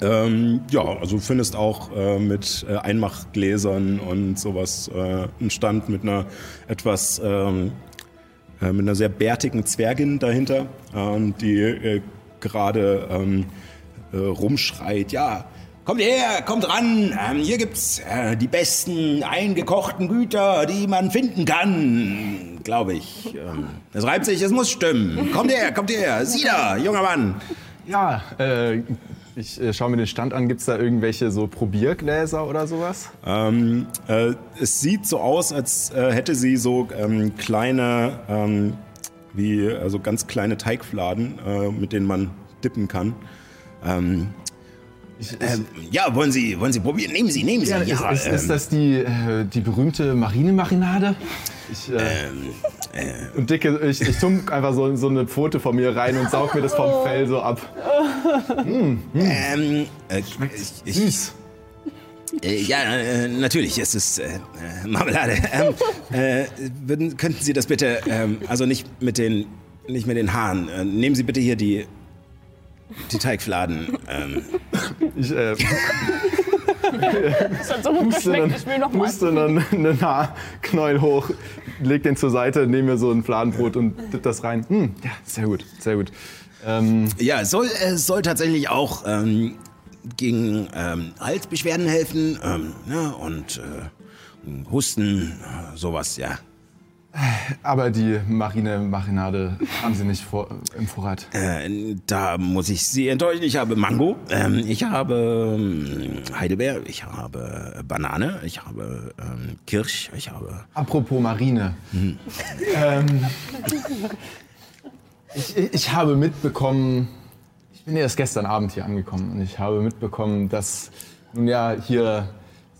Ähm, ja, also du findest auch äh, mit äh, Einmachgläsern und sowas äh, einen Stand mit einer etwas ähm, äh, mit einer sehr bärtigen Zwergin dahinter, ähm, die äh, gerade ähm, äh, rumschreit, ja. Kommt her, kommt ran. Ähm, hier gibt's äh, die besten eingekochten Güter, die man finden kann, glaube ich. Ähm, es reibt sich, es muss stimmen. Kommt her, kommt her. Sie da, junger Mann. Ja, äh, ich äh, schaue mir den Stand an. Gibt es da irgendwelche so Probiergläser oder sowas? Ähm, äh, es sieht so aus, als äh, hätte sie so ähm, kleine, ähm, wie also ganz kleine Teigfladen, äh, mit denen man dippen kann. Ähm, Ähm, ja, wollen Sie, wollen Sie probieren? Nehmen Sie, nehmen Sie. Ja, Ja, ist, ist, ähm, das die, äh, die berühmte Marinemarinade? Ich, äh, und dicke, ich, ich tunk einfach so, so eine Pfote von mir rein und saug mir das vom Fell so ab. ähm, äh, ich, ich, Süß. Äh, ja, äh, natürlich, es ist äh, äh, Marmelade. Ähm, äh, würden, könnten Sie das bitte, ähm, also nicht mit den, nicht mit den Haaren. Äh, nehmen Sie bitte hier die, die Teigfladen. Ähm, Ich äh, Das hat so gut puste geschmeckt, dann, ich will noch mal. puste dann einen Haarknäuel hoch, leg den zur Seite, nehme mir so ein Fladenbrot und das rein. Hm, ja, sehr gut, sehr gut. Ähm, ja, es soll, es soll tatsächlich auch ähm, gegen ähm, Halsbeschwerden helfen ähm, ne, und äh, Husten, äh, sowas, ja. Aber die Marine-Marinade haben Sie nicht vor, im Vorrat. Äh, da muss ich Sie enttäuschen. Ich habe Mango, ähm, ich habe ähm, Heidelbeer, ich habe Banane, ich habe ähm, Kirsch, ich habe. Apropos Marine. Ähm, ich, ich- ich habe mitbekommen, ich bin erst gestern Abend hier angekommen und ich habe mitbekommen, dass nun ja hier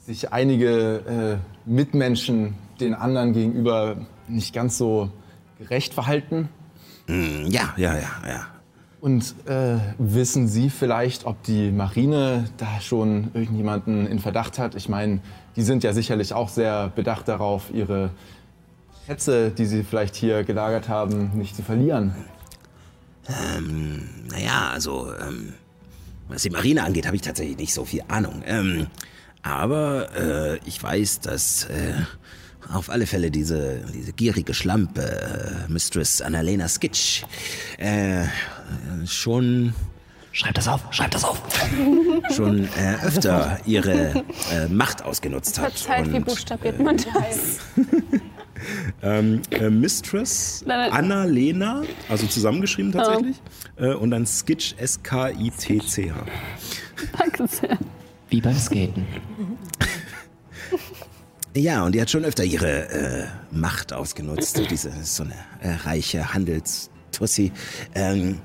sich einige äh, Mitmenschen den anderen gegenüber nicht ganz so gerecht verhalten. Mm, Ja, ja, ja, ja. Und äh, wissen Sie vielleicht, ob die Marine da schon irgendjemanden in Verdacht hat? Ich meine, die sind ja sicherlich auch sehr bedacht darauf, ihre Schätze, die sie vielleicht hier gelagert haben, nicht zu verlieren. Ähm, naja, also, ähm, was die Marine angeht, habe ich tatsächlich nicht so viel Ahnung. Ähm, aber äh, ich weiß, dass äh, auf alle Fälle diese, diese gierige Schlampe, äh, Mistress Annalena Skitch, äh, äh, schon. Schreib das auf, schreib das auf! schon äh, öfter ihre äh, Macht ausgenutzt hat. Verzeiht, wie Und, buchstabiert man das? ähm, äh, Mistress. Annalena, also zusammengeschrieben tatsächlich. Äh, und dann Skitch, S-K-I-T-C-H. Danke sehr. Wie beim Skaten. Ja, und die hat schon öfter ihre äh, Macht ausgenutzt, diese so eine äh, reiche Handelstussi, ähm,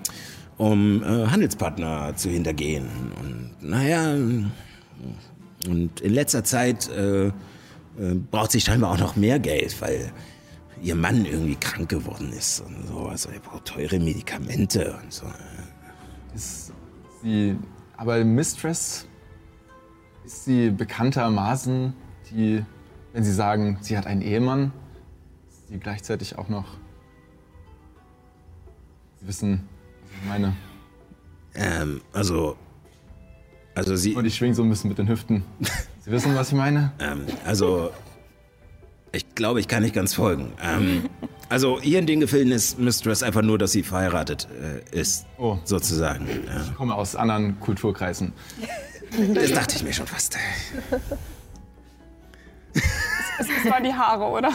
um äh, Handelspartner zu hintergehen. Und naja, und in letzter Zeit äh, äh, braucht sie scheinbar auch noch mehr Geld, weil ihr Mann irgendwie krank geworden ist und so. Also er braucht teure Medikamente und so. Ist sie, aber Mistress, ist sie bekanntermaßen die, wenn Sie sagen, sie hat einen Ehemann, sie gleichzeitig auch noch, Sie wissen, was ich meine. Ähm, also, also sie. Und ich schwing so ein bisschen mit den Hüften. Sie wissen, was ich meine? Ähm, also, ich glaube, ich kann nicht ganz folgen. Ähm, also, hier in den Gefilden ist Mistress einfach nur, dass sie verheiratet äh, ist, Oh. sozusagen. Ja. Ich komme aus anderen Kulturkreisen. Das dachte ich mir schon fast. Das waren die Haare, oder?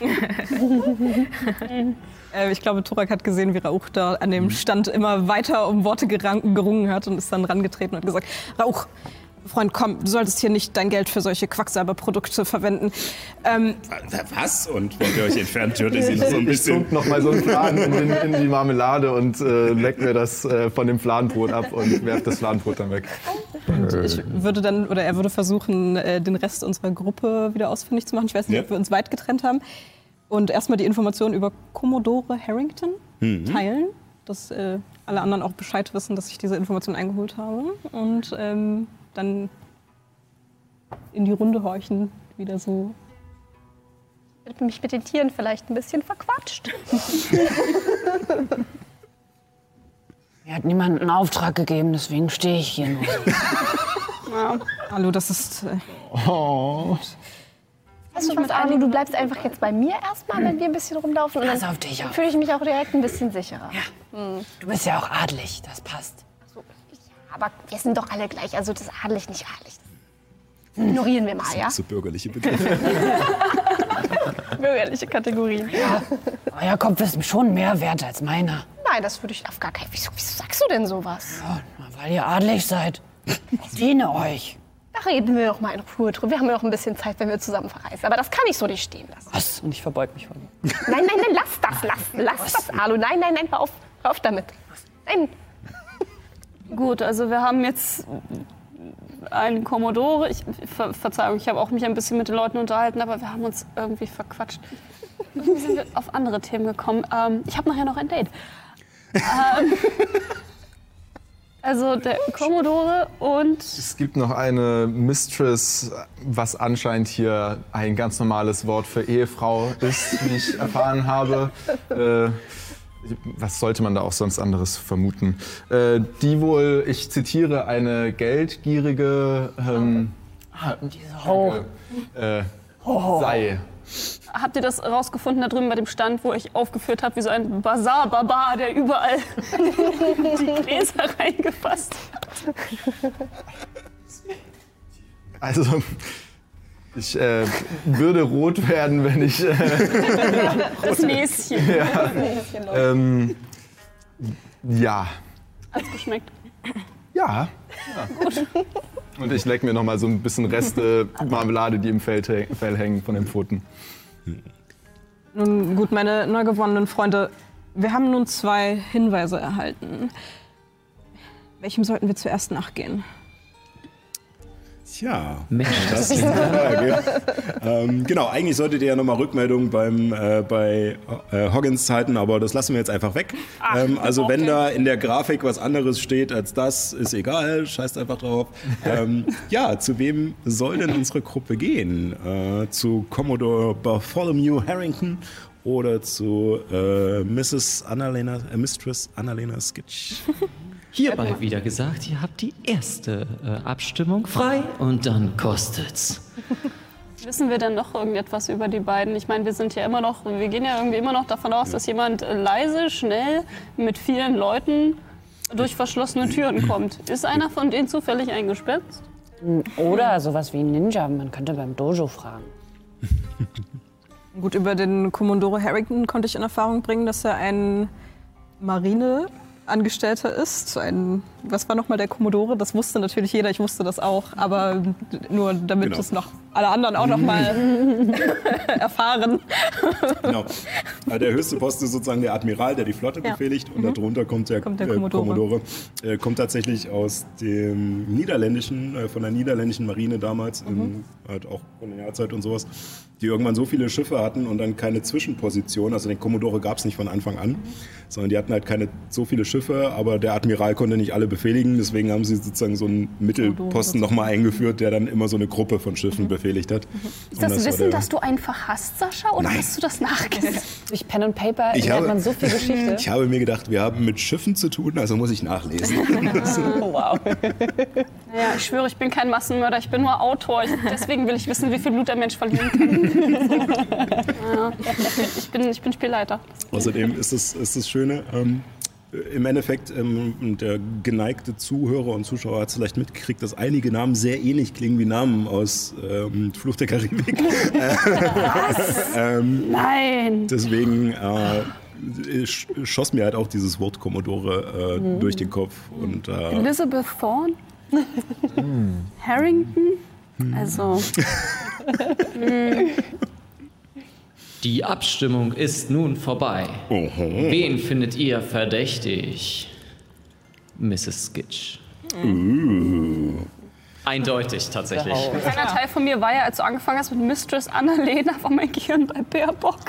Äh, ich glaube, Turak hat gesehen, wie Rauch da an dem Stand immer weiter um Worte gerungen hat und ist dann rangetreten und hat gesagt, Rauch, Freund, komm, du solltest hier nicht dein Geld für solche Quacksalberprodukte verwenden. Ähm, Was? Und wollt ihr euch entfernt, hört ihr sie noch so ein Ich bisschen. tunk noch mal so einen Fladen in, den, in die Marmelade und äh, leck mir das äh, von dem Fladenbrot ab und werf das Fladenbrot dann weg. und ich würde dann, oder er würde versuchen, äh, den Rest unserer Gruppe wieder ausfindig zu machen. Ich weiß nicht, Ja. ob wir uns weit getrennt haben. Und erstmal die Informationen über Commodore Harrington teilen, dass äh, alle anderen auch Bescheid wissen, dass ich diese Information eingeholt habe. Und ähm, dann in die Runde horchen, wieder so. Ich habe mich mit den Tieren vielleicht ein bisschen verquatscht. Mir hat niemand einen Auftrag gegeben, deswegen stehe ich hier nur. Hallo, das ist. Äh, Weißt du was, Alu, du bleibst einfach jetzt bei mir erstmal, wenn wir ein bisschen rumlaufen. Und Pass dann auf dich auf. fühle ich mich auch direkt ein bisschen sicherer. Du bist ja auch adlig, das passt. Aber wir sind doch alle gleich. Also das adelig, nicht adelig. Das ignorieren wir mal, ja? So bürgerliche Begriffe. Bürgerliche Kategorien. Euer Kopf ist schon mehr wert als meiner. Nein, das würde ich auf gar keinen wieso, wieso sagst du denn sowas? Ja, weil ihr adlig seid. Ich diene euch. Da reden wir doch mal in Ruhe drüber. Wir haben ja noch ein bisschen Zeit, wenn wir zusammen verreisen. Aber das kann ich so nicht stehen lassen. Was? Und ich verbeug mich vor ihm. Nein, nein, nein, lass das, lass, lass das, Alu. Nein, nein, nein, hör auf, hör auf damit. Nein, Gut, also wir haben jetzt ein Commodore. Ich, Ver Verzeihung, ich habe auch mich ein bisschen mit den Leuten unterhalten, aber wir haben uns irgendwie verquatscht. Irgendwie sind wir auf andere Themen gekommen. Ähm, ich habe nachher noch ein Date. ähm, also der Commodore und Es gibt noch eine Mistress, was anscheinend hier ein ganz normales Wort für Ehefrau ist, wie ich erfahren habe. Äh, was sollte man da auch sonst anderes vermuten? Äh, die wohl, ich zitiere, eine geldgierige ähm, Hoch. äh, sei. habt ihr das rausgefunden da drüben bei dem Stand, wo ich aufgeführt habe, wie so ein Bazar-Barbar, der überall die Gläser reingefasst hat? Also, ich äh, würde rot werden, wenn ich. Äh, Das Näschen. ähm, ja. Hat's geschmeckt. Ja. Und ich leck mir noch mal so ein bisschen Reste Marmelade, die im Fell, Fell hängen von den Pfoten. Nun gut, meine neu gewonnenen Freunde, wir haben nun zwei Hinweise erhalten. Welchem sollten wir zuerst nachgehen? Tja, Mensch, das ist die Frage. ähm, genau, eigentlich solltet ihr ja nochmal Rückmeldung beim, äh, bei äh, Hoggins halten, aber das lassen wir jetzt einfach weg. ähm, also wenn okay. da in der Grafik was anderes steht als das, ist egal, scheißt einfach drauf. Ähm, ja, zu wem soll denn unsere Gruppe gehen? Äh, zu Commodore Bartholomew Harrington oder zu äh, Mrs. Annalena, äh, Mistress Annalena Skitch? Hierbei wieder gesagt, ihr habt die erste äh, Abstimmung frei und dann kostet's. Wissen wir denn noch irgendetwas über die beiden? Ich meine, wir sind ja immer noch, wir gehen ja irgendwie immer noch davon aus, dass jemand äh, leise, schnell mit vielen Leuten durch verschlossene Türen kommt. Ist einer von denen zufällig eingesperrt? Oder sowas wie ein Ninja. Man könnte beim Dojo fragen. Gut, über den Commodore Harrington konnte ich in Erfahrung bringen, dass er ein Marineangestellter ist. Ein, was war nochmal der Commodore? Das wusste natürlich jeder, ich wusste das auch. Aber nur damit Genau. es noch alle anderen auch nochmal erfahren. Genau. Äh, Der höchste Posten ist sozusagen der Admiral, der die Flotte Ja. befehligt und darunter kommt der, Kommt der äh, Commodore. Commodore. Äh, kommt tatsächlich aus dem niederländischen, äh, von der niederländischen Marine damals, in halt auch Kolonialzeit und sowas, die irgendwann so viele Schiffe hatten und dann keine Zwischenposition, also den Commodore gab es nicht von Anfang an, sondern die hatten halt keine so viele Schiffe, aber der Admiral konnte nicht alle befehligen, deswegen haben sie sozusagen so einen Mittelposten nochmal eingeführt, der dann immer so eine Gruppe von Schiffen befehligt hat. Ist das, war Wissen, dass du einfach hast, Sascha? Oder Nein. hast du das nachgesehen? Durch Pen und Paper Ich lernt habe- man so viel Geschichte. Ich habe mir gedacht, wir haben mit Schiffen zu tun, also muss ich nachlesen. Oh, wow. Ja, ich schwöre, ich bin kein Massenmörder, ich bin nur Autor. Ich, deswegen will ich wissen, wie viel Blut der Mensch verlieren kann. ja, ich, bin, ich bin Spielleiter. Außerdem ist das, ist das Schöne, ähm, im Endeffekt, ähm, der geneigte Zuhörer und Zuschauer hat es vielleicht mitgekriegt, dass einige Namen sehr ähnlich klingen wie Namen aus ähm, Fluch der Karibik. ähm, Nein! deswegen äh, sch- schoss mir halt auch dieses Wort Commodore äh, durch den Kopf. Und, äh, Elizabeth Thorne? Harrington? Also, Die Abstimmung ist nun vorbei. Wen findet ihr verdächtig? Mrs. Skitch. Eindeutig, tatsächlich. ein kleiner Teil von mir war ja, als du angefangen hast mit Mistress Annalena, war mein Gehirn bei Baerbock.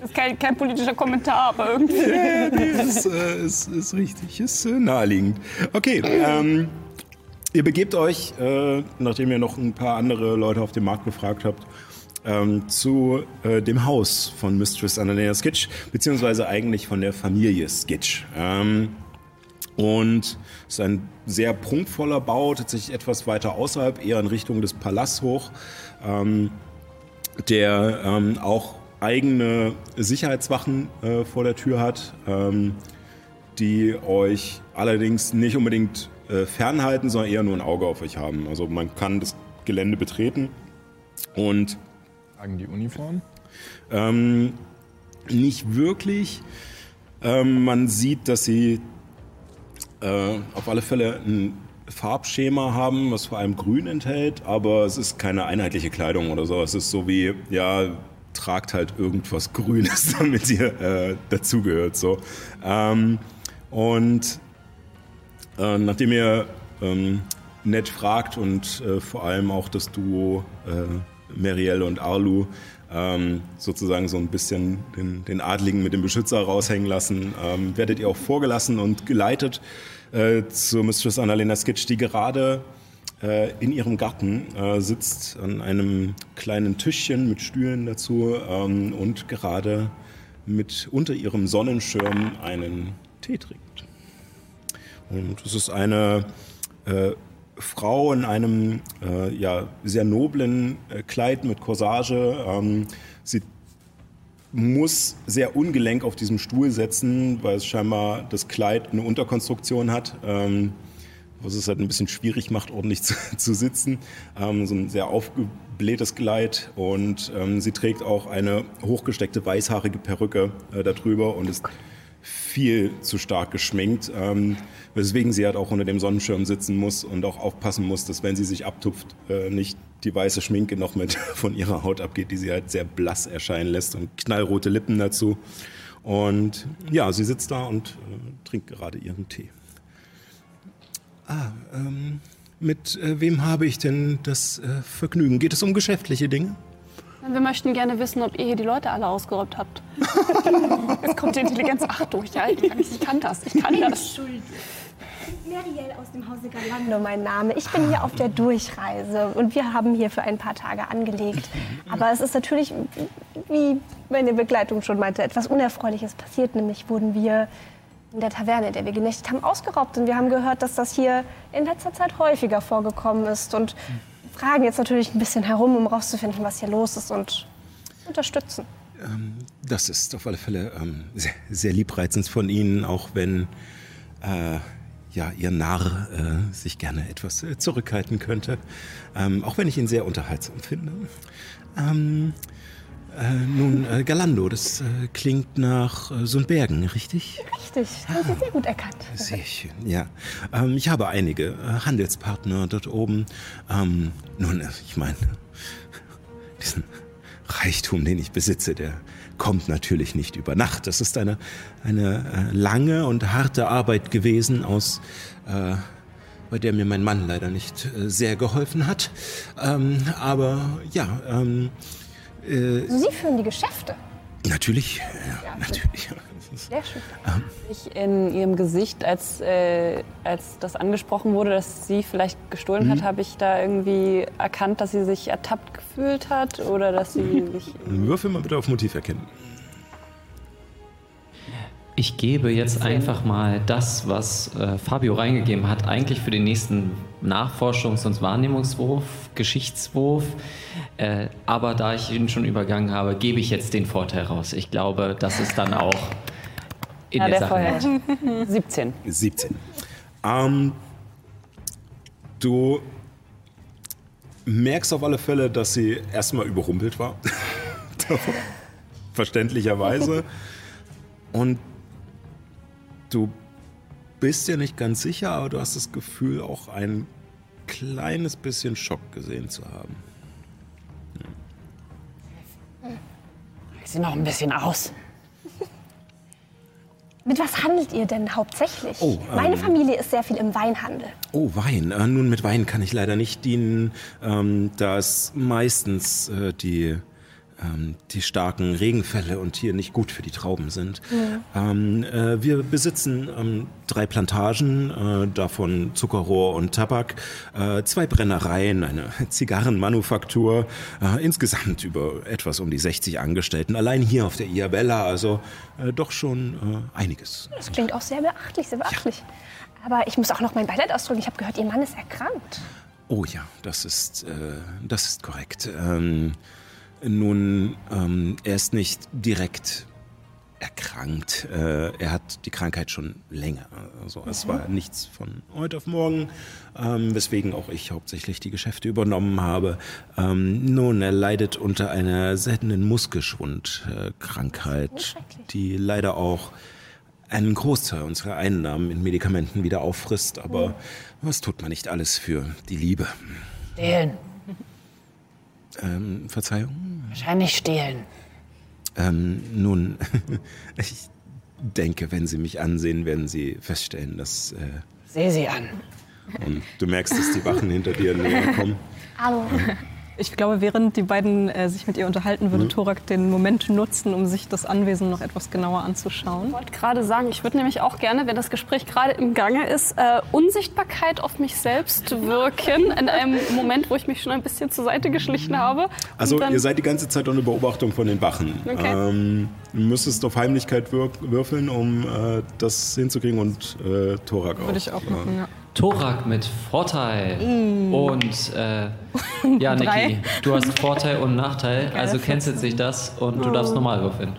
Das ist kein, kein politischer Kommentar, aber irgendwie. ist, äh, ist, ist richtig, ist äh, naheliegend. Okay, ähm, ihr begebt euch, äh, nachdem ihr noch ein paar andere Leute auf dem Markt befragt habt, ähm, zu äh, dem Haus von Mistress Annalena Skitch, beziehungsweise eigentlich von der Familie Skitch. Ähm, und es ist ein sehr prunkvoller Bau, tatsächlich etwas weiter außerhalb, eher in Richtung des Palasts hoch, ähm, der ähm, auch eigene Sicherheitswachen äh, vor der Tür hat, ähm, die euch allerdings nicht unbedingt äh, fernhalten, sondern eher nur ein Auge auf euch haben. Also man kann das Gelände betreten und Tragen die Uniform? ähm, nicht wirklich. Ähm, man sieht, dass sie äh, auf alle Fälle ein Farbschema haben, was vor allem grün enthält, aber es ist keine einheitliche Kleidung oder so. Es ist so wie, ja, tragt halt irgendwas Grünes, damit ihr äh, dazugehört. So. Ähm, und Äh, nachdem ihr ähm, nett fragt und äh, vor allem auch das Duo äh, Merielle und Arlu ähm, sozusagen so ein bisschen den, den Adligen mit dem Beschützer raushängen lassen, ähm, werdet ihr auch vorgelassen und geleitet äh, zur Mistress Annalena Skitch, die gerade äh, in ihrem Garten äh, sitzt an einem kleinen Tischchen mit Stühlen dazu ähm, und gerade mit unter ihrem Sonnenschirm einen Tee trinkt. Und es ist eine äh, Frau in einem äh, ja, sehr noblen äh, Kleid mit Corsage. Ähm, sie muss sehr ungelenk auf diesem Stuhl sitzen, weil es scheinbar das Kleid eine Unterkonstruktion hat, ähm, was es halt ein bisschen schwierig macht, ordentlich zu, zu sitzen. Ähm, so ein sehr aufgeblähtes Kleid und ähm, sie trägt auch eine hochgesteckte weißhaarige Perücke äh, darüber und ist viel zu stark geschminkt, ähm, weswegen sie halt auch unter dem Sonnenschirm sitzen muss und auch aufpassen muss, dass wenn sie sich abtupft, äh, nicht die weiße Schminke noch mit von ihrer Haut abgeht, die sie halt sehr blass erscheinen lässt und knallrote Lippen dazu. Und ja, sie sitzt da und äh, trinkt gerade ihren Tee. Ah, ähm, mit äh, wem habe ich denn das äh, Vergnügen? Geht es um geschäftliche Dinge? Wir möchten gerne wissen, ob ihr hier die Leute alle ausgeraubt habt. Jetzt kommt die Intelligenz 8 durch. Ja, ich, ich kann das, ich kann das. Meriel aus dem Hause Galando, mein Name. Ich bin hier auf der Durchreise und wir haben hier für ein paar Tage angelegt. Aber es ist natürlich, wie meine Begleitung schon meinte, etwas Unerfreuliches passiert. Nämlich wurden wir in der Taverne, in der wir genächtigt haben, ausgeraubt. Und wir haben gehört, dass das hier in letzter Zeit häufiger vorgekommen ist. Und fragen jetzt natürlich ein bisschen herum, um rauszufinden, was hier los ist und unterstützen. Ähm, das ist auf alle Fälle ähm, sehr, sehr liebreizend von Ihnen, auch wenn äh, ja, Ihr Narr äh, sich gerne etwas äh, zurückhalten könnte. Ähm, auch wenn ich ihn sehr unterhaltsam finde. Ähm, äh, nun, äh, Galando, das äh, klingt nach äh, Sundbergen, richtig? Richtig, haben Sie sehr gut erkannt. Sehr schön, ja. Ähm, ich habe einige äh, Handelspartner dort oben. Ähm, nun, ich meine, diesen Reichtum, den ich besitze, der kommt natürlich nicht über Nacht. Das ist eine, eine äh, lange und harte Arbeit gewesen, aus, äh, bei der mir mein Mann leider nicht äh, sehr geholfen hat. Ähm, aber ja, ähm, äh, Sie führen die Geschäfte. natürlich, ja, natürlich. Ist- Sehr schön. Ich in ihrem Gesicht, als, äh, als das angesprochen wurde, dass sie vielleicht gestohlen hat, habe ich da irgendwie erkannt, dass sie sich ertappt gefühlt hat oder dass sie sich. Würfel mal bitte auf Motiv erkennen. Ich gebe jetzt einfach mal das, was äh, Fabio reingegeben hat, eigentlich für den nächsten Nachforschungs- und Wahrnehmungswurf, Geschichtswurf. Äh, aber da ich ihn schon übergangen habe, gebe ich jetzt den Vorteil raus. Ich glaube, das ist dann auch in Ja, der, der Sache. vorher. 17. 17. Ähm, du merkst auf alle Fälle, dass sie erstmal überrumpelt war. Verständlicherweise. Und du bist dir nicht ganz sicher, aber du hast das Gefühl, auch ein kleines bisschen Schock gesehen zu haben. Ich sehe noch ein bisschen aus. Mit was handelt ihr denn hauptsächlich? Oh, Meine ähm, Familie ist sehr viel im Weinhandel. Oh, Wein. Äh, nun, mit Wein kann ich leider nicht dienen, ähm, da es meistens äh, die, ähm, die starken Regenfälle und hier nicht gut für die Trauben sind. Ähm, äh, wir besitzen ähm, drei Plantagen, äh, davon Zuckerrohr und Tabak, äh, zwei Brennereien, eine Zigarrenmanufaktur, äh, insgesamt über etwas um die 60 Angestellten, allein hier auf der Iabella, also äh, doch schon äh, einiges. Das klingt auch sehr beachtlich, sehr beachtlich. Aber ich muss auch noch mein Beileid ausdrücken. Ich habe gehört, Ihr Mann ist erkrankt. Oh ja, das ist, äh, das ist korrekt. Ähm, nun, ähm, er ist nicht direkt erkrankt. Äh, er hat die Krankheit schon länger. Also es war nichts von heute auf morgen, ähm, weswegen auch ich hauptsächlich die Geschäfte übernommen habe. Ähm, nun, er leidet unter einer seltenen Muskelschwundkrankheit, Oh, die leider auch einen Großteil unserer Einnahmen in Medikamenten wieder auffrisst. Aber was tut man nicht alles für die Liebe? Stehlen. Ähm, Verzeihung? Wahrscheinlich stehlen. Ähm, nun, ich denke, wenn Sie mich ansehen, werden Sie feststellen, dass äh, Sehe sie an. Und du merkst, dass die Wachen hinter dir näher kommen. Hallo. Ich glaube, während die beiden äh, sich mit ihr unterhalten, würde Torak den Moment nutzen, um sich das Anwesen noch etwas genauer anzuschauen. Ich wollte gerade sagen, ich würde nämlich auch gerne, wenn das Gespräch gerade im Gange ist, äh, Unsichtbarkeit auf mich selbst wirken. In einem Moment, wo ich mich schon ein bisschen zur Seite geschlichen habe. Also ihr seid die ganze Zeit unter Beobachtung von den Wachen. Okay. Ähm, du müsstest auf Heimlichkeit würfeln, um äh, das hinzukriegen und äh, Thorak auch. Würde ich auch machen, ja. Torak mit Vorteil. Und äh, ja. Niki, du hast Vorteil und Nachteil, also cancelt sich das und du darfst normal würfeln.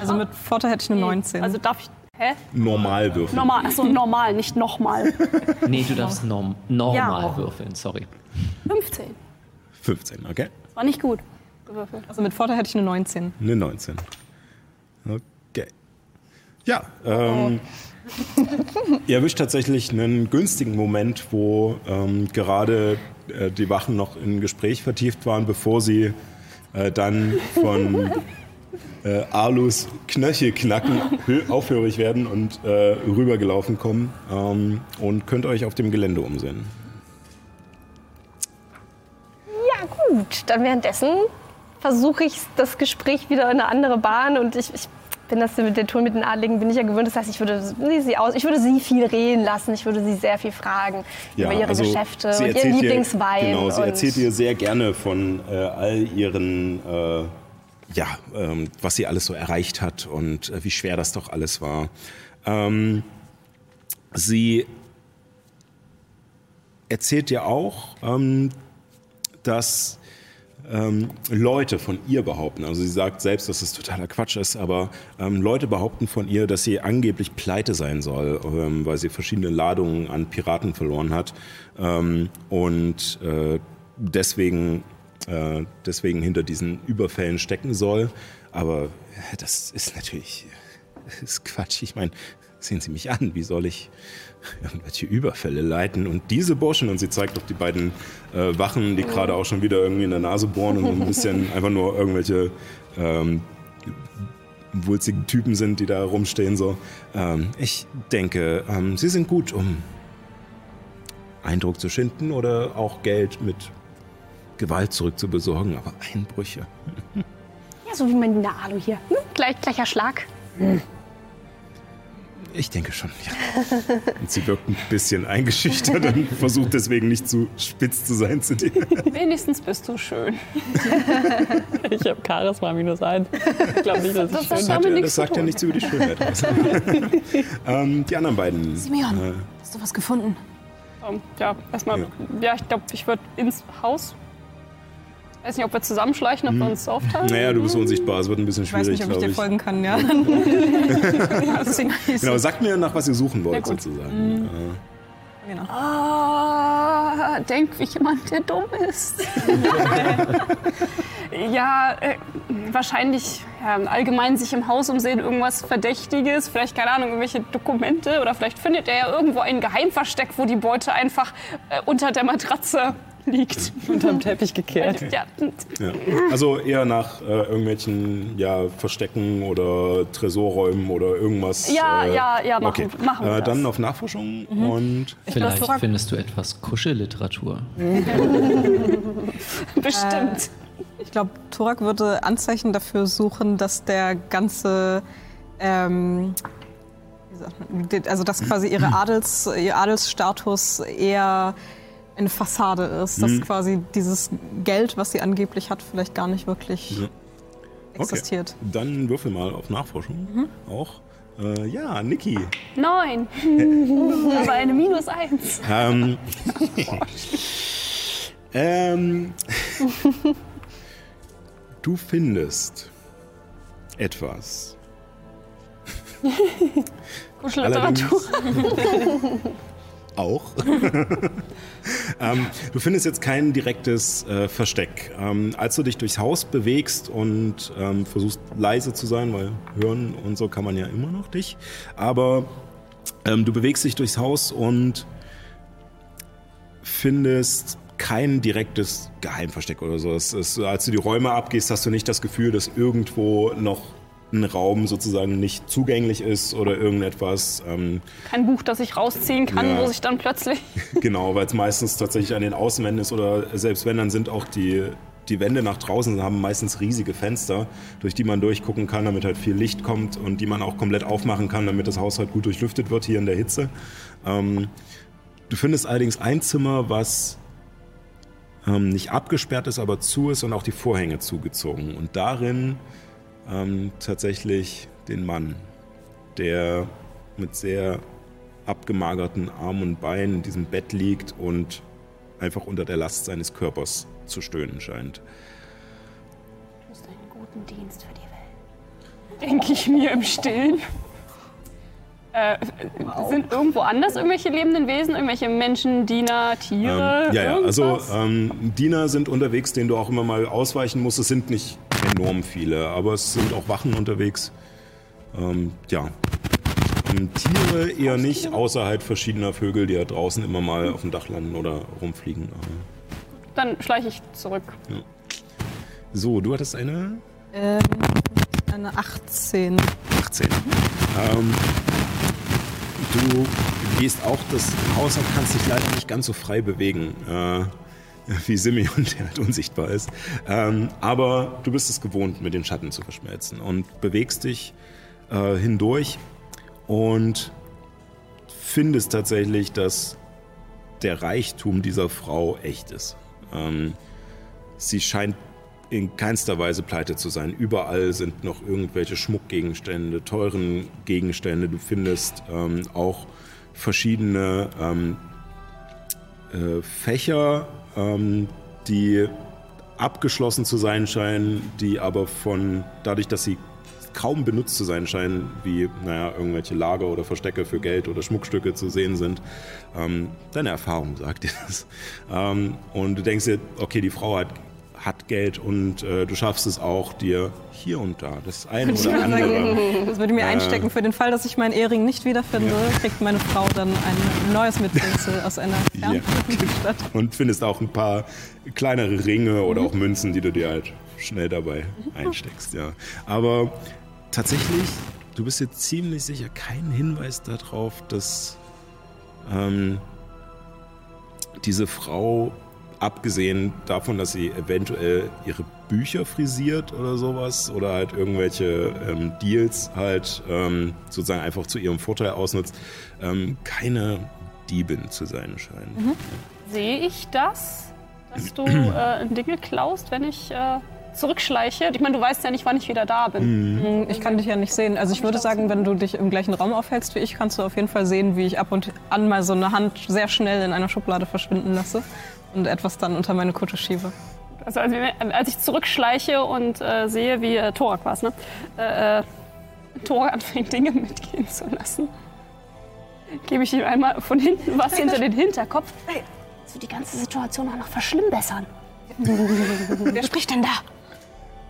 Also mit Vorteil hätte ich eine 19. Also darf ich. Hä? Normal würfeln. Normal, achso, normal, nicht nochmal. Nee, du darfst norm normal Ja. würfeln, sorry. 15. 15, okay? War nicht gut gewürfelt. also mit Vorteil hätte ich eine 19. Eine 19. Okay. Ja, ähm, ihr erwischt tatsächlich einen günstigen Moment, wo ähm, gerade äh, die Wachen noch in Gespräch vertieft waren, bevor sie äh, dann von äh, Arlus Knöchelknacken hö- aufhörig werden und äh, rübergelaufen kommen ähm, und könnt euch auf dem Gelände umsehen. Ja, gut. Dann währenddessen versuche ich das Gespräch wieder in eine andere Bahn und ich, ich bin das mit den Ton mit den Adligen bin ich ja gewöhnt. Das heißt, ich würde sie, aus, ich würde sie viel reden lassen. Ich würde sie sehr viel fragen über ihre Geschäfte also sie und ihren Lieblingswein. Dir, genau, sie erzählt dir sehr gerne von äh, all ihren, äh, ja, ähm, was sie alles so erreicht hat und äh, wie schwer das doch alles war. Ähm, sie erzählt dir auch, ähm, dass ähm, Leute von ihr behaupten, also sie sagt selbst, dass es totaler Quatsch ist, aber ähm, Leute behaupten von ihr, dass sie angeblich pleite sein soll, ähm, weil sie verschiedene Ladungen an Piraten verloren hat ähm, und äh, deswegen, äh, deswegen hinter diesen Überfällen stecken soll. Aber äh, das ist natürlich das ist Quatsch. Ich meine, sehen Sie mich an, wie soll ich irgendwelche Überfälle leiten? Und diese Burschen, und sie zeigt auf die beiden äh, Wachen, die gerade auch schon wieder irgendwie in der Nase bohren und so ein bisschen einfach nur irgendwelche ähm, wulzigen Typen sind, die da rumstehen. So. Ähm, ich denke, ähm, sie sind gut, um Eindruck zu schinden oder auch Geld mit Gewalt zurückzubesorgen, aber Einbrüche. ja, so wie mein Diener Alu hier. Hm? Gleich, gleicher Schlag. Ich denke schon, ja. Und sie wirkt ein bisschen eingeschüchtert und versucht deswegen nicht zu spitz zu sein zu dir. Wenigstens bist du schön. Ich habe Charisma minus eins. Ich glaube nicht, dass ich Das schön äh, nichts das sagt ja nichts über die Schönheit aus. ähm, die anderen beiden. Simeon, hast du was gefunden? Ähm, ja, erstmal, Ja. ja, ich glaube, ich würde ins Haus. Weiß nicht, ob wir zusammenschleichen, ob wir uns aufteilen. Naja, du bist unsichtbar, es wird ein bisschen Ich weiß schwierig, nicht, ob ich glaube dir ich. folgen kann, ja. Genau, sagt mir, nach was ihr suchen wollt, sozusagen. genau. Ah, denk wie jemand, der dumm ist. ja, äh, wahrscheinlich ja, allgemein sich im Haus umsehen, irgendwas Verdächtiges, vielleicht, keine Ahnung, irgendwelche Dokumente oder vielleicht findet er ja irgendwo ein Geheimversteck, wo die Beute einfach äh, unter der Matratze liegt. unterm Teppich gekehrt. Ja, Ja. Also eher nach äh, irgendwelchen ja, Verstecken oder Tresorräumen oder irgendwas. Ja, äh, ja, ja, machen- okay. machen wir äh, Dann das. auf Nachforschung Mhm. und Vielleicht findest du etwas Kuschelliteratur. bestimmt. Ich glaube, Torak würde Anzeichen dafür suchen, dass der ganze, ähm, also dass quasi ihre Adels, ihr Adelsstatus eher eine Fassade ist. Dass quasi dieses Geld, was sie angeblich hat, vielleicht gar nicht wirklich Ja. existiert. Okay. Dann würfel mal auf Nachforschung auch. Äh, ja, Niki. Neun. Aber eine Minus eins. Ähm, ähm, du findest etwas. Kuschelliteratur. Auch. ähm, du findest jetzt kein direktes äh, Versteck. Ähm, als du dich durchs Haus bewegst und ähm, versuchst leise zu sein, weil hören und so kann man ja immer noch dich, aber ähm, du bewegst dich durchs Haus und findest kein direktes Geheimversteck oder so. Ist, als du die Räume abgehst, hast du nicht das Gefühl, dass irgendwo noch ein Raum sozusagen nicht zugänglich ist oder irgendetwas. Ähm, Kein Buch, das ich rausziehen kann, Ja. wo sich dann plötzlich. genau, weil es meistens tatsächlich an den Außenwänden ist oder selbst wenn, dann sind auch die, die Wände nach draußen, haben meistens riesige Fenster, durch die man durchgucken kann, damit halt viel Licht kommt und die man auch komplett aufmachen kann, damit das Haus halt gut durchlüftet wird hier in der Hitze. Ähm, du findest allerdings ein Zimmer, was ähm, nicht abgesperrt ist, aber zu ist und auch die Vorhänge zugezogen. Und darin ähm, tatsächlich den Mann, der mit sehr abgemagerten Armen und Beinen in diesem Bett liegt und einfach unter der Last seines Körpers zu stöhnen scheint. Du tust einen guten Dienst für die Welt. denke ich mir im Stillen. Äh, Sind irgendwo anders irgendwelche lebenden Wesen, irgendwelche Menschen, Diener, Tiere? Ähm, ja, ja, also ähm, Diener sind unterwegs, denen du auch immer mal ausweichen musst. Es sind nicht enorm viele, aber es sind auch Wachen unterwegs. Ähm, ja. Ähm, Tiere eher nicht, außer halt verschiedener Vögel, die ja draußen immer mal auf dem Dach landen oder rumfliegen. Aber Dann schleiche ich zurück. So, du hattest eine Ähm, eine 18. 18. Ähm, du gehst auch das Haus ab, kannst dich leider nicht ganz so frei bewegen, äh, wie Simeon, der halt unsichtbar ist. Ähm, aber du bist es gewohnt, mit den Schatten zu verschmelzen und bewegst dich äh, hindurch und findest tatsächlich, dass der Reichtum dieser Frau echt ist. Ähm, sie scheint in keinster Weise pleite zu sein. Überall sind noch irgendwelche Schmuckgegenstände, teuren Gegenstände. Du findest ähm, auch verschiedene ähm, äh, Fächer, ähm, die abgeschlossen zu sein scheinen, die aber von dadurch, dass sie kaum benutzt zu sein scheinen, wie naja, irgendwelche Lager oder Verstecke für Geld oder Schmuckstücke zu sehen sind. Ähm, deine Erfahrung sagt dir das. Ähm, und du denkst dir, okay, die Frau hat, hat Geld und äh, du schaffst es auch, dir hier und da das eine oder andere. Das würde ich mir Äh. einstecken. Für den Fall, dass ich meinen Ehering nicht wiederfinde, kriegt meine Frau dann ein neues Mitbringsel aus einer Ja, Stadt. und findest auch ein paar kleinere Ringe oder auch Münzen, die du dir halt schnell dabei einsteckst. Ja. Aber tatsächlich, du bist dir ziemlich sicher, kein Hinweis darauf, dass ähm, diese Frau, abgesehen davon, dass sie eventuell ihre Bücher frisiert oder sowas oder halt irgendwelche ähm, Deals halt ähm, sozusagen einfach zu ihrem Vorteil ausnutzt, ähm, keine Diebin zu sein scheint. Sehe ich das, dass du äh, Dinge klaust, wenn ich äh, zurückschleiche? Ich meine, du weißt ja nicht, wann ich wieder da bin. Hm, Ich kann dich ja nicht sehen. Also ich würde sagen, wenn du dich im gleichen Raum aufhältst wie ich, kannst du auf jeden Fall sehen, wie ich ab und an mal so eine Hand sehr schnell in einer Schublade verschwinden lasse und etwas dann unter meine Kutte schiebe. Also als, als ich zurückschleiche und äh, sehe, wie äh, Torak war es, ne? Äh, äh, Torak anfängt, Dinge mitgehen zu lassen, gebe ich ihm einmal von hinten was hinter den Hinterkopf. Das wird die ganze Situation auch noch verschlimmbessern. Wer spricht denn da?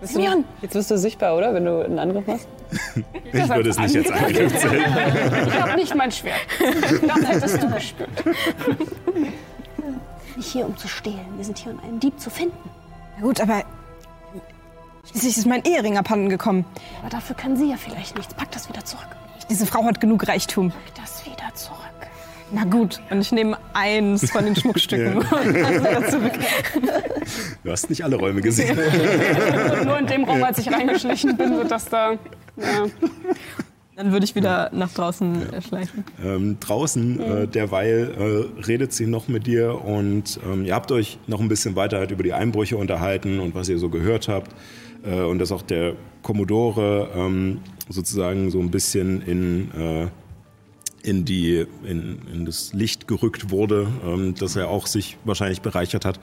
Simeon! Jetzt bist du sichtbar, oder? Wenn du einen Angriff machst? Ich würde es nicht jetzt Angriff zählen. Ich habe nicht mein Schwert. Das hättest du gespürt. Nicht hier, um zu stehlen. Wir sind hier, um einen Dieb zu finden. Na gut, aber schließlich ist mein Ehering abhanden gekommen. Aber dafür können Sie ja vielleicht nichts. Pack das wieder zurück. Diese Frau hat genug Reichtum. Pack das wieder zurück. Na gut, und ich nehme eins von den Schmuckstücken und dann wieder zurück. Du hast nicht alle Räume gesehen. Nur in dem Raum, als ich reingeschlichen bin, wird das da. Ja. Dann würde ich wieder nach draußen äh, schleichen. Ähm, draußen, äh, derweil äh, redet sie noch mit dir und ähm, ihr habt euch noch ein bisschen weiter halt über die Einbrüche unterhalten und was ihr so gehört habt. Äh, und dass auch der Commodore ähm, sozusagen so ein bisschen in, äh, in, die, in, in das Licht gerückt wurde, ähm, dass er auch sich wahrscheinlich bereichert hat.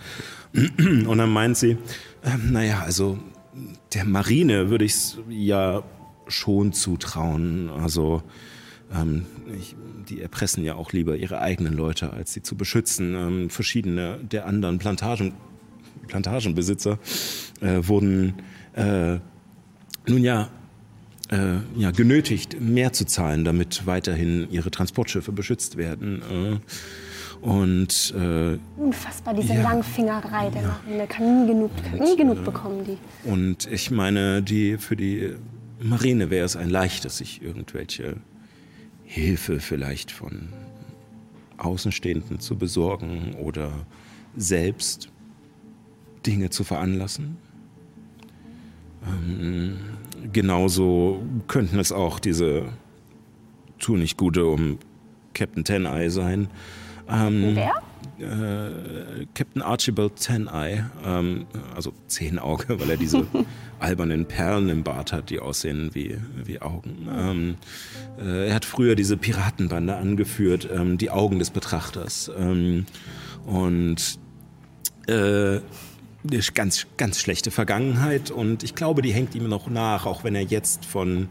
Und dann meint sie, ähm, naja, also der Marine würde ich es ja schon zutrauen. Also ähm, ich, die erpressen ja auch lieber ihre eigenen Leute, als sie zu beschützen. Ähm, verschiedene der anderen Plantagen, Plantagenbesitzer äh, wurden äh, nun ja, äh, ja genötigt, mehr zu zahlen, damit weiterhin ihre Transportschiffe beschützt werden. Äh, und äh, Unfassbar, diese Ja. Langfingerei der Marine. Kann nie genug, kann nie genug bekommen, die. Und ich meine, die für die Marine wäre es ein leichtes, sich irgendwelche Hilfe vielleicht von Außenstehenden zu besorgen oder selbst Dinge zu veranlassen. Ähm, genauso könnten es auch diese Tunichtgute um Captain Ten-Eye sein. Ähm, Wer? Äh, Captain Archibald Ten-Eye, ähm, also Zehnauge, weil er diese albernen Perlen im Bart hat, die aussehen wie, wie Augen. Ähm, äh, er hat früher diese Piratenbande angeführt, ähm, die Augen des Betrachters. Ähm, und äh, eine ganz, ganz schlechte Vergangenheit und ich glaube, die hängt ihm noch nach, auch wenn er jetzt von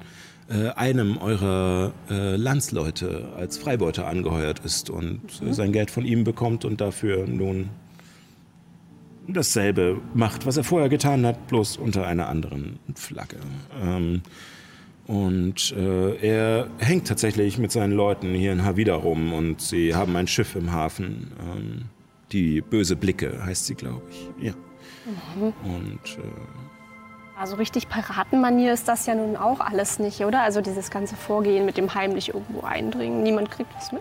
äh, einem eurer äh, Landsleute als Freibeuter angeheuert ist und äh, sein Geld von ihm bekommt und dafür nun dasselbe macht, was er vorher getan hat, bloß unter einer anderen Flagge. Ähm, und äh, er hängt tatsächlich mit seinen Leuten hier in Havida rum und sie haben ein Schiff im Hafen. Ähm, die böse Blicke heißt sie, glaube ich. Ja. Und äh, Also richtig Piratenmanier ist das ja nun auch alles nicht, oder? Also dieses ganze Vorgehen mit dem heimlich irgendwo eindringen. Niemand kriegt was mit.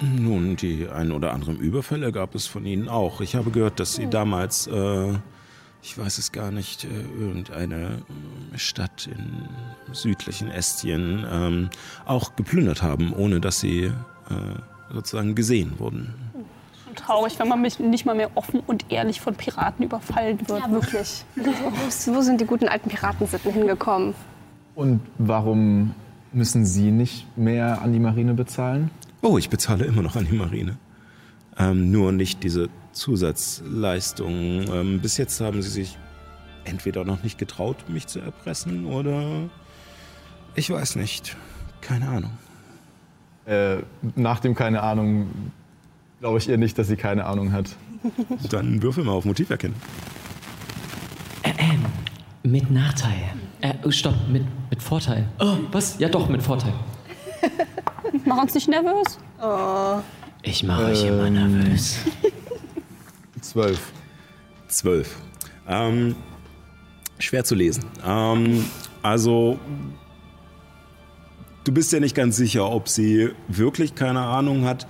Nun, die ein oder anderen Überfälle gab es von Ihnen auch. Ich habe gehört, dass Sie damals, äh, ich weiß es gar nicht, äh, irgendeine äh, Stadt im südlichen Estien ähm, auch geplündert haben, ohne dass Sie äh, sozusagen gesehen wurden. Traurig, wenn man mich nicht mal mehr offen und ehrlich von Piraten überfallen wird. Ja, wirklich. Wo, sind die guten alten Piratensitten hingekommen? Und warum müssen Sie nicht mehr an die Marine bezahlen? Oh, ich bezahle immer noch an die Marine. Ähm, nur nicht diese Zusatzleistungen. Ähm, bis jetzt haben sie sich entweder noch nicht getraut, mich zu erpressen oder ich weiß nicht. Keine Ahnung. Äh, nach dem keine Ahnung glaube ich ihr nicht, dass sie keine Ahnung hat. Dann würfel mal auf Motiv erkennen. Mit Nachteil. Äh, oh, stopp, mit, mit Vorteil. Oh, was? Ja doch, mit Vorteil. Mach uns nicht nervös. Ich mache euch immer nervös. Zwölf. Zwölf. Ähm, schwer zu lesen. Ähm, also, du bist ja nicht ganz sicher, ob sie wirklich keine Ahnung hat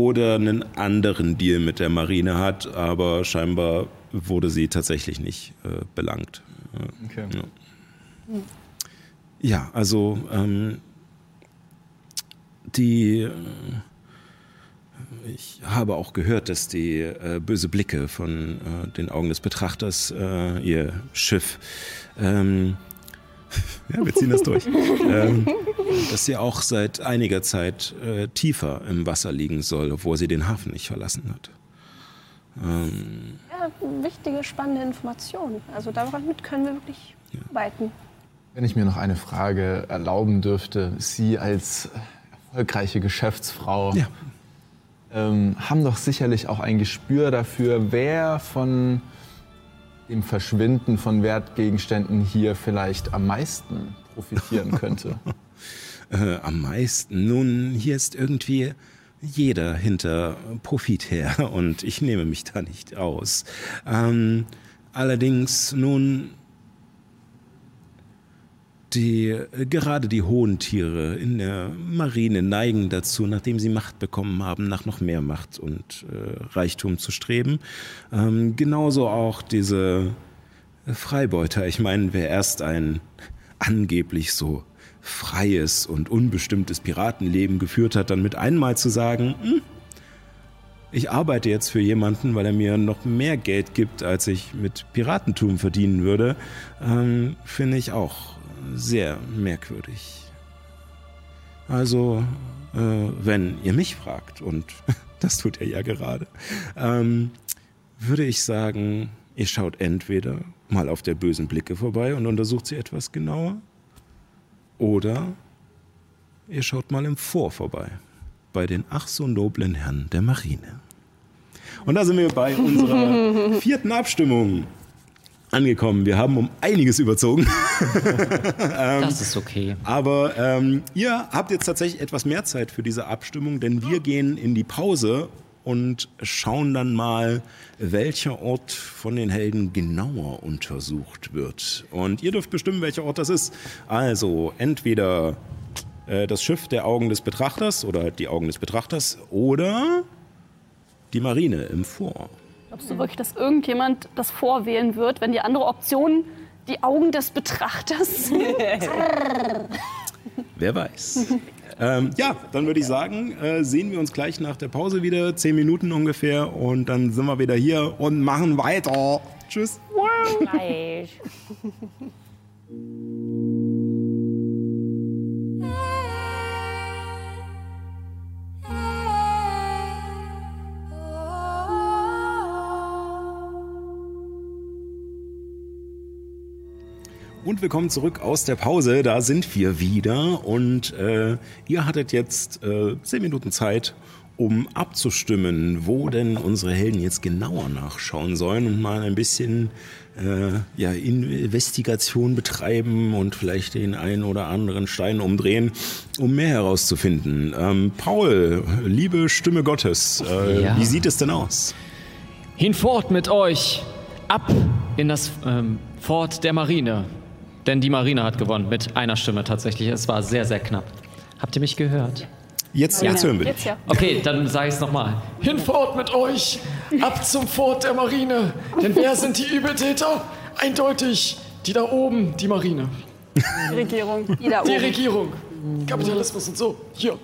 oder einen anderen Deal mit der Marine hat, aber scheinbar wurde sie tatsächlich nicht äh, belangt. Okay. Ja. Ja, also ähm, die. Äh, ich habe auch gehört, dass die äh, böse Blicke von äh, den Augen des Betrachters äh, ihr Schiff. Ähm, ja, wir ziehen das durch. ähm, dass sie auch seit einiger Zeit äh, tiefer im Wasser liegen soll, obwohl sie den Hafen nicht verlassen hat. Ähm, Ja, wichtige, spannende Informationen. Also damit können wir wirklich arbeiten. Wenn ich mir noch eine Frage erlauben dürfte, Sie als erfolgreiche Geschäftsfrau Ja. ähm, haben doch sicherlich auch ein Gespür dafür, wer von dem Verschwinden von Wertgegenständen hier vielleicht am meisten profitieren könnte. äh, am meisten. Nun, hier ist irgendwie jeder hinter Profit her und ich nehme mich da nicht aus. Ähm, allerdings, nun, die, gerade die hohen Tiere in der Marine neigen dazu, nachdem sie Macht bekommen haben, nach noch mehr Macht und äh, Reichtum zu streben. Ähm, genauso auch diese Freibeuter. Ich meine, wer erst ein angeblich so freies und unbestimmtes Piratenleben geführt hat, dann mit einmal zu sagen, "Hm, ich arbeite jetzt für jemanden, weil er mir noch mehr Geld gibt, als ich mit Piratentum verdienen würde, ähm, finde ich auch sehr merkwürdig. Also, äh, wenn ihr mich fragt, und das tut ihr ja gerade, ähm, würde ich sagen, ihr schaut entweder mal auf der bösen Blicke vorbei und untersucht sie etwas genauer, oder ihr schaut mal im Vor vorbei, bei den ach so noblen Herren der Marine. Und da sind wir bei unserer vierten Abstimmung angekommen. Wir haben um einiges überzogen. Das ist okay. Aber ähm, ihr habt jetzt tatsächlich etwas mehr Zeit für diese Abstimmung, denn wir gehen in die Pause und schauen dann mal, welcher Ort von den Helden genauer untersucht wird. Und ihr dürft bestimmen, welcher Ort das ist. Also entweder äh, das Schiff der Augen des Betrachters oder halt die Augen des Betrachters oder die Marine im Vor. Glaubst du wirklich, dass irgendjemand das vorwählen wird, wenn die andere Option die Augen des Betrachters Wer weiß. ähm, ja, dann würde ich sagen, äh, sehen wir uns gleich nach der Pause wieder, zehn Minuten ungefähr, und dann sind wir wieder hier und machen weiter. Tschüss. Gleich. Und willkommen zurück aus der Pause. Da sind wir wieder und äh, ihr hattet jetzt äh, zehn Minuten Zeit, um abzustimmen, wo denn unsere Helden jetzt genauer nachschauen sollen und mal ein bisschen äh, ja, Investigation betreiben und vielleicht den einen oder anderen Stein umdrehen, um mehr herauszufinden. Ähm, Paul, liebe Stimme Gottes, äh, Ja. wie sieht es denn aus? Hinfort mit euch! Ab in das ähm, Fort der Marine. Denn die Marine hat gewonnen mit einer Stimme tatsächlich. Es war sehr, sehr knapp. Habt ihr mich gehört? Jetzt, jetzt hören wir dich. Jetzt ja. Okay, dann sage ich es nochmal. Hinfort mit euch! Ab zum Fort der Marine! Denn wer sind die Übeltäter? Eindeutig die da oben, die Marine. Die Regierung. Die da Die oben. Regierung. Kapitalismus und so. Hier.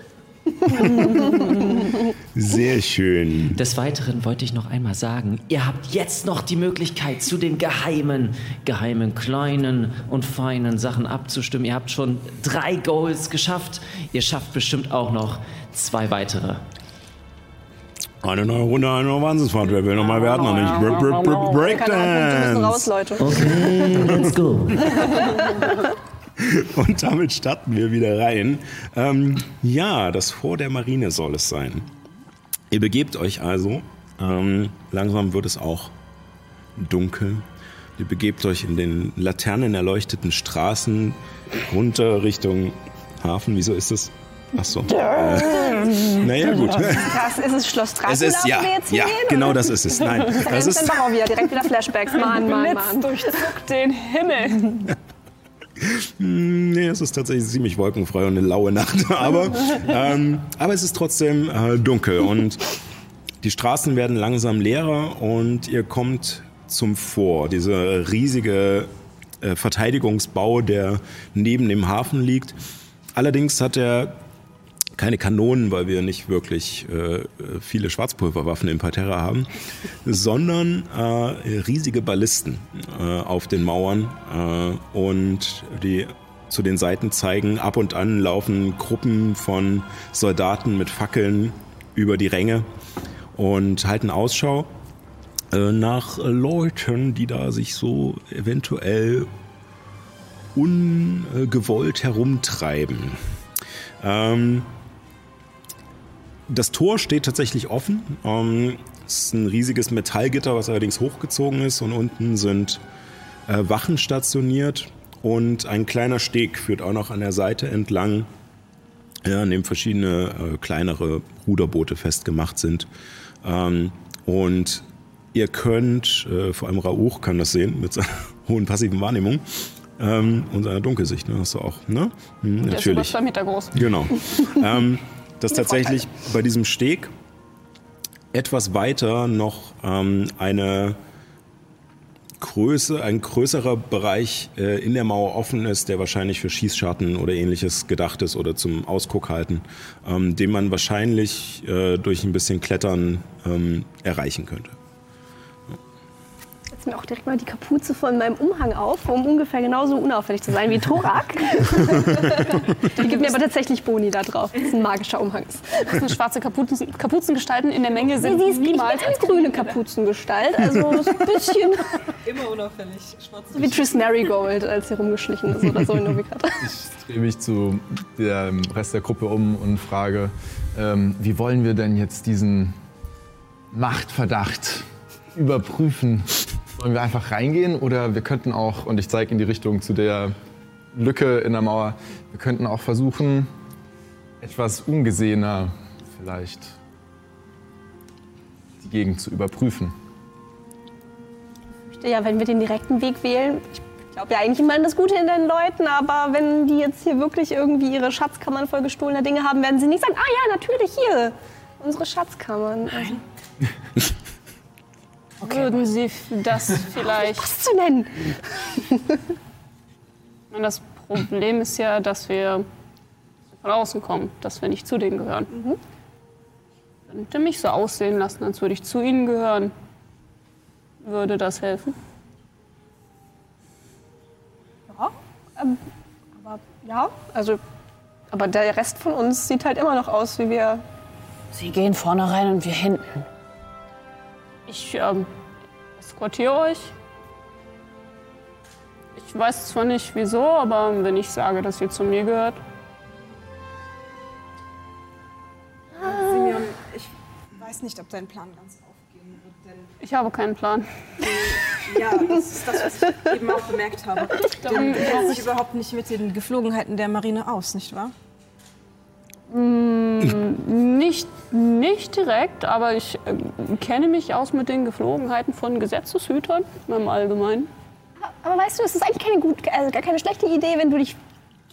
Sehr schön. Des Weiteren wollte ich noch einmal sagen, ihr habt jetzt noch die Möglichkeit, zu den geheimen, geheimen kleinen und feinen Sachen abzustimmen. Ihr habt schon drei Goals geschafft. Ihr schafft bestimmt auch noch zwei weitere. Eine neue Runde, eine neue Wahnsinnsfahrt. Wer will nochmal? Wer hat noch nicht? Break, break, break, Keine Ahnung, wir müssen raus, Breakdance. Leute. Let's go. Und damit starten wir wieder rein. Ähm, ja, das Vor der Marine soll es sein. Ihr begebt euch also. Ähm, langsam wird es auch dunkel. Ihr begebt euch in den laternenerleuchteten Straßen runter Richtung Hafen. Wieso ist es? Ach so. Äh, naja, gut. Krass, ist es Schloss Dracula, Es ist, ja, jetzt ja, hingehen? genau das ist es. Nein, das Das ist, dann wieder, direkt wieder Flashbacks. Mann, Mann, Mann. durchzuckt den Himmel. Nee, es ist tatsächlich ziemlich wolkenfrei und eine laue Nacht. Aber, ähm, aber es ist trotzdem äh, dunkel und die Straßen werden langsam leerer und ihr kommt zum Vor. Dieser riesige äh, Verteidigungsbau, der neben dem Hafen liegt. Allerdings hat er keine Kanonen, weil wir nicht wirklich äh, viele Schwarzpulverwaffen im Parterre haben, sondern äh, riesige Ballisten äh, auf den Mauern äh, und die zu den Seiten zeigen. Ab und an laufen Gruppen von Soldaten mit Fackeln über die Ränge und halten Ausschau äh, nach Leuten, die da sich so eventuell ungewollt herumtreiben. Ähm, das Tor steht tatsächlich offen. Ähm, es ist ein riesiges Metallgitter, was allerdings hochgezogen ist und unten sind äh, Wachen stationiert und ein kleiner Steg führt auch noch an der Seite entlang, ja, an dem verschiedene äh, kleinere Ruderboote festgemacht sind. Ähm, und ihr könnt, äh, vor allem Rauch kann das sehen mit seiner hohen passiven Wahrnehmung ähm, und seiner Dunkelsicht, ne, hast du auch, ne? Hm, Der ist über natürlich. zwei Meter groß. Genau. ähm, dass tatsächlich bei diesem Steg etwas weiter noch ähm, eine Größe, ein größerer Bereich äh, in der Mauer offen ist, der wahrscheinlich für Schießscharten oder ähnliches gedacht ist oder zum Ausguck halten, ähm, den man wahrscheinlich äh, durch ein bisschen Klettern ähm, erreichen könnte. Setz mir auch direkt mal die Kapuze von meinem Umhang auf, um ungefähr genauso unauffällig zu sein wie Thorak. die gibt mir aber tatsächlich Boni da drauf. Das ist ein magischer Umhang. Das sind schwarze Kapuzen, Kapuzengestalten in der Menge sind Sie ist niemals eine grüne Kapuzengestalt. Also ist ein bisschen Immer unauffällig. Schwarz. so wie Tris Marigold, als sie rumgeschlichen ist oder so in Novigrad. Ich drehe mich zu dem Rest der Gruppe um und frage, ähm, wie wollen wir denn jetzt diesen Machtverdacht überprüfen? Wollen wir einfach reingehen oder wir könnten auch, und ich zeige in die Richtung zu der Lücke in der Mauer, wir könnten auch versuchen, etwas ungesehener vielleicht die Gegend zu überprüfen. Ja, wenn wir den direkten Weg wählen, ich glaube ja eigentlich immer an das Gute in den Leuten, aber wenn die jetzt hier wirklich irgendwie ihre Schatzkammern voll gestohlener Dinge haben, werden sie nicht sagen, ah ja, natürlich hier, unsere Schatzkammern. Also, Würden Sie das vielleicht. was zu nennen? Und das Problem ist ja, dass wir von außen kommen, dass wir nicht zu denen gehören. Könnte mich so aussehen lassen, als würde ich zu ihnen gehören. Würde das helfen? Ähm, aber ja, also, aber der Rest von uns sieht halt immer noch aus, wie wir. Sie gehen vorne rein und wir hinten. Ich ähm, eskortiere euch. Ich weiß zwar nicht wieso, aber wenn ich sage, dass ihr zu mir gehört, Simeon, ich weiß nicht, ob dein Plan ganz aufgehen wird, denn ich habe keinen Plan. ja, das ist das, was ich eben auch bemerkt habe. Denn du kennst dich überhaupt nicht mit den Geflogenheiten der Marine aus, nicht wahr? Nicht, nicht direkt, aber ich äh, kenne mich aus mit den Geflogenheiten von Gesetzeshütern im Allgemeinen. Aber weißt du, es ist eigentlich keine gut, also gar keine schlechte Idee, wenn du dich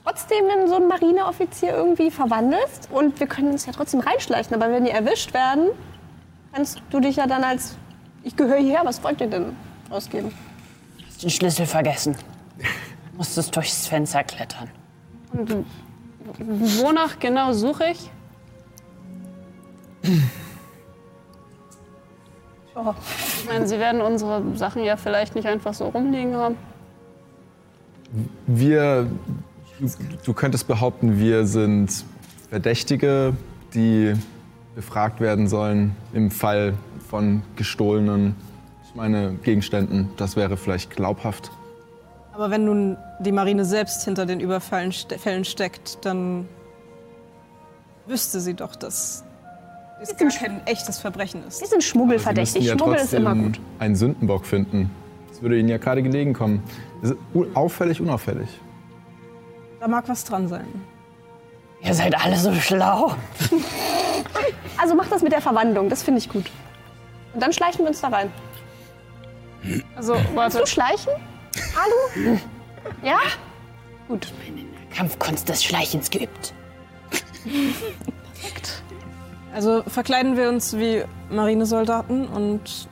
trotzdem in so einen Marineoffizier irgendwie verwandelst. Und wir können uns ja trotzdem reinschleichen. Aber wenn die erwischt werden, kannst du dich ja dann als ich gehöre hierher, was wollt ihr denn ausgeben? Den Schlüssel vergessen. Musstest durchs Fenster klettern. Und wonach genau suche ich? Oh. Ich meine, Sie werden unsere Sachen ja vielleicht nicht einfach so rumliegen haben. Wir, du, du könntest behaupten, wir sind Verdächtige, die befragt werden sollen im Fall von gestohlenen, ich meine, Gegenständen. Das wäre vielleicht glaubhaft. Aber wenn nun die Marine selbst hinter den Überfällen ste Fällen steckt, dann wüsste sie doch, dass es gar kein echtes Verbrechen ist. Wir sind Sie schmuggelverdächtig. ja Schmuggel ist immer trotzdem gut. einen Sündenbock finden. Das würde Ihnen ja gerade gelegen kommen. Das ist auffällig, unauffällig. Da mag was dran sein. Ihr seid alle so schlau. Also mach das mit der Verwandlung, das finde ich gut. Und dann schleichen wir uns da rein. Also, warte. du schleichen? Alu? Ja? Gut. Kampfkunst des Schleichens geübt. Also verkleiden wir uns wie Marinesoldaten und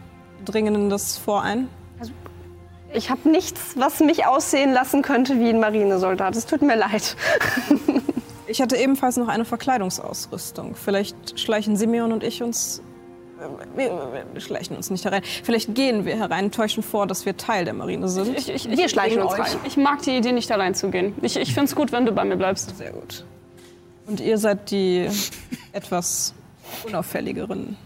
dringen in das Fort ein. Ich habe nichts, was mich aussehen lassen könnte wie ein Marinesoldat. Es tut mir leid. Ich hatte ebenfalls noch eine Verkleidungsausrüstung. Vielleicht schleichen Simeon und ich uns. Wir, wir schleichen uns nicht herein. Vielleicht gehen wir herein, täuschen vor, dass wir Teil der Marine sind. Ich, ich, Wir schleichen uns euch. rein. Ich mag die Idee, nicht allein zu gehen. Ich, ich finde es gut, wenn du bei mir bleibst. Sehr gut. Und ihr seid die etwas unauffälligeren.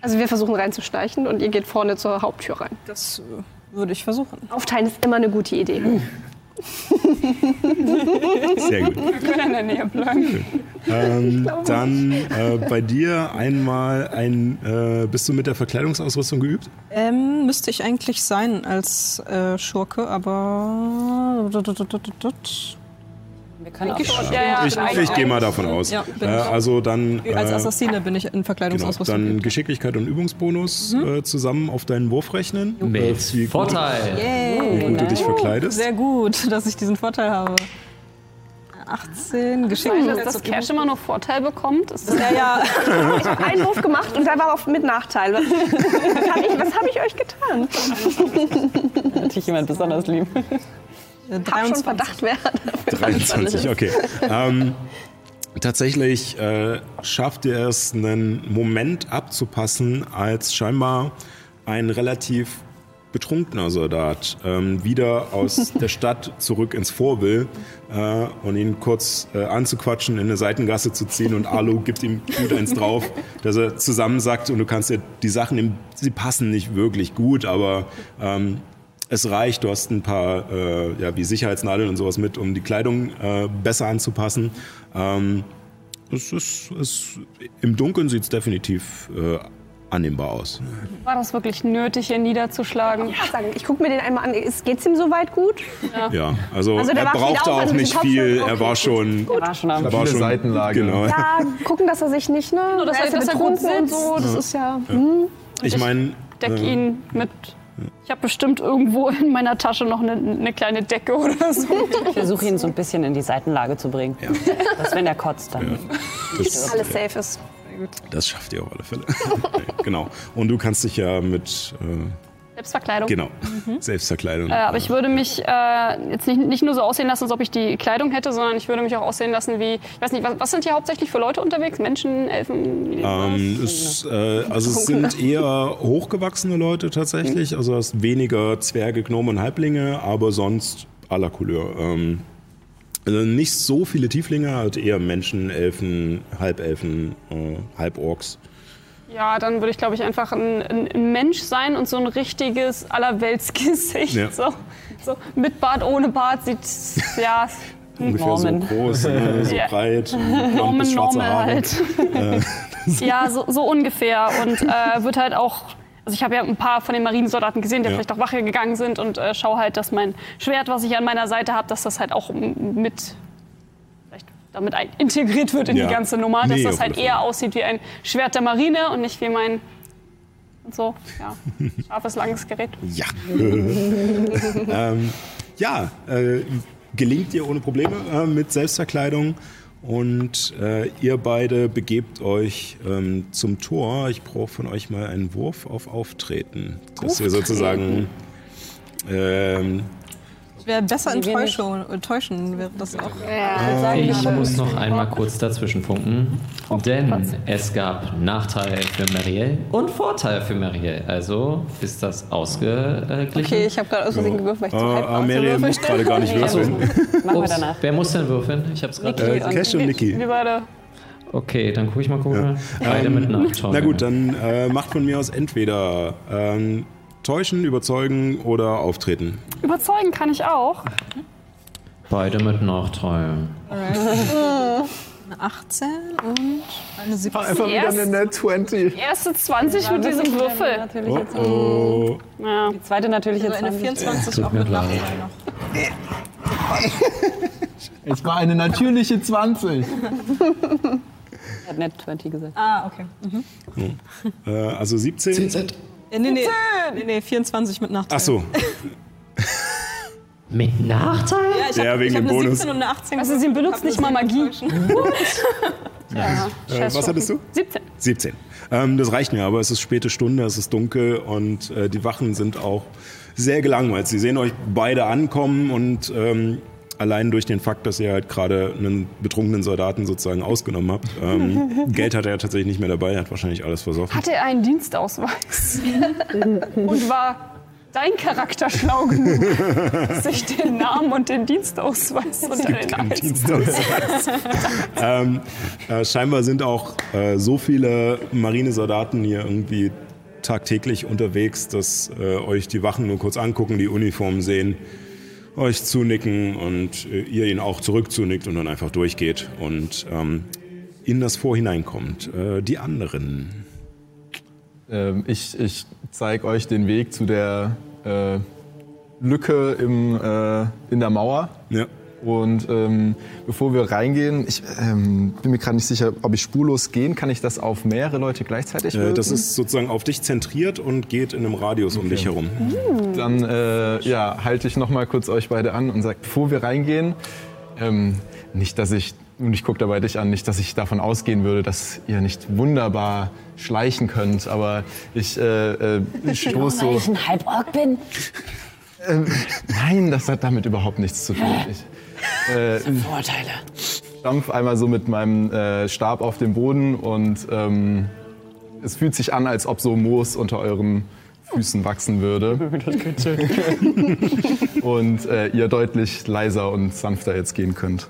Also wir versuchen reinzuschleichen und ihr geht vorne zur Haupttür rein. Das äh, würde ich versuchen. Aufteilen ist immer eine gute Idee. Sehr gut. Wir können in der Nähe bleiben. Ähm, dann äh, bei dir einmal ein. Äh, bist du mit der Verkleidungsausrüstung geübt? Ähm, müsste ich eigentlich sein als äh, Schurke, aber. Wir können auch Ja, ja, ich ich gehe mal davon aus. Ja, äh, also dann. Als äh, Assassine bin ich in Genau, Verkleidungsausrüstung. dann geübt. Geschicklichkeit und Übungsbonus Mhm. äh, zusammen auf deinen Wurf rechnen. Äh, Mit gut- Vorteil. Wie gut du dich verkleidest. Sehr gut, dass ich diesen Vorteil habe. 18, Dass Geschicklichkeit. das Cash immer noch Vorteil bekommt. Ist das Ja, ja. Ich habe einen Wurf gemacht und der war auf, mit Nachteil. Was, was habe ich, hab ich euch getan? natürlich jemand besonders lieb. Ich habe schon Verdacht, wer 23, okay. ähm, tatsächlich äh, schafft ihr es, einen Moment abzupassen, als scheinbar ein relativ betrunkener Soldat ähm, wieder aus der Stadt zurück ins Vor will äh, und ihn kurz äh, anzuquatschen, in eine Seitengasse zu ziehen und Alu gibt ihm gut eins drauf, dass er zusammensackt und du kannst dir die Sachen, sie passen nicht wirklich gut, aber ähm, es reicht, du hast ein paar äh, ja, wie Sicherheitsnadeln und sowas mit, um die Kleidung äh, besser anzupassen. Ähm, es ist, es, Im Dunkeln sieht es definitiv äh, annehmbar aus. War das wirklich nötig, hier niederzuschlagen? Ich, sagen, ich gucke mir den einmal an. Geht es ihm soweit gut? Ja, also, Also der er brauchte auch also nicht viel. okay, er war gut. schon. War schon am er war schon Seitenlage. Genau. Ja, gucken, dass er sich nicht, ne? Nur, dass Er er- ist ja dass er gut betrunken und sitzt. so. Das ist ja. Hm. Ich meine, Deck äh, ihn mit. Ich habe bestimmt irgendwo in meiner Tasche noch eine, eine kleine Decke oder so. Ich versuche ihn so ein bisschen in die Seitenlage zu bringen. Dass wenn er kotzt, dann. das, Alles safe ist. das schafft ihr auf alle Fälle. genau. Und du kannst dich ja mit. Äh, Selbstverkleidung. genau. Selbstverkleidung. Äh, aber ich würde mich äh, jetzt nicht, nicht nur so aussehen lassen, als ob ich die Kleidung hätte, sondern ich würde mich auch aussehen lassen wie, ich weiß nicht, was, was sind hier hauptsächlich für Leute unterwegs? Menschen, Elfen? Ähm, es, äh, also es sind eher hochgewachsene Leute tatsächlich, also es weniger Zwerge, Gnomen und Halblinge, aber sonst la Couleur. Ähm, also nicht so viele Tieflinge, halt eher Menschen, Elfen, Halbelfen, äh, Halborks. Ja, dann würde ich, glaube ich, einfach ein, ein, Mensch sein und so ein richtiges Allerweltsgesicht. Ja. So, so mit Bart, ohne Bart sieht, ja, Ungefähr Norman. so groß, ne, so Ja. breit, Norman schwarze Normal Haare. halt. ja, so, so ungefähr. Und äh, wird halt auch. Also ich habe ja ein paar von den Marinesoldaten gesehen, die Ja. vielleicht auch Wache gegangen sind und äh, schaue halt, dass mein Schwert, was ich an meiner Seite habe, dass das halt auch mit damit integriert wird in Ja. die ganze Nummer, dass Nee, das halt eher aussieht wie ein Schwert der Marine und nicht wie mein und so, ja, scharfes langes Gerät. Ja. ähm, ja, äh, gelingt ihr ohne Probleme äh, mit Selbstverkleidung. Und äh, ihr beide begebt euch ähm, zum Tor. Ich brauche von euch mal einen Wurf auf Auftreten. Dass ihr sozusagen. Ähm, Wäre besser in nicht- Täuschung, äh, Täuschen wäre das auch. Ich muss noch einmal kurz dazwischen funken, denn es gab Nachteil für Marielle und Vorteil für Marielle. Also ist das ausgeglichen. Okay, ich habe gerade aus Versehen gewürfelt, weil ich äh, zu hype war. Amelia zu muss gerade gar nicht würfeln. Machen wir danach. wer muss denn würfeln? Ich hab's gerade. Äh, Cash und Niki. Wir beide. Okay, dann gucke ich mal gucken. Beide mit Nachteil. Na gut, dann äh, macht von mir aus entweder ähm, Täuschen, überzeugen oder auftreten? Überzeugen kann ich auch. Beide mit Nachteilen. Äh, eine 18 und eine 17. Einfach wieder eine Net 20. Die erste 20 ja, mit diesem Würfel. Oh, oh. Ja. Die zweite natürlich also jetzt eine 24 auch mit Nachteil noch. Es war eine natürliche 20. Er hat Net 20 gesagt. Ah, okay. Mhm. Hm. Äh, also 17. 10 äh, nee, nee, nee, nee, 24 mit Nachteil. Ach so. Mit Nachteil? Ja, ich hab, ja, wegen dem Bonus. 17 und eine 18. Also sie benutzt nicht mal Magie. ja, äh, was hattest du? 17. 17. Ähm, das reicht mir, aber es ist späte Stunde, es ist dunkel und äh, die Wachen sind auch sehr gelangweilt. Sie sehen euch beide ankommen und ähm, allein durch den Fakt, dass ihr halt gerade einen betrunkenen Soldaten sozusagen ausgenommen habt, ähm, Geld hat er ja tatsächlich nicht mehr dabei, er hat wahrscheinlich alles versoffen. Hatte er einen Dienstausweis? und war dein Charakter schlau genug, sich den Namen und den Dienstausweis unter den Hals Dienstausweis. ähm, äh, scheinbar sind auch äh, so viele Marinesoldaten hier irgendwie tagtäglich unterwegs, dass äh, euch die Wachen nur kurz angucken, die Uniformen sehen, euch zunicken und äh, ihr ihnen auch zurück zunickt und dann einfach durchgeht und ähm, in das Vor hineinkommt. Äh, die anderen. Ähm, ich ich zeige euch den Weg zu der äh, Lücke im, äh, in der Mauer. Ja. Und ähm, bevor wir reingehen, ich ähm, bin mir gerade nicht sicher, ob ich spurlos gehen kann. ich das auf mehrere Leute gleichzeitig Äh, das ist sozusagen auf dich zentriert und geht in einem Radius um dich herum. Dann äh, ja, halte ich noch mal kurz euch beide an und sage, bevor wir reingehen, ähm, nicht, dass ich, und ich gucke dabei dich an, nicht, dass ich davon ausgehen würde, dass ihr nicht wunderbar schleichen könnt, aber ich, äh, äh, ich stoße Weil so. ich ein Halborg bin. Nein, das hat damit überhaupt nichts zu tun. Ich, äh, Vorteile. stampf einmal so mit meinem äh, Stab auf den Boden und ähm, es fühlt sich an, als ob so Moos unter euren Füßen wachsen würde. und äh, ihr deutlich leiser und sanfter jetzt gehen könnt.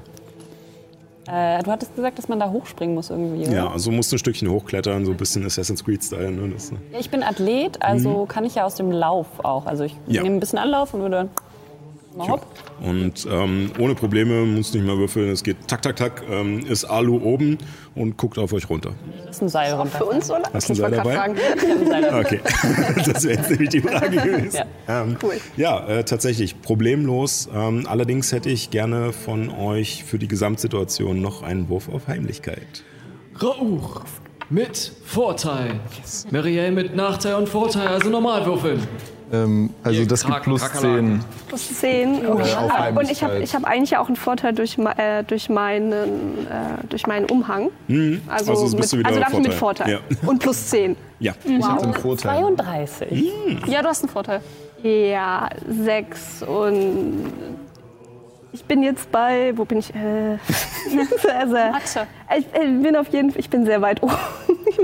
Äh, du hattest gesagt, dass man da hochspringen muss irgendwie, oder? Ja, also musst du ein Stückchen hochklettern, so ein bisschen Assassin's Creed-Style. Ne? Das, Ja, Ich bin Athlet, also kann ich ja aus dem Lauf auch. Also ich Mhm. Ja. nehme ein bisschen Anlauf und würde Hopp. Und ähm, ohne Probleme, muss nicht mal würfeln, es geht tak, tak, tak, ähm, ist Alu oben und guckt auf euch runter. Das ist ein Seil runter. Für uns, oder? Hast du ein Seil dabei? fragen. Okay, das wäre jetzt nämlich die Frage gewesen. Ja. Ähm, Cool. Ja, äh, tatsächlich, problemlos. Ähm, allerdings hätte ich gerne von euch für die Gesamtsituation noch einen Wurf auf Heimlichkeit. Rauch mit Vorteil. Marielle mit Nachteil und Vorteil, also normal würfeln. Ähm, also Ihr das gibt Krak- plus Kakerlaken. 10. Plus 10. Okay. auf Aber- und ich habe ich hab eigentlich ja auch einen Vorteil durch, äh, durch, meinen, äh, durch meinen Umhang. Also, Also bist mit, du wieder also darf ich mit Vorteil. Vorteil. Und plus 10. Ja, Ich habe den Vorteil. 32. Ja, du hast einen Vorteil. Ja, 6 und ich bin jetzt bei, wo bin ich? Äh, also, Mathe. ich, bin auf jeden Fall, ich bin sehr weit oben.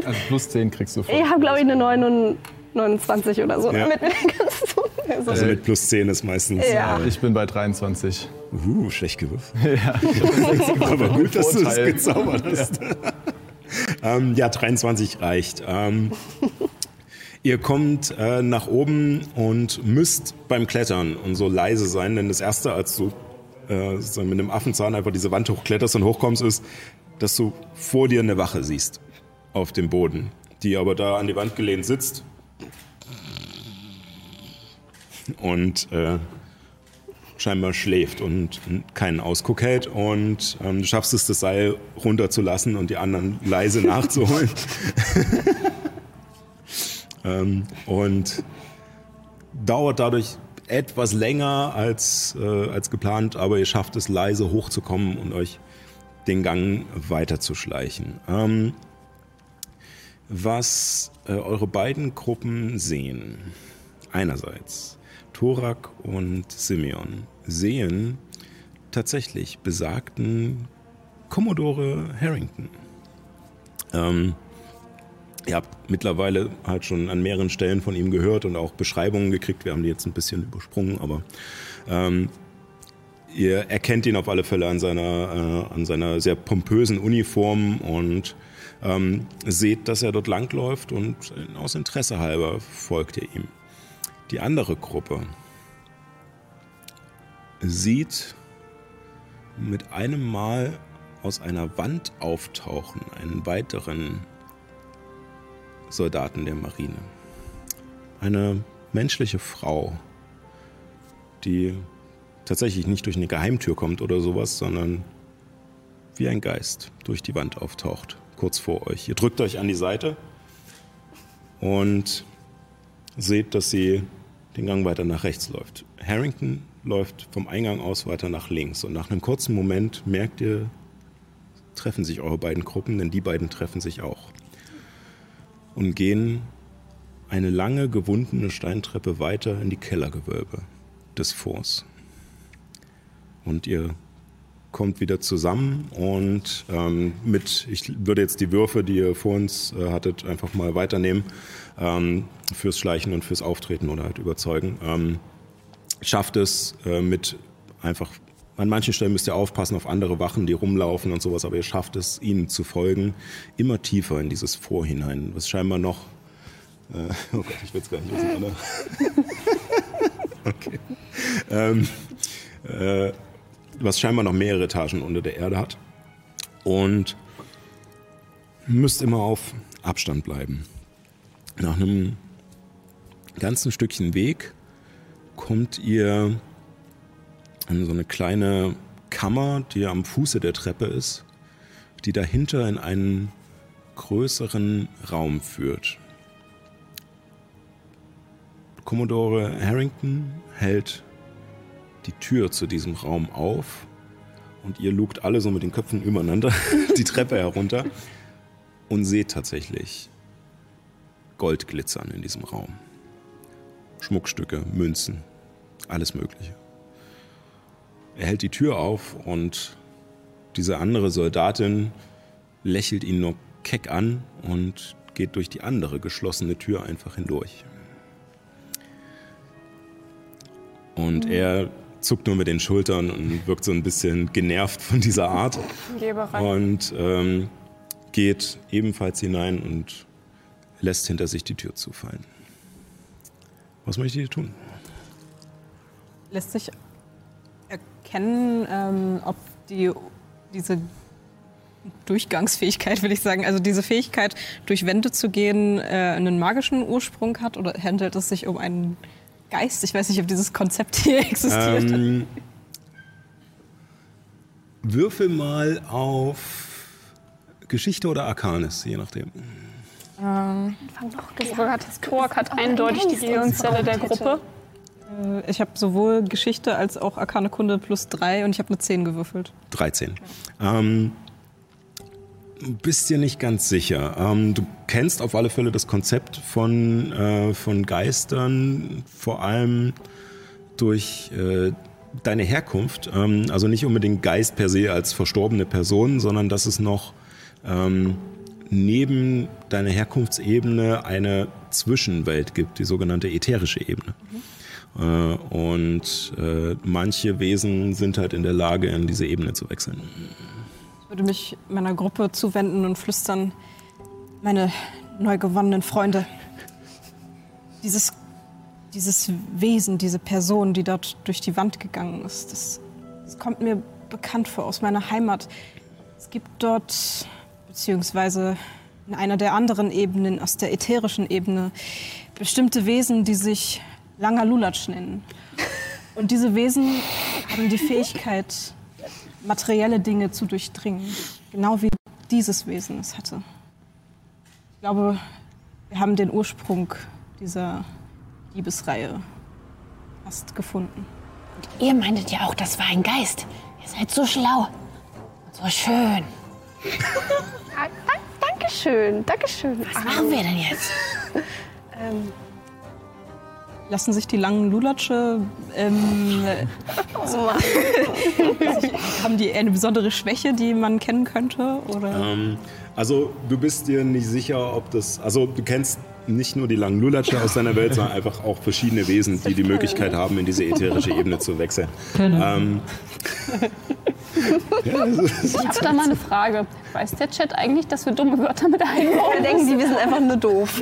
Also plus 10 kriegst du vor. Ich habe glaube ich eine 9 29 oder so. Ja. Mit mir kannst du. Also, also mit plus 10 ist meistens. Ja. Ich bin bei 23. Äh, uh, schlecht gewürfelt. Aber gut, dass du das gezaubert hast. ähm, ja, 23 reicht. Ähm, ihr kommt äh, nach oben und müsst beim Klettern und so leise sein, denn das Erste, als du äh, mit dem Affenzahn einfach diese Wand hochkletterst und hochkommst, ist, dass du vor dir eine Wache siehst auf dem Boden, die aber da an die Wand gelehnt sitzt und äh, scheinbar schläft und keinen Ausguck hält und ähm, du schaffst es, das Seil runterzulassen und die anderen leise nachzuholen. ähm, und dauert dadurch etwas länger als, äh, als geplant, aber ihr schafft es leise hochzukommen und euch den Gang weiterzuschleichen. Ähm, was äh, eure beiden Gruppen sehen, einerseits Thorak und Simeon, sehen tatsächlich besagten Commodore Harrington. Ähm, ihr habt mittlerweile halt schon an mehreren Stellen von ihm gehört und auch Beschreibungen gekriegt. Wir haben die jetzt ein bisschen übersprungen, aber ähm, ihr erkennt ihn auf alle Fälle an seiner, äh, an seiner sehr pompösen Uniform und ähm, seht, dass er dort langläuft und aus Interesse halber folgt ihr ihm. Die andere Gruppe sieht mit einem Mal aus einer Wand auftauchen einen weiteren Soldaten der Marine. Eine menschliche Frau, die tatsächlich nicht durch eine Geheimtür kommt oder sowas, sondern wie ein Geist durch die Wand auftaucht, kurz vor euch. Ihr drückt euch an die Seite und seht, dass sie den Gang weiter nach rechts läuft. Harrington läuft vom Eingang aus weiter nach links und nach einem kurzen Moment merkt ihr, treffen sich eure beiden Gruppen, denn die beiden treffen sich auch und gehen eine lange gewundene Steintreppe weiter in die Kellergewölbe des Forts. Und ihr kommt wieder zusammen und ähm, mit, ich würde jetzt die Würfe, die ihr vor uns äh, hattet, einfach mal weiternehmen ähm, fürs Schleichen und fürs Auftreten oder halt überzeugen. Ähm, schafft es äh, mit einfach, an manchen Stellen müsst ihr aufpassen auf andere Wachen, die rumlaufen und sowas, aber ihr schafft es, ihnen zu folgen, immer tiefer in dieses Vorhinein, was scheinbar noch, äh, oh Gott, ich will es gar nicht wissen, oder? okay. Ähm, äh, was scheinbar noch mehrere Etagen unter der Erde hat. Und müsst immer auf Abstand bleiben. Nach einem ganzen Stückchen Weg kommt ihr an so eine kleine Kammer, die am Fuße der Treppe ist, die dahinter in einen größeren Raum führt. Commodore Harrington hält die Tür zu diesem Raum auf und ihr lugt alle so mit den Köpfen übereinander die Treppe herunter und seht tatsächlich Gold glitzern in diesem Raum. Schmuckstücke, Münzen, alles Mögliche. Er hält die Tür auf und diese andere Soldatin lächelt ihn nur keck an und geht durch die andere geschlossene Tür einfach hindurch. Und er zuckt nur mit den Schultern und wirkt so ein bisschen genervt von dieser Art und ähm, geht ebenfalls hinein und lässt hinter sich die Tür zufallen. Was möchtet ihr tun? Lässt sich erkennen, ähm, ob die, diese Durchgangsfähigkeit, will ich sagen, also diese Fähigkeit, durch Wände zu gehen, äh, einen magischen Ursprung hat oder handelt es sich um einen Geist? Ich weiß nicht, ob dieses Konzept hier existiert. Ähm, würfel mal auf Geschichte oder Arcanis, je nachdem. Ähm, Tork hat eindeutig die Gehirnzelle der Gruppe. äh, ich habe sowohl Geschichte als auch Arkane Kunde plus drei und ich habe eine 10 gewürfelt. 13. Ähm, bist dir nicht ganz sicher. Ähm, du kennst auf alle Fälle das Konzept von, äh, von Geistern, vor allem durch äh, deine Herkunft. Ähm, also nicht unbedingt Geist per se als verstorbene Person, sondern dass es noch ähm, neben deiner Herkunftsebene eine Zwischenwelt gibt, die sogenannte ätherische Ebene. Äh, und äh, manche Wesen sind halt in der Lage, in diese Ebene zu wechseln. Ich würde mich meiner Gruppe zuwenden und flüstern, meine neu gewonnenen Freunde, dieses, dieses Wesen, diese Person, die dort durch die Wand gegangen ist, das, das kommt mir bekannt vor aus meiner Heimat. Es gibt dort, beziehungsweise in einer der anderen Ebenen, aus der ätherischen Ebene, bestimmte Wesen, die sich Langer Lulatsch nennen. Und diese Wesen haben die Fähigkeit, materielle Dinge zu durchdringen. Genau wie dieses Wesen es hatte. Ich glaube, wir haben den Ursprung dieser Liebesreihe fast gefunden. Ihr meintet ja auch, das war ein Geist. Ihr seid so schlau und so schön. Ah, dank- Dankeschön, Dankeschön. Was machen wir denn jetzt? Ähm, Lassen sich die langen Lulatsche, ähm, oh haben die eine besondere Schwäche, die man kennen könnte? Oder? Ähm, also du bist dir nicht sicher, ob das. Also du kennst nicht nur die langen Lulatsche aus deiner Welt, sondern einfach auch verschiedene Wesen, die die Möglichkeit haben, in diese ätherische Ebene zu wechseln. Ähm, Ich habe da mal eine Frage. Weiß der Chat eigentlich, dass wir dumme Wörter mit einbauen? Wir denken, die wir sind einfach nur doof.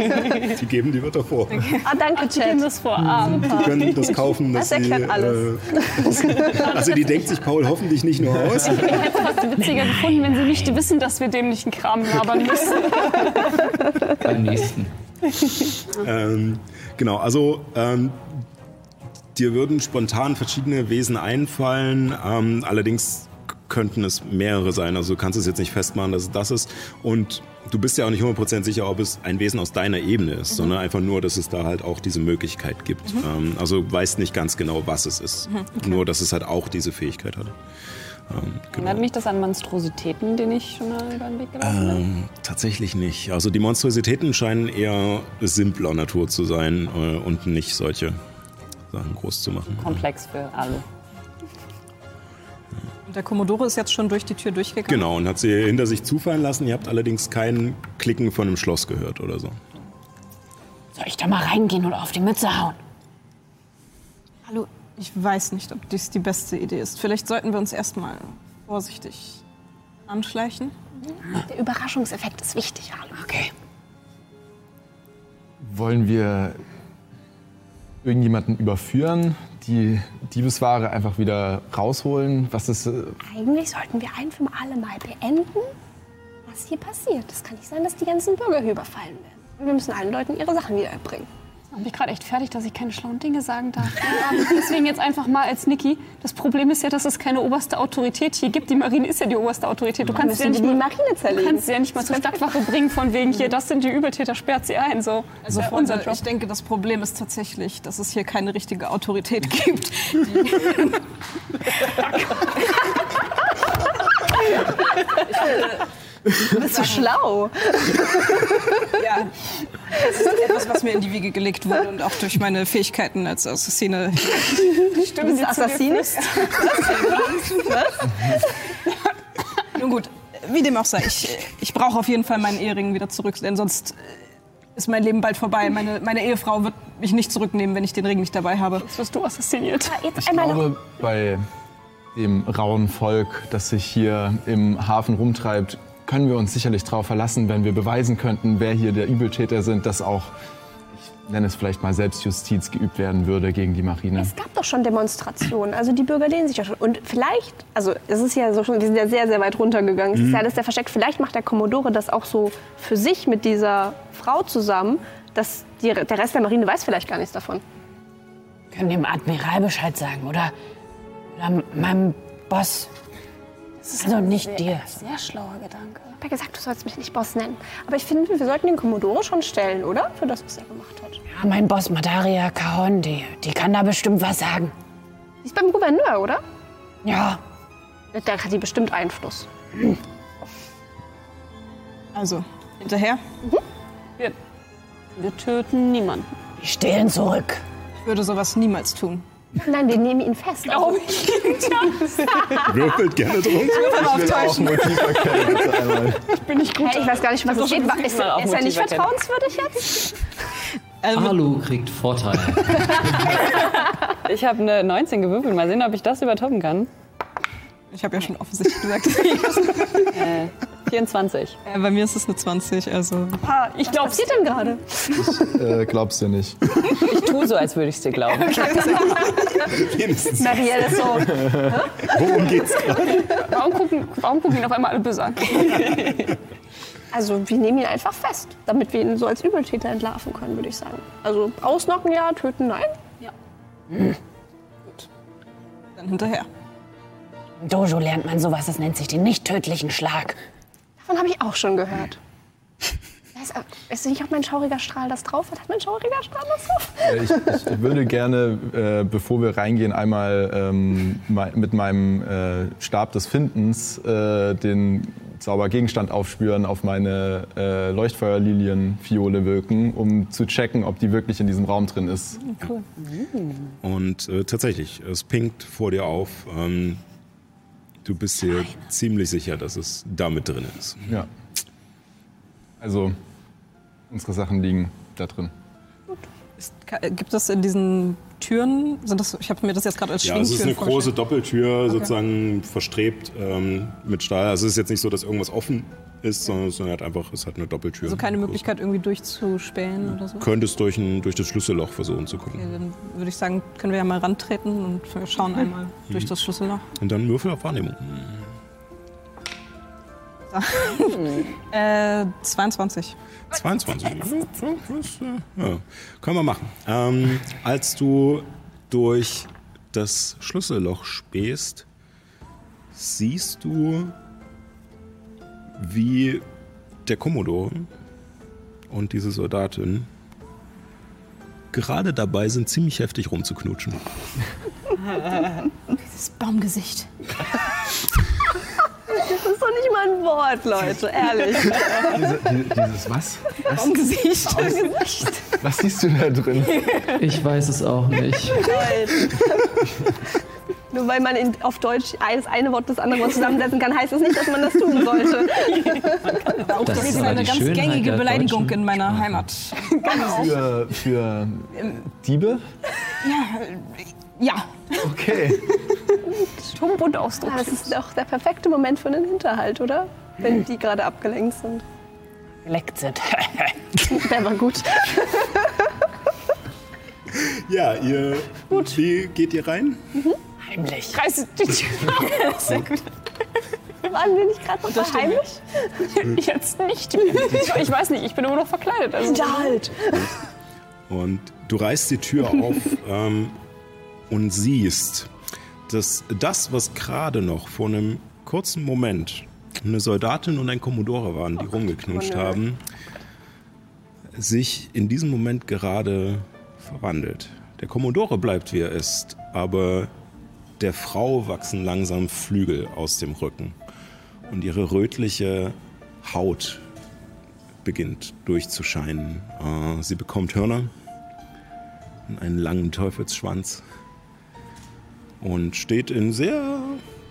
die geben die Wörter vor. Ah, danke, Die geben Chat. das vor. Ah, Die können das kaufen, dass Das erklärt sie. alles. Äh, also die denkt sich Paul hoffentlich nicht nur aus. Ich hätte es fast witziger gefunden, wenn sie nicht wissen, dass wir dämlichen Kram labern müssen. Beim nächsten. Ähm, genau, also ähm, dir würden spontan verschiedene Wesen einfallen, ähm, allerdings könnten es mehrere sein. Also du kannst es jetzt nicht festmachen, dass es das ist. Und du bist ja auch nicht 100% sicher, ob es ein Wesen aus deiner Ebene ist, sondern einfach nur, dass es da halt auch diese Möglichkeit gibt. Ähm, also weißt nicht ganz genau, was es ist. Nur, dass es halt auch diese Fähigkeit hat. Ähm, Erinnert mich das an Monstrositäten, den ich schon mal über den Weg gelaufen bin? Ähm, tatsächlich nicht. Also die Monstrositäten scheinen eher simpler Natur zu sein äh, und nicht solche Sachen groß zu machen. Komplex für alle. Und der Kommodore ist jetzt schon durch die Tür durchgegangen. Genau, und hat sie hinter sich zufallen lassen. Ihr habt allerdings kein Klicken von einem Schloss gehört oder so. Soll ich da mal reingehen oder auf die Mütze hauen? Hallo, ich weiß nicht, ob dies die beste Idee ist. Vielleicht sollten wir uns erstmal vorsichtig anschleichen. Der Überraschungseffekt ist wichtig, Hallo. Okay. Wollen wir irgendjemanden überführen, die Diebesware einfach wieder rausholen? Was ist. äh, Eigentlich sollten wir ein für alle Mal beenden, was hier passiert. Es kann nicht sein, dass die ganzen Bürger hier überfallen werden. Wir müssen allen Leuten ihre Sachen wieder erbringen. Ich bin gerade echt fertig, dass ich keine schlauen Dinge sagen darf. Deswegen jetzt einfach mal als Niki. Das Problem ist ja, dass es keine oberste Autorität hier gibt. Die Marine ist ja die oberste Autorität. Du kannst sie ja nicht die mal, Marine du zerlegen. kannst sie ja nicht mal zur Stadtwache bringen von wegen hier, das sind die Übeltäter, sperrt sie ein. So. Also ja unser unser Job. ich denke, das Problem ist tatsächlich, dass es hier keine richtige Autorität gibt. Du bist so schlau. ja, das ist etwas, was mir in die Wiege gelegt wurde und auch durch meine Fähigkeiten als Assassine. Du bist Assassine. Nun gut, wie dem auch sei, ich, ich brauche auf jeden Fall meinen Ehering wieder zurück, denn sonst ist mein Leben bald vorbei. Meine, meine Ehefrau wird mich nicht zurücknehmen, wenn ich den Ring nicht dabei habe. Jetzt wirst du assassiniert. Ich glaube, bei dem rauen Volk, das sich hier im Hafen rumtreibt, können wir uns sicherlich darauf verlassen, wenn wir beweisen könnten, wer hier der Übeltäter sind, dass auch nenn es vielleicht mal Selbstjustiz geübt werden würde gegen die Marine. Es gab doch schon Demonstrationen, also die Bürger lehnen sich ja schon. Und vielleicht, also es ist ja so schon, wir sind ja sehr, sehr weit runtergegangen. Es ist ja alles sehr versteckt. Vielleicht macht der Kommodore das auch so für sich mit dieser Frau zusammen, dass die, der Rest der Marine weiß vielleicht gar nichts davon. Können dem Admiral Bescheid sagen oder, oder meinem Boss. Also nicht dir. Sehr schlauer Gedanke. Ich habe ja gesagt, du sollst mich nicht Boss nennen. Aber ich finde, wir sollten den Kommodore schon stellen, oder? Für das, was er gemacht hat. Ja, mein Boss Madaria Cajon, die, die kann da bestimmt was sagen. Die ist beim Gouverneur, oder? Ja, Der hat die bestimmt Einfluss. Also, hinterher. Wir töten niemanden. die stehlen zurück. Ich würde sowas niemals tun. Nein, wir nehmen ihn fest. Glaube ich. Würfelt gerne drum. Auch Motiv erkennen, bitte einmal. Bin ich gut. Hey, ich weiß gar nicht, was es steht. Ist, ist er nicht Motiv erkennen. vertrauenswürdig jetzt? Alu kriegt Vorteil. Ich habe eine 19 gewürfelt. Mal sehen, ob ich das übertoppen kann. Ich habe ja schon offensichtlich gesagt. 24. äh, bei mir ist es eine 20, also. Ich glaube, was passiert denn gerade? Äh, glaubst du nicht. Ich tue so, als würde ich es dir glauben. Wenigstens. Marielle ist so. Worum geht's gerade? Warum gucken, warum gucken ihn auf einmal alle böse an? Also, wir nehmen ihn einfach fest, damit wir ihn so als Übeltäter entlarven können, würde ich sagen. Also, ausnocken ja, töten nein. Dann hinterher. Im Dojo lernt man sowas, das nennt sich den nicht tödlichen Schlag. Davon habe ich auch schon gehört. Ist, ist nicht auch mein schauriger Strahl das drauf hat? Hat mein schauriger Strahl das drauf? Ich, ich würde gerne, äh, bevor wir reingehen, einmal ähm, mit meinem äh, Stab des Findens äh, den Zaubergegenstand aufspüren, auf meine äh, Leuchtfeuerlilien-Fiole wirken, um zu checken, ob die wirklich in diesem Raum drin ist. Und äh, tatsächlich, es pinkt vor dir auf. Ähm, du bist dir ziemlich sicher, dass es damit drin ist. Ja. Also, unsere Sachen liegen da drin. Ist, ka- äh, gibt es in diesen Türen, sind das, ich habe mir das jetzt gerade als Ja, es ist eine große. Doppeltür, sozusagen verstrebt ähm, mit Stahl. Also es ist jetzt nicht so, dass irgendwas offen ist, sondern es hat einfach, es hat eine Doppeltür. Also keine Möglichkeit irgendwie durchzuspähen oder so? Könntest durch, ein, durch das Schlüsselloch versuchen zu gucken. Okay, dann würde ich sagen, können wir ja mal rantreten und schauen einmal durch das Schlüsselloch. Und dann Würfel auf Wahrnehmung. Äh, 22. 22. Ja, können wir machen. Ähm, als du durch das Schlüsselloch spähst, siehst du, wie der Kommodor und diese Soldatin gerade dabei sind, ziemlich heftig rumzuknutschen. Das Baumgesicht. Das ist doch nicht mal ein Wort, Leute, ehrlich. Diese, die, dieses was? was? Baumgesicht. Was siehst du da drin? Ich weiß es auch nicht. Nur weil man in, auf Deutsch das eine Wort das andere Wort zusammensetzen kann, heißt das nicht, dass man das tun sollte. Das Das ist eine ganz Schönheit gängige Beleidigung in meiner Heimat. Für, für Diebe? Ja, Okay. Stumm und Ausdruck. Ja, das ist doch der perfekte Moment für einen Hinterhalt, oder? Wenn die gerade abgelenkt sind. Geleckt sind. Der war gut. Ja, ihr. Wie geht ihr rein? Heimlich. Reiß die Tür auf. Sehr gut. Waren wir nicht gerade noch bei heimisch? Jetzt nicht mehr. Ich, weiß nicht, ich bin immer noch verkleidet. Also. halt. Und du reißt die Tür auf ähm, und siehst, dass das, was gerade noch vor einem kurzen Moment eine Soldatin und ein Kommodore waren, die rumgeknutscht haben, sich in diesem Moment gerade verwandelt. Der Kommodore bleibt, wie er ist, aber der Frau wachsen langsam Flügel aus dem Rücken. Und ihre rötliche Haut beginnt durchzuscheinen. Äh, sie bekommt Hörner und einen langen Teufelsschwanz und steht in sehr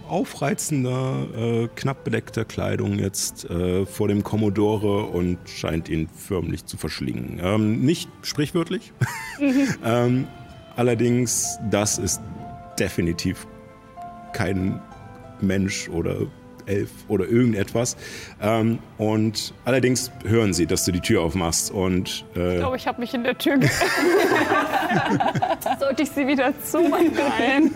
aufreizender, äh, knapp bedeckter Kleidung jetzt äh, vor dem Commodore und scheint ihn förmlich zu verschlingen. Ähm, nicht sprichwörtlich, ähm, allerdings das ist definitiv kein Mensch oder Elf oder irgendetwas. Ähm, und allerdings hören sie, dass du die Tür aufmachst und äh, Ich glaube, ich habe mich in der Tür Sollte ich sie wieder zumachen? Nein.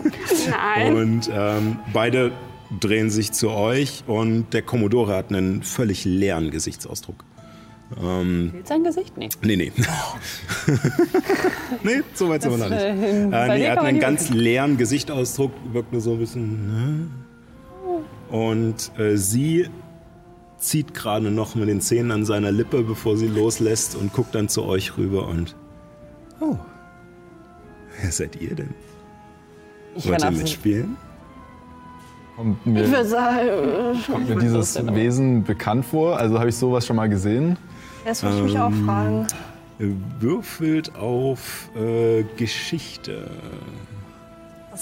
Nein. Und ähm, beide drehen sich zu euch und der Kommodore hat einen völlig leeren Gesichtsausdruck. Ähm, Fehlt sein Gesicht? Nee. nee, nee. nee, so weit sind wir noch nicht. äh, Äh, nee, er hat einen ganz leeren Gesichtsausdruck, wirkt nur so ein bisschen. Ne? Und äh, sie zieht gerade noch mit den Zähnen an seiner Lippe, bevor sie loslässt und guckt dann zu euch rüber und. Oh. Wer seid ihr denn? Ich Wollt ihr mitspielen? Kommt mir, Ich würde sagen, kommt mir dieses Wesen bekannt vor? Also habe ich sowas schon mal gesehen? Das wollte ich mich auch fragen. Würfelt auf äh, Geschichte.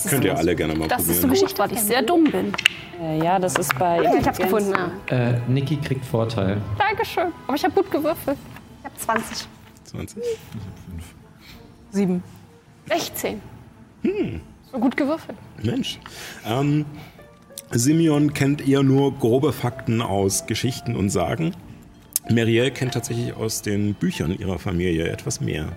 Könnt ihr alle gerne mal das ist so probieren. Geschichte, weil ich sehr dumm bin. Äh, ja, das ist bei. Ich hab's gefunden. Ja. Äh, Niki kriegt Vorteil. Dankeschön. Aber ich habe gut gewürfelt. Ich habe 20. 20. Sieben. 16. So gut gewürfelt. Mensch. Ähm, Simeon kennt eher nur grobe Fakten aus Geschichten und Sagen. Marielle kennt tatsächlich aus den Büchern ihrer Familie etwas mehr.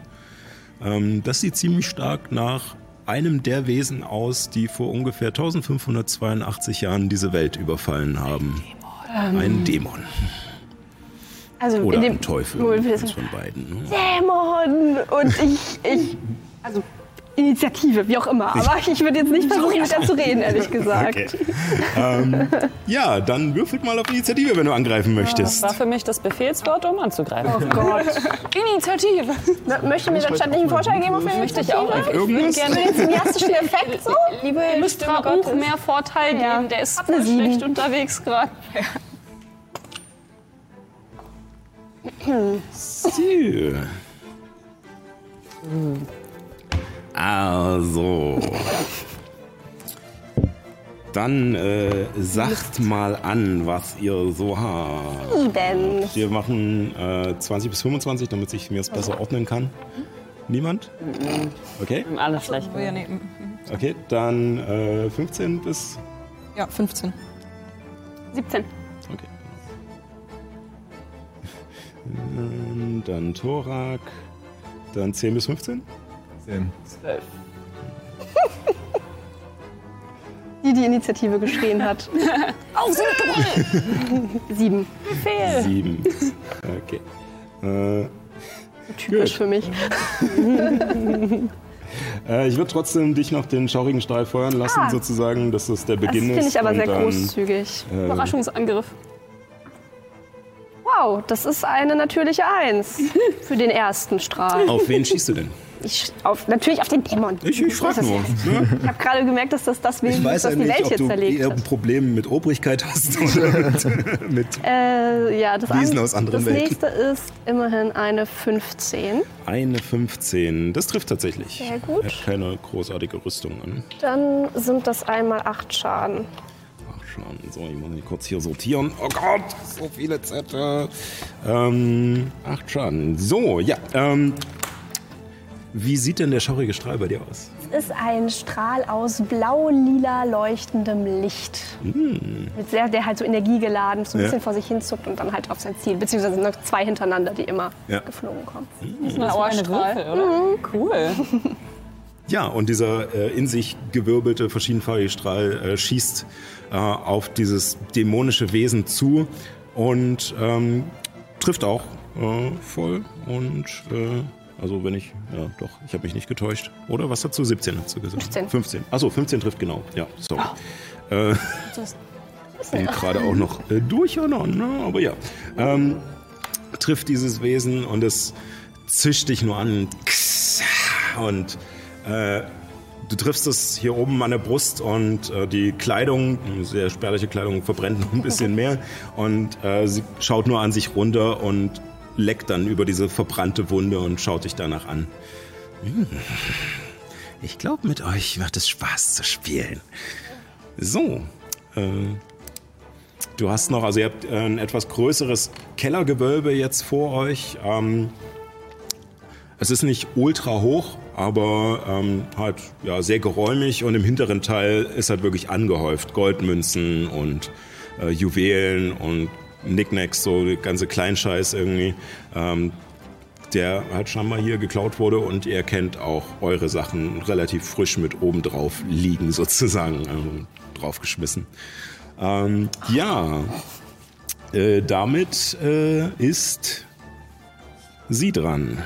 Ähm, das sieht ziemlich stark nach einem der Wesen aus, die vor ungefähr 1582 Jahren diese Welt überfallen haben. Ein Dämon. Also Oder ein Teufel. Wohl von beiden. Ne? Dämon! Und ich, ich, also Initiative, wie auch immer. Aber ich würde jetzt nicht versuchen, mit der zu reden, ehrlich gesagt. Okay. ähm, ja, dann würfelt mal auf Initiative, wenn du angreifen Das möchtest. war für mich das Befehlswort, um anzugreifen. Oh Gott. Initiative. Na, Möchte mir dann stattlich einen Vorschlag geben auf Möchte ich auch. Ich würde gerne Den cineastischen Effekt so? Liebe Ihr müsst Gottes. mehr Vorteil Ja. geben. Der ist voll schlecht unterwegs gerade. So. Also. Dann äh, sagt mal an, was ihr so habt. Sieben. Wir machen äh, 20 bis 25, damit ich mir das besser ordnen kann. Niemand? Okay, Alles schlecht. Ja, nee. mm, okay. Dann äh, 15 bis. ja, 15. 17. Okay. Dann Thorak. Dann 10 bis 15. Sehen. Die die Initiative geschrien hat. Sieben. Sieben. Okay. Äh, Typisch für mich. äh, ich würde trotzdem dich noch den schaurigen Strahl feuern lassen, Ah. sozusagen, dass das der Das Beginn finde ist. ich aber sehr dann, großzügig. äh, Überraschungsangriff. Wow, das ist eine natürliche Eins für den ersten Strahl. Auf wen schießt du denn? Ich, auf, natürlich auf den Dämon. Ich, ich frage Das nur. Ne? Ich habe gerade gemerkt, dass das das Ich Wesen weiß ist, das ja die nicht, Welt ob hier du zerlegt eher ein hat. Problem mit Obrigkeit hast oder mit, mit Äh, ja, das, Wesen an- aus anderen das Welten. nächste ist immerhin eine 15. eine 15. Das trifft tatsächlich. Sehr gut. Er hat keine großartige Rüstung an. Dann sind das einmal 8 Schaden. Ach schon, so, ich muss mich kurz hier sortieren. Oh Gott, so viele Zettel. Ähm, acht Schaden. So, ja. Ähm, wie sieht denn der schaurige Strahl bei dir aus? Es ist ein Strahl aus blau-lila leuchtendem Licht. Mit sehr, der halt so energiegeladen so ein Ja. bisschen vor sich hin zuckt und dann halt auf sein Ziel. Beziehungsweise noch zwei hintereinander, die immer Ja. geflogen kommen. Das ist ein Dauerstrahl. Würfel, oder? Cool. Ja, und dieser äh, in sich gewirbelte, verschiedenfarbige Strahl äh, schießt äh, auf dieses dämonische Wesen zu und ähm, trifft auch äh, voll. Und äh, also wenn ich, ja doch, ich habe mich nicht getäuscht. Oder was dazu? 17 hast du gesagt? 15. 15. Achso, 15 trifft genau. Ja, sorry. Äh, bin gerade auch noch äh, durcheinander, ne? aber ja. Ähm, trifft dieses Wesen und es zischt dich nur an. Und äh, du triffst es hier oben an der Brust und äh, die Kleidung, sehr spärliche Kleidung, verbrennt noch ein bisschen mehr. Und äh, sie schaut nur an sich runter und leckt dann über diese verbrannte Wunde und schaut dich danach an. Hm. Ich glaube, mit euch wird es Spaß zu spielen. So, äh, du hast noch, also ihr habt äh, ein etwas größeres Kellergewölbe jetzt vor euch. Ähm, es ist nicht ultra hoch, aber ähm, halt ja, sehr geräumig und im hinteren Teil ist halt wirklich angehäuft. Goldmünzen und äh, Juwelen und Knickknacks, so ganze Kleinscheiß irgendwie, ähm, der halt scheinbar hier geklaut wurde und ihr kennt auch eure Sachen relativ frisch mit oben drauf liegen sozusagen, ähm, draufgeschmissen. Ähm, ja, äh, damit äh, ist sie dran.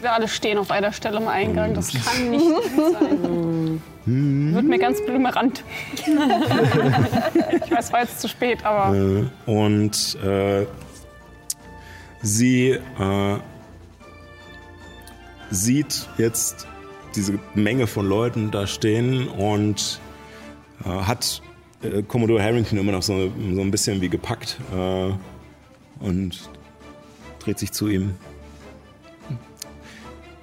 Wir alle stehen auf einer Stelle am Eingang. Das kann nicht gut sein. Wird mir ganz blümerant. ich weiß, es war jetzt zu spät, aber Äh, und äh, sie äh, sieht jetzt diese Menge von Leuten da stehen und äh, hat äh, Commodore Harrington immer noch so, so ein bisschen wie gepackt äh, und dreht sich zu ihm.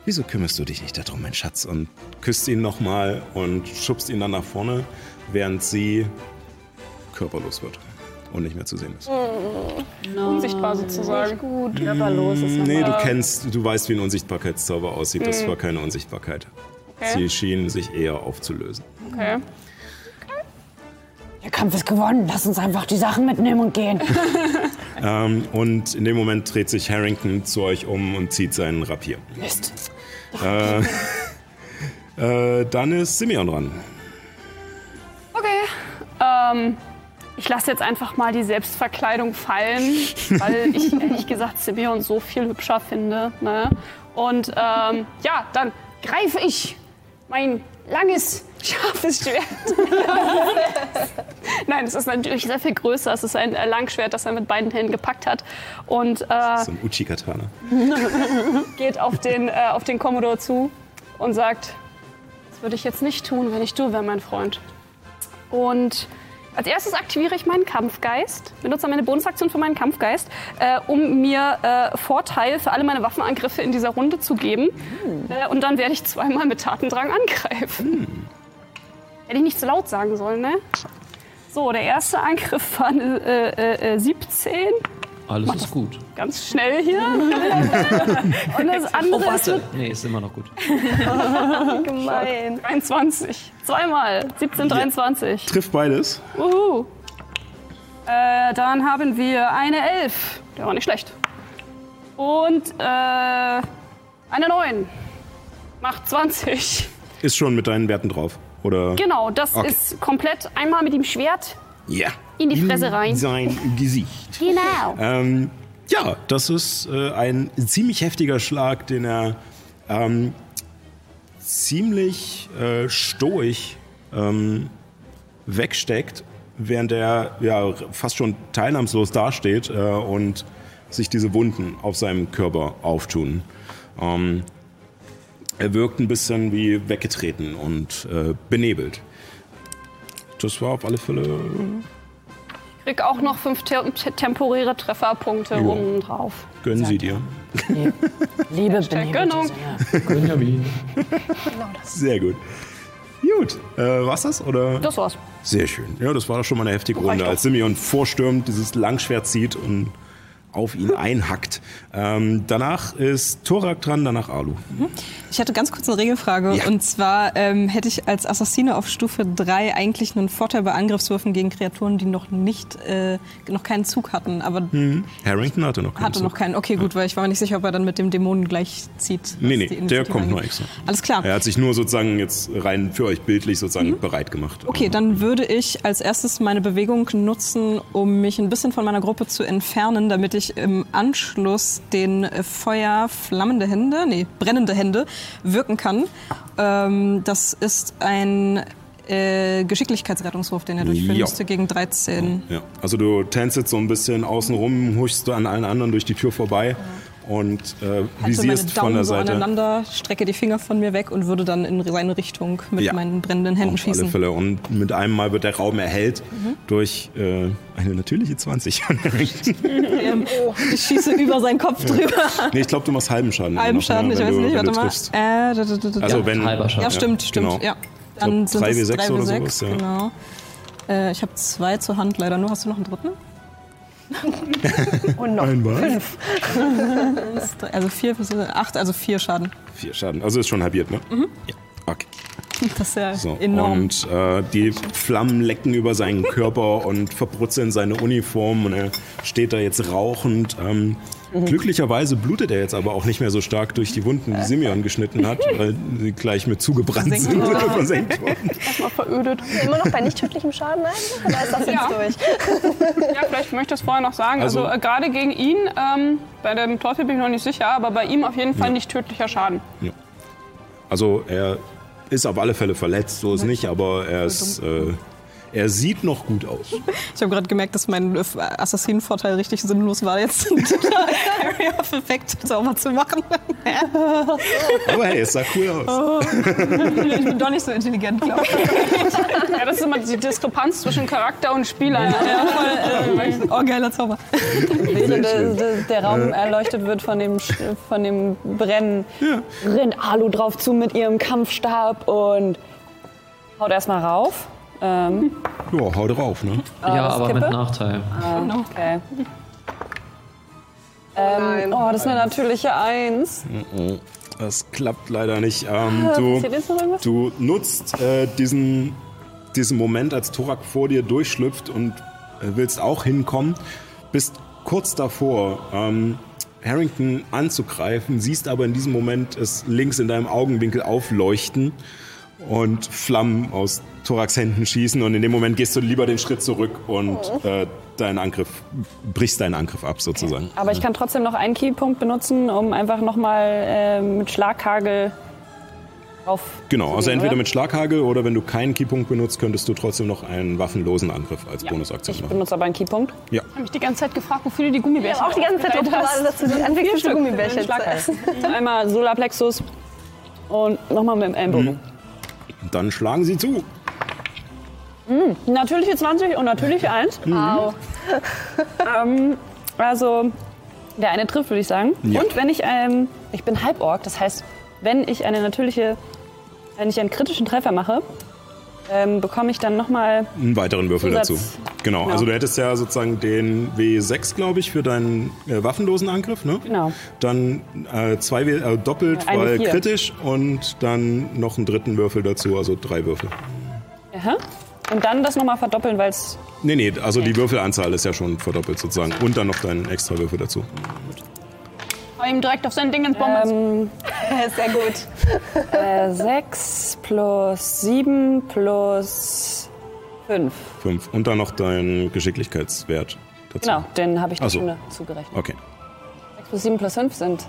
Wieso kümmerst du dich nicht darum, mein Schatz? Und küsst ihn nochmal und schubst ihn dann nach vorne, während sie körperlos wird und nicht mehr zu sehen ist. unsichtbar sozusagen. Gut, körperlos ist Nee, du kennst, du weißt, wie ein Unsichtbarkeitszauber aussieht. Das war keine Unsichtbarkeit. Sie schien sich eher aufzulösen. Okay. Der Kampf ist gewonnen. Lass uns einfach die Sachen mitnehmen und gehen. Ähm, und in dem Moment dreht sich Harrington zu euch um und zieht seinen Rapier. Mist. Äh, äh, dann ist Simeon dran. Okay. Ähm, ich lasse jetzt einfach mal die Selbstverkleidung fallen, weil ich ehrlich gesagt Simeon so viel hübscher finde. Ne? Und ähm, ja, dann greife ich mein langes, scharfes Schwert. Nein, es ist natürlich sehr viel größer. Es ist ein äh, Langschwert, das er mit beiden Händen gepackt hat. Und äh, So ein Uchi-Katana. geht auf den, äh, auf den Commodore zu und sagt, das würde ich jetzt nicht tun, wenn ich du wäre, mein Freund. Und als erstes aktiviere ich meinen Kampfgeist, benutze meine Bonusaktion für meinen Kampfgeist, äh, um mir äh, Vorteil für alle meine Waffenangriffe in dieser Runde zu geben. Äh, und dann werde ich zweimal mit Tatendrang angreifen. Hätte ich nicht zu laut sagen sollen, ne? So, der erste Angriff war eine äh, äh, 17. Alles ist gut. Ganz schnell hier. und das Oh, andere ist warte. Nee, ist immer noch gut. Gemein. 23. Zweimal. 17, 23. Trifft beides. Uhu. Äh, dann haben wir eine 11. Der war nicht schlecht. Und äh, eine 9. Macht 20. Ist schon mit deinen Werten drauf. Oder? Genau, das Okay. ist komplett einmal mit dem Schwert Ja. In die Fresse rein. Sein Gesicht. Genau. Ähm, ja, das ist äh, ein ziemlich heftiger Schlag, den er ähm, ziemlich äh, stoisch ähm, wegsteckt, während er ja fast schon teilnahmslos dasteht äh, und sich diese Wunden auf seinem Körper auftun. Ähm, er wirkt ein bisschen wie weggetreten und äh, benebelt. Das war auf alle Fälle Krieg auch noch fünf te te temporäre Trefferpunkte Ja. oben drauf. Gönnen Sie dir. Liebe Gönnung. Benjamin. Sehr gut. Gut, äh, war's das? Oder? Das war's. Sehr schön. Ja, das war doch schon mal eine heftige Runde, als Simeon vorstürmt, dieses Langschwert zieht und auf ihn einhackt. Ähm, danach ist Thorak dran, danach Alu. Ich hatte ganz kurz eine Regelfrage. Ja. Und zwar ähm, hätte ich als Assassine auf Stufe 3 eigentlich einen Vorteil bei Angriffswürfen gegen Kreaturen, die noch nicht, äh, noch keinen Zug hatten. Aber Harrington hatte noch keinen hatte noch Zug. keinen. Okay, gut, weil ich war mir nicht sicher, ob er dann mit dem Dämonen gleich zieht. Nee, nee, der kommt angeht. nur extra. Alles klar. Er hat sich nur sozusagen jetzt rein für euch bildlich sozusagen bereit gemacht. Okay, dann würde ich als erstes meine Bewegung nutzen, um mich ein bisschen von meiner Gruppe zu entfernen, damit ich im Anschluss den Feuer flammende Hände, nee, brennende Hände wirken kann. Ähm, das ist ein äh, Geschicklichkeitsrettungswurf, den er durchführen Ja. müsste gegen 13. Ja, also du tänzelst so ein bisschen außen rum, huschst du an allen anderen durch die Tür vorbei und äh, Halte meine visierst von Daumen der so Seite. aneinander, strecke die Finger von mir weg und würde dann in seine Richtung mit Ja. meinen brennenden Händen Auf alle schießen. Fälle. Und mit einem Mal wird der Raum erhellt Mhm. durch äh, eine natürliche 20. Ähm, Ich schieße über seinen Kopf drüber. nee, ich glaube, du machst halben Schaden. Halben noch, Schaden, ne, ich wenn weiß du, nicht, warte du mal. Äh, da, da, da, da, Also ja. wenn, Halber Schaden. Ja, stimmt, stimmt. Genau. Ja. Ich glaub, Dann sind drei es W6 drei oder W6, sowas, ja. Genau. Äh, ich habe zwei zur Hand leider nur. Hast du noch einen dritten? Und noch Ein was? fünf. Also vier, acht, also vier Schaden. Vier Schaden. Also ist schon halbiert, ne? Mhm. Ja. Okay. Das ist ja So, enorm. Und äh, die Flammen lecken über seinen Körper und verbrutzeln seine Uniform und er steht da jetzt rauchend. Ähm, Mhm. Glücklicherweise blutet er jetzt aber auch nicht mehr so stark durch die Wunden, die Simeon geschnitten hat, weil sie gleich mit zugebrannt Versenkt sind oder versenkt worden. Erstmal verödet. Immer noch bei nicht tödlichem Schaden eigentlich? Oder ist das jetzt Ja. durch? Ja, vielleicht möchte ich es vorher noch sagen. Also, Also- äh, gerade gegen ihn, ähm, bei dem Teufel bin ich noch nicht sicher, aber bei ihm auf jeden Fall nicht tödlicher Schaden. Also er ist auf alle Fälle verletzt, so ist nicht, aber er ist, äh, er sieht noch gut aus. Ich habe gerade gemerkt, dass mein Assassinenvorteil richtig sinnlos war, jetzt einen Area of Effect sauber zu machen. Aber hey, es sah cool aus. ich bin doch nicht so intelligent, glaube ich. Ja, das ist immer die Diskrepanz zwischen Charakter und Spieler. Ja, voll, äh, oh, geiler Zauber. Während der, der, der Raum erleuchtet wird von dem, Sch- von dem Brennen, rennt Alu drauf zu mit ihrem Kampfstab und haut erstmal rauf. Ähm, Ja, hau drauf, ne? ja, das aber mit Kippe? Nachteil. okay. Ähm, oh, das ist eine natürliche Eins. Das klappt leider nicht. Ähm, du, noch irgendwas? du nutzt äh, diesen, diesen Moment, als Torak vor dir durchschlüpft und äh, willst auch hinkommen, bist kurz davor, ähm, Harrington anzugreifen, siehst aber in diesem Moment es links in deinem Augenwinkel aufleuchten und Flammen aus Toraks Händen schießen und in dem Moment gehst du lieber den Schritt zurück und äh, deinen Angriff, brichst deinen Angriff ab sozusagen. Aber ich kann trotzdem noch einen Keypunkt benutzen, um einfach nochmal äh, mit Schlaghagel auf. Genau, also entweder oder? mit Schlaghagel oder wenn du keinen Keypunkt benutzt, könntest du trotzdem noch einen waffenlosen Angriff als Bonusaktion Ich machen. benutze aber einen Keypunkt. Ja, Ich habe mich die ganze Zeit gefragt, wofür du die Gummibärchen Ich habe auch die ganze Zeit drauf gewartet, dass du die anfängst, die Gummibärchen zu essen. Einmal Solarplexus und nochmal mit dem Ellenbogen. Dann schlagen sie zu. Natürliche 20 und natürliche 1. Au. ähm, also der eine trifft, würde ich sagen. Ja. Und wenn ich, ähm, ich bin Halborg, das heißt, wenn ich eine natürliche, wenn ich einen kritischen Treffer mache, ähm, bekomme ich dann nochmal, Einen weiteren Würfel Zusatz. dazu. Genau, Genau. also du hättest ja sozusagen den W6, glaube ich, für deinen äh, waffenlosen Angriff, ne? Genau. Dann äh, zwei, W- äh, doppelt, Ein weil W4. kritisch und dann noch einen dritten Würfel dazu, also drei Würfel. aha, und dann das nochmal verdoppeln, weil es, Nee, nee, also die Würfelanzahl ist ja schon verdoppelt sozusagen. Und dann noch deinen extra Würfel dazu. Hau ihm direkt auf sein Ding ins Bomben. ähm, Sehr gut. äh, 6 plus 7 plus 5. Fünf. Und dann noch dein Geschicklichkeitswert dazu. Genau, den habe ich Ach da so. schon zugerechnet. Okay. 6 plus 7 plus 5 sind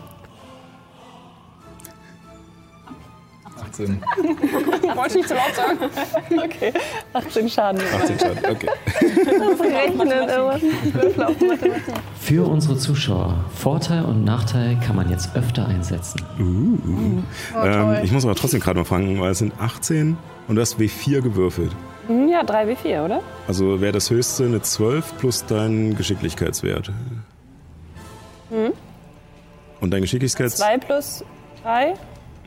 18. Wollte nicht zu laut sagen. okay, 18 Schaden. 18 Schaden, okay. Rechnen auf Mathematik. Für unsere Zuschauer, Vorteil und Nachteil kann man jetzt öfter einsetzen. ähm, ich muss aber trotzdem gerade mal fragen, weil es sind 18 und du hast W4 gewürfelt. Hm, Ja, 3 wie 4, oder? Also wäre das höchste eine 12 plus dein Geschicklichkeitswert. Und dein Geschicklichkeits... 2 plus 3,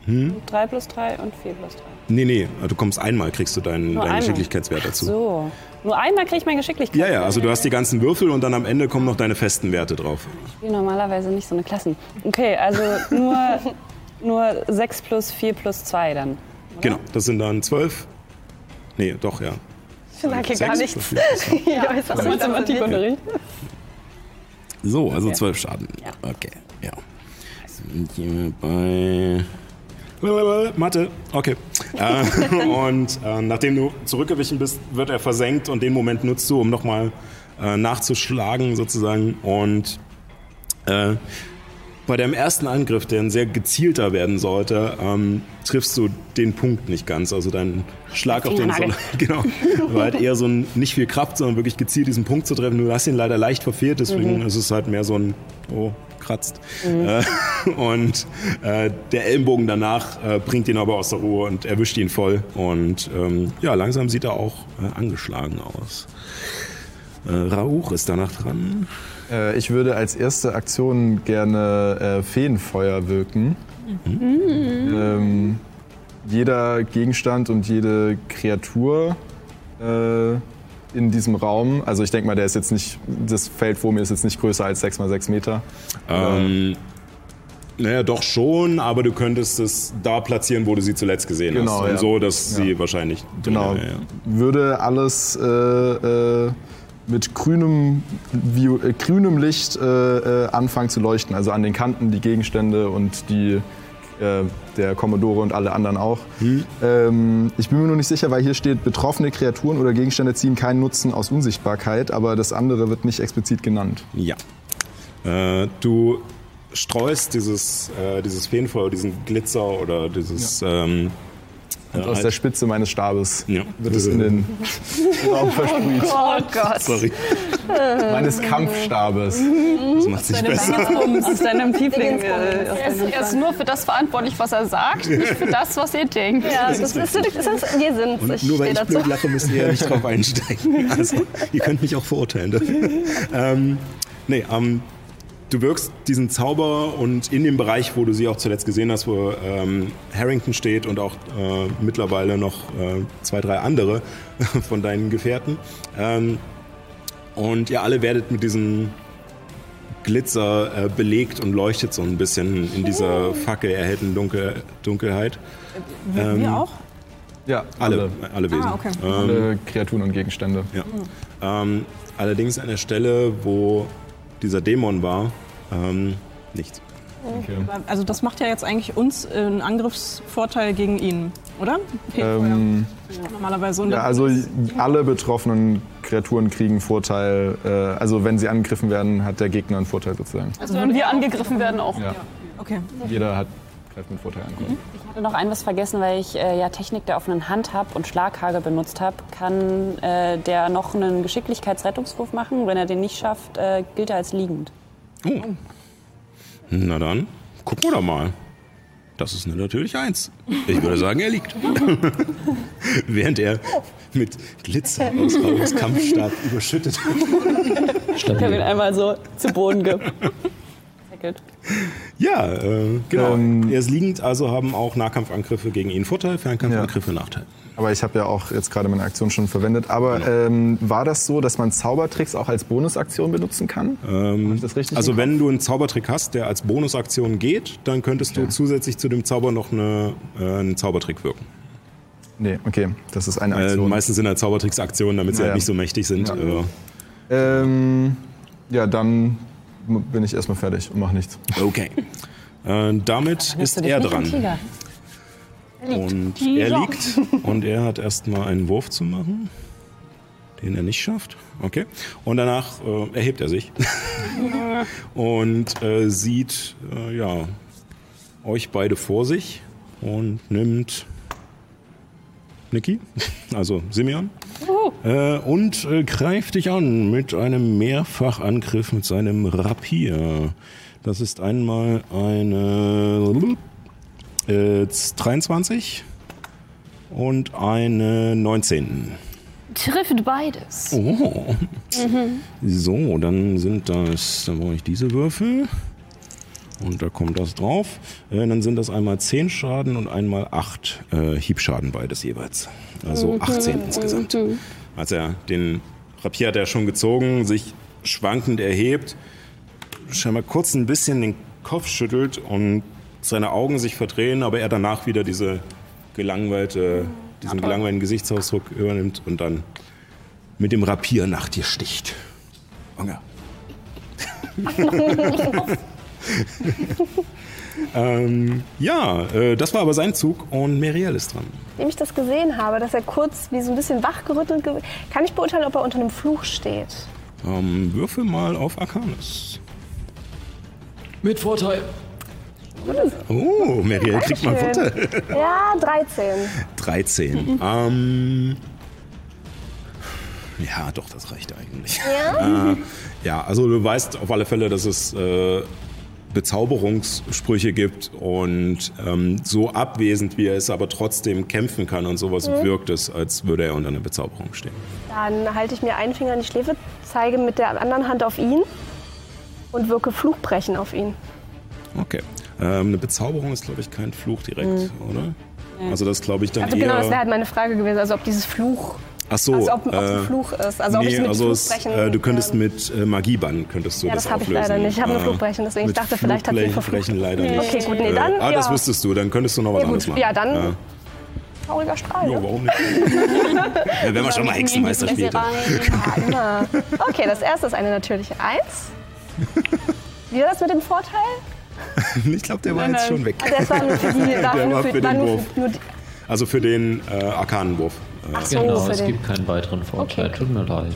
3 plus 3 und 4 plus 3. Nee, nee, du kommst einmal, kriegst du deinen, deinen? Geschicklichkeitswert dazu. So. Nur einmal kriege ich mein Geschicklichkeit. Ja, ja, also du hast die ganzen Würfel und dann am Ende kommen noch deine festen Werte drauf. Ich spiele normalerweise nicht so eine Klassen. Okay, also nur, nur 6 plus 4 plus 2 dann. Genau, das sind dann 12. Nee, doch, ja. Ich hier gar nichts. zwei. Ja, ist auch Mathematikunterricht. So, also Okay. 12 Schaden. Okay, ja. Sind hier bei. Mathe, okay. äh, und äh, nachdem du zurückgewichen bist, wird er versenkt und den Moment nutzt du, um nochmal äh, nachzuschlagen sozusagen. Und äh, bei deinem ersten Angriff, der ein sehr gezielter werden sollte, ähm, triffst du den Punkt nicht ganz. Also dein Schlag auf den Fingernagel. genau, war halt eher so ein nicht viel Kraft, sondern wirklich gezielt diesen Punkt zu treffen. Du hast ihn leider leicht verfehlt, deswegen ist es halt mehr so ein oh kratzt. Äh, und äh, der Ellenbogen danach äh, bringt ihn aber aus der Ruhe und erwischt ihn voll. Und ähm, ja, langsam sieht er auch äh, angeschlagen aus. Äh, Rauch ist danach dran. Äh, ich würde als erste Aktion gerne äh, Feenfeuer wirken. Ähm, jeder Gegenstand und jede Kreatur äh, in diesem Raum, also ich denke mal, der ist jetzt nicht, das Feld vor mir ist jetzt nicht größer als 6 mal 6 Meter. Ähm, Naja, doch schon, aber du könntest es da platzieren, wo du sie zuletzt gesehen Genau, hast. Und ja. so, dass sie wahrscheinlich. Genau. Ja, ja. Würde alles äh, äh, mit grünem, äh, grünem Licht äh, äh, anfangen zu leuchten. Also an den Kanten die Gegenstände und die, äh, der Commodore und alle anderen auch. Ähm, ich bin mir nur nicht sicher, weil hier steht, betroffene Kreaturen oder Gegenstände ziehen keinen Nutzen aus Unsichtbarkeit, aber das andere wird nicht explizit genannt. Ja. Äh, du streust dieses, äh, dieses Feenfeuer, diesen Glitzer oder dieses. Ähm, Und äh, aus der Spitze meines Stabes ja. wird es in den Raum versprüht. Oh Gott. Sorry, Meines Kampfstabes. das macht sich besser. Aus deinem Tiefling. Äh, Er ist, er ist nur für das verantwortlich, was er sagt, nicht für das, was ihr denkt. Ja, das ist, das ist, wir sind Und Ich nur weil ich dazu. blöd lache, müsst ihr ja nicht drauf einsteigen. Also, ihr könnt mich auch verurteilen. dafür. ähm, nee, ähm, du wirkst diesen Zauber und in dem Bereich, wo du sie auch zuletzt gesehen hast, wo ähm, Harrington steht und auch äh, mittlerweile noch äh, zwei, drei andere von deinen Gefährten. Ähm, und ihr alle werdet mit diesem Glitzer äh, belegt und leuchtet so ein bisschen in dieser fackelerhellten Dunkel Dunkelheit. Wir, Ähm, wir auch? Ja, Alle, alle Wesen. Ah, okay. Ähm, alle Kreaturen und Gegenstände. ja. Ähm, allerdings an der Stelle, wo dieser Dämon war, ähm, nichts. Okay. Also das macht ja jetzt eigentlich uns einen Angriffsvorteil gegen ihn, oder? Ähm, Normalerweise. Ja, also alle betroffenen Kreaturen kriegen Vorteil. Äh, also wenn sie angegriffen werden, hat der Gegner einen Vorteil sozusagen. Also wenn wir angegriffen werden auch. Ja. okay. Jeder hat greift mit Vorteil an. Ich hatte noch ein was vergessen, weil ich äh, ja Technik der offenen Hand habe und Schlaghagel benutzt habe. Kann äh, der noch einen Geschicklichkeitsrettungswurf machen? Wenn er den nicht schafft, äh, gilt er als liegend. Oh. Na dann, gucken wir doch mal. Das ist eine natürliche Eins. Ich würde sagen, er liegt. Während er mit Glitzer aus Raus Kampfstab überschüttet. Ich habe ihn einmal so zu Boden ge gezackelt. Ja, äh, genau. Ähm, er ist liegend, also haben auch Nahkampfangriffe gegen ihn Vorteil, Fernkampfangriffe Nachteil. Aber ich habe ja auch jetzt gerade meine Aktion schon verwendet. Aber ähm, war das so, dass man Zaubertricks auch als Bonusaktion benutzen kann? Ich das richtig Also wenn du einen Zaubertrick hast, der als Bonusaktion geht, dann könntest du zusätzlich zu dem Zauber noch eine, äh, einen Zaubertrick wirken. Nee, okay, das ist eine Äh, Aktion. meistens sind halt Zaubertricks Aktionen, damit sie Ja, halt ja. nicht so mächtig sind. Ja. Äh, ähm, ja, dann bin ich erstmal fertig und mache nichts. okay. Äh, damit ist er dran. Und er liegt und er hat erstmal einen Wurf zu machen, den er nicht schafft. Okay. Und danach äh, erhebt er sich und äh, sieht äh, ja, euch beide vor sich und nimmt Niki, also Simeon, äh, und äh, greift dich an mit einem Mehrfachangriff mit seinem Rapier. Das ist einmal eine äh, 23 und eine 19. Trifft beides. Oh. So, dann sind das, dann brauche ich diese Würfel. Und da kommt das drauf. Äh, dann sind das einmal 10 Schaden und einmal 8 äh, Hiebschaden beides jeweils. Also 18 insgesamt. Als er den Rapier hat er schon gezogen, sich schwankend erhebt, scheinbar kurz ein bisschen den Kopf schüttelt und seine Augen sich verdrehen, aber er danach wieder diese gelangweilte, diesen gelangweilten Gesichtsausdruck übernimmt und dann mit dem Rapier nach dir sticht. Hunger. ähm, ja, äh, das war aber sein Zug und Meriel ist dran. Nachdem ich das gesehen habe, dass er kurz wie so ein bisschen wachgerüttelt, ge- kann ich beurteilen, ob er unter einem Fluch steht. Ähm, würfel mal auf Arcanis. Mit Vorteil. Oh, Meriel kriegt mal. Vorteil. Ja, 13. 13. Ähm, ja, doch, das reicht eigentlich. Ja? Äh, ja, also du weißt auf alle Fälle, dass es äh, Bezauberungssprüche gibt und ähm, so abwesend wie er ist, aber trotzdem kämpfen kann und sowas wirkt es, als würde er unter einer Bezauberung stehen. Dann halte ich mir einen Finger in die Schläfe, zeige mit der anderen Hand auf ihn und wirke Fluchbrechen auf ihn. Okay. Ähm, eine Bezauberung ist, glaube ich, kein Fluch direkt, oder? Also das glaube ich dann Also eher... genau, das wäre halt meine Frage gewesen, also ob dieses Fluch Ach so. Also ob es äh, ein Fluch ist. Also ob nee, ich mit also Fluchbrechen... äh, du könntest mit äh, Magiebann könntest du Ja, das, das hab ich leider nicht. Ich habe nur Äh, Flugbrechen, deswegen ich dachte, vielleicht hat sie verflucht. leider nicht. Okay, gut, nee, Äh, dann, ah, das ja. wüsstest du, dann könntest du noch was Ja, anderes machen. Ja, dann- Ja. Trauriger Strahl. Ne? warum nicht? ja, wenn man schon mal Hexenmeister spielt. Ja. Okay, das erste ist eine natürliche Eins. Wie war das mit dem Vorteil? Ich glaube, der war jetzt schon weg. Also das war nur für die, war Der nur war für, den Wurf. Also für den äh, Arkanenwurf. Ach so, Genau, es den. gibt keinen weiteren Vorteil. Tut mir leid.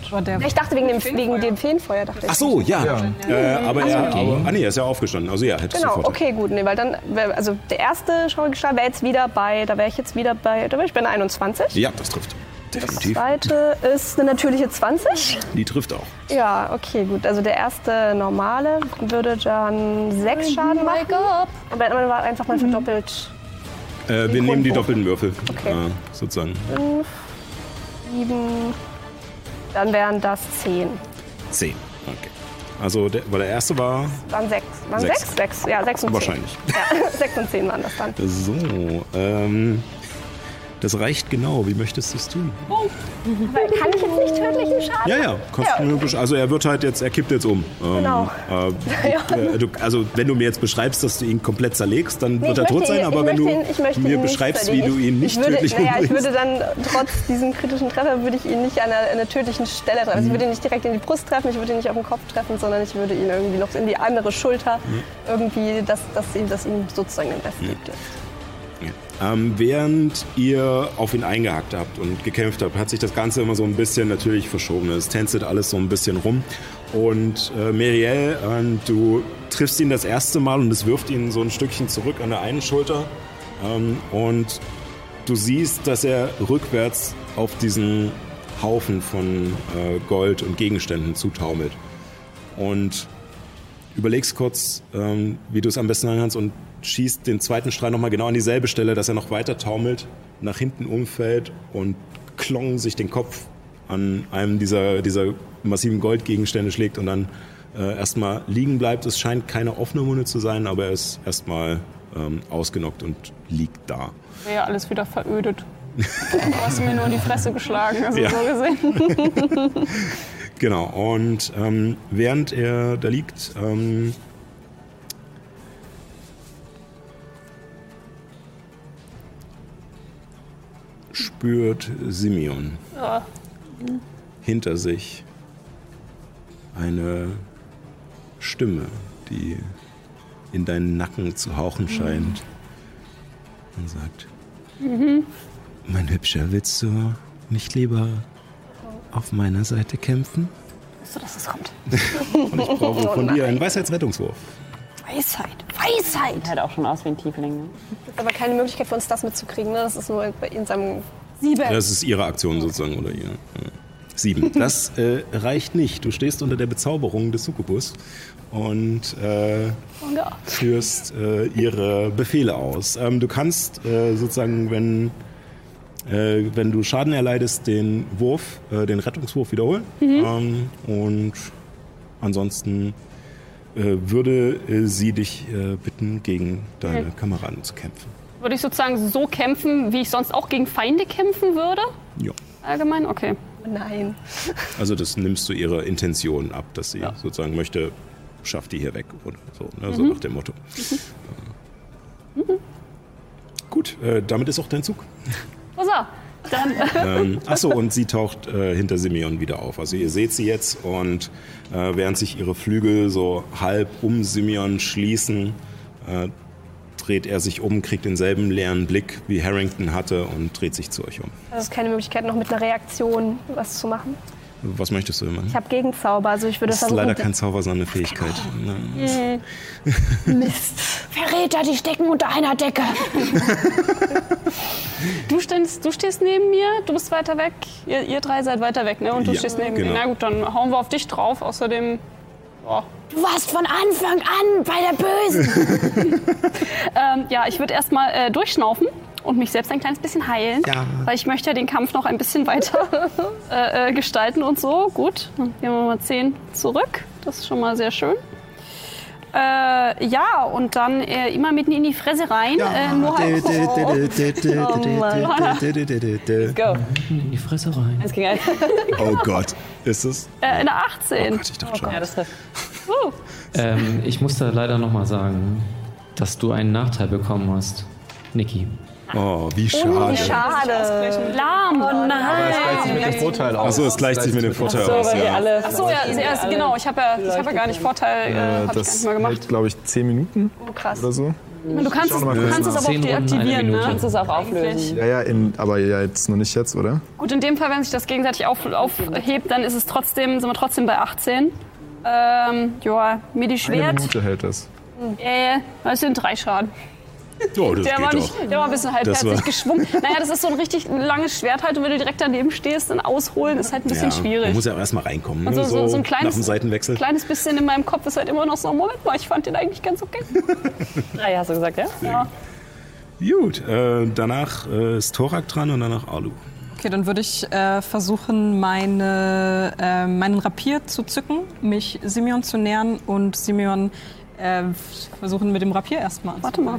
Ich dachte wegen dem, wegen dem Feenfeuer. Dachte ich. Ach so, ja. Äh, aber er, aber, ah nee, er ist ja aufgestanden. Also ja, hättest Genau, du okay, gut. Nee, weil dann, wär- also der erste Strahl wäre jetzt wieder bei, da wäre ich jetzt wieder bei, da wäre ich bei einer 21. Ja, das trifft. Das Definitiv. zweite ist eine natürliche 20. Die trifft auch. Ja, okay, gut. Also der erste normale würde dann sechs Schaden machen. Und wenn man war einfach mal verdoppelt Äh, wir nehmen die doppelten Würfel, Okay. äh, sozusagen. fünf, sieben, dann wären das zehn. Zehn. Okay. Also, der, weil der erste war Waren sechs. Waren Sechs. sechs? Sechs, ja, sechs und wahrscheinlich. zehn. Ja, sechs und zehn waren das dann. So, ähm, das reicht genau. Wie möchtest du es tun? Weil kann ich jetzt nicht tödlichen Schaden? Ja, ja, kannst Ja. Also er wird halt jetzt, er kippt jetzt um. Ähm, Genau. Äh, äh, du, also wenn du mir jetzt beschreibst, dass du ihn komplett zerlegst, dann Nee, wird ich er tot sein. Aber ich wenn du ihn- ich mir beschreibst, wie du ihn Ich- nicht ich würde, tödlich naja, ich umbringst. würde dann trotz diesem kritischen Treffer würde ich ihn nicht an einer, einer tödlichen Stelle treffen. Also ich würde ihn nicht direkt in die Brust treffen, ich würde ihn nicht auf den Kopf treffen, sondern ich würde ihn irgendwie noch in die andere Schulter irgendwie, dass, dass, ihm, dass ihm sozusagen den Rest gibt. Jetzt. Ähm, während ihr auf ihn eingehackt habt und gekämpft habt, hat sich das Ganze immer so ein bisschen natürlich verschoben. Es tänzelt alles so ein bisschen rum. Und äh, Meriel, ähm, du triffst ihn das erste Mal und es wirft ihn so ein Stückchen zurück an der einen Schulter. Ähm, und du siehst, dass er rückwärts auf diesen Haufen von äh, Gold und Gegenständen zutaumelt. Und überlegst kurz, ähm, wie du es am besten anhörst und schießt den zweiten Strahl nochmal genau an dieselbe Stelle, dass er noch weiter taumelt, nach hinten umfällt und klong sich den Kopf an einem dieser, dieser massiven Goldgegenstände schlägt und dann äh, erstmal liegen bleibt. Es scheint keine offene Wunde zu sein, aber er ist erstmal ähm, ausgenockt und liegt da. Wäre ja alles wieder verödet. Du hast mir nur in die Fresse geschlagen, also Ja. so gesehen. Genau, und ähm, während er da liegt, ähm, spürt Simeon hinter sich eine Stimme, die in deinen Nacken zu hauchen scheint und sagt, mein Hübscher, willst du nicht lieber auf meiner Seite kämpfen? So, dass es kommt. Und ich brauche von dir einen Weisheitsrettungswurf. Weisheit, Weisheit. Sieht halt auch schon aus wie ein Tiefling. Ne? Ist aber keine Möglichkeit für uns, das mitzukriegen. Ne? Das ist nur bei- in seinem Sieben. Das ist ihre Aktion sozusagen, oder ihr. Sieben. Das äh, reicht nicht. Du stehst unter der Bezauberung des Succubus und äh, Oh führst äh, ihre Befehle aus. Ähm, du kannst äh, sozusagen, wenn, äh, wenn du Schaden erleidest, den Wurf, äh, den Rettungswurf wiederholen. Ähm, und ansonsten würde äh, sie dich äh, bitten, gegen deine Kameraden zu kämpfen. Würde ich sozusagen so kämpfen, wie ich sonst auch gegen Feinde kämpfen würde? Ja. Allgemein? Okay. Nein. Also das nimmst du ihrer Intention ab, dass sie sozusagen möchte, schafft die hier weg oder so, ne? so nach dem Motto. Äh, Gut, äh, damit ist auch dein Zug. So, dann. Ähm, achso, und sie taucht äh, hinter Simeon wieder auf. Also ihr seht sie jetzt und äh, während sich ihre Flügel so halb um Simeon schließen, äh, dreht er sich um, kriegt denselben leeren Blick wie Harrington hatte und dreht sich zu euch um. Das ist keine Möglichkeit, noch mit einer Reaktion was zu machen. Was möchtest du immer? Ich habe Gegenzauber, also ich würde Das ist versuchen. leider kein Zauber, sondern eine Fähigkeit. Ne? Verräter, die stecken unter einer Decke. Du stehst, du stehst neben mir, du bist weiter weg. Ihr, ihr drei seid weiter weg, ne? Und du Ja, stehst neben genau. mir. Na gut, dann hauen wir auf dich drauf. Außerdem. Ja, Du warst von Anfang an bei der Bösen. ähm, ja ich würde erstmal äh, durchschnaufen und mich selbst ein kleines bisschen heilen. Ja. Weil ich möchte ja den Kampf noch ein bisschen weiter äh, äh, gestalten und so. Gut, dann gehen wir mal 10 zurück. Das ist schon mal sehr schön. Äh, ja, und dann äh, immer mitten in die Fresse rein. Äh, nur halt. Go. In die Fresse rein. Gegen eins. Oh Gott. Ist es? Äh, eine 18. Oh Gott, ich dachte schon. Ja, das trifft. Uh, Ähm, ich muss da leider nochmal sagen, dass du einen Nachteil bekommen hast. Niki. Oh, wie schade. Schade. lahm. Oh nein. Aber es gleicht sich mit dem Vorteil aus. Achso, es gleicht sich mit dem Vorteil So, aus. Ja. alle. Achso, ja, ja ist- genau. Ich habe ja, ich hab ja gar nicht Vorteil. Äh, Äh, hab ich gar das nicht mal gemacht. glaube ich, 10 Minuten Oh, krass. oder so. Du kannst es, du kannst es aber auch deaktivieren, ne? Kannst du es auch auflösen. Ja, ja, in, aber ja, jetzt noch nicht jetzt, oder? Gut, in dem Fall, wenn sich das gegenseitig auf, aufhebt, dann ist es trotzdem, sind wir trotzdem bei 18. Ähm, ja, mir die Eine. Minute hält das. Äh, das sind drei Schaden. Oh, das Der war, nicht, der war ein bisschen halbherzig geschwungen. Naja, das ist so ein richtig langes Schwert halt und wenn du direkt daneben stehst, dann ausholen ist halt ein bisschen Ja, schwierig. Man muss ja auch erstmal reinkommen. Und so, so, so ein nach kleines, dem Seitenwechsel. kleines bisschen in meinem Kopf ist halt immer noch so, Moment mal, ich fand den eigentlich ganz okay. Drei hast du gesagt, ja? Ja. Gut, äh, danach äh, ist Thorak dran und danach Alu. Okay, dann würde ich äh, versuchen, meine, äh, meinen Rapier zu zücken, mich Simeon zu nähern und Simeon äh, versuchen mit dem Rapier erstmal Warte mal.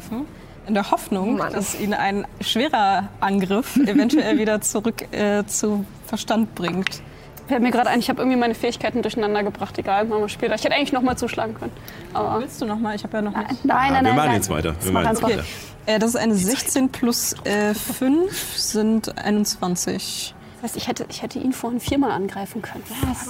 In der Hoffnung, Mann. dass ihn ein schwerer Angriff eventuell wieder zurück äh, zu Verstand bringt. Fällt mir gerade ein, ich habe irgendwie meine Fähigkeiten durcheinander gebracht. Egal, machen wir später. Ich hätte eigentlich noch mal zuschlagen können. Aber Willst du noch mal? Ich habe ja noch nicht. nein, Ah, nein, wir nein. machen nein. jetzt weiter. Wir machen jetzt weiter. Äh, das ist eine 16 plus äh, 5 sind 21. Das heißt, ich hätte, ich hätte ihn vorhin viermal angreifen können.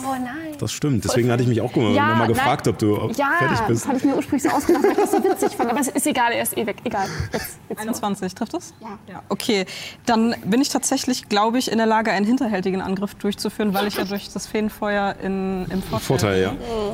Oh nein. Das stimmt. Deswegen hatte ich mich auch Ja, noch mal nein. gefragt, ob du Ja, fertig bist. habe ich mir ursprünglich so ausgedacht, weil ich das so witzig fand. Aber es ist egal, er ist eh weg. Egal. Jetzt, jetzt 21, trifft das? Ja. ja. Okay, dann bin ich tatsächlich, glaube ich, in der Lage, einen hinterhältigen Angriff durchzuführen, weil ich ja durch das Feenfeuer in, im Vorteil, Vorteil, ja.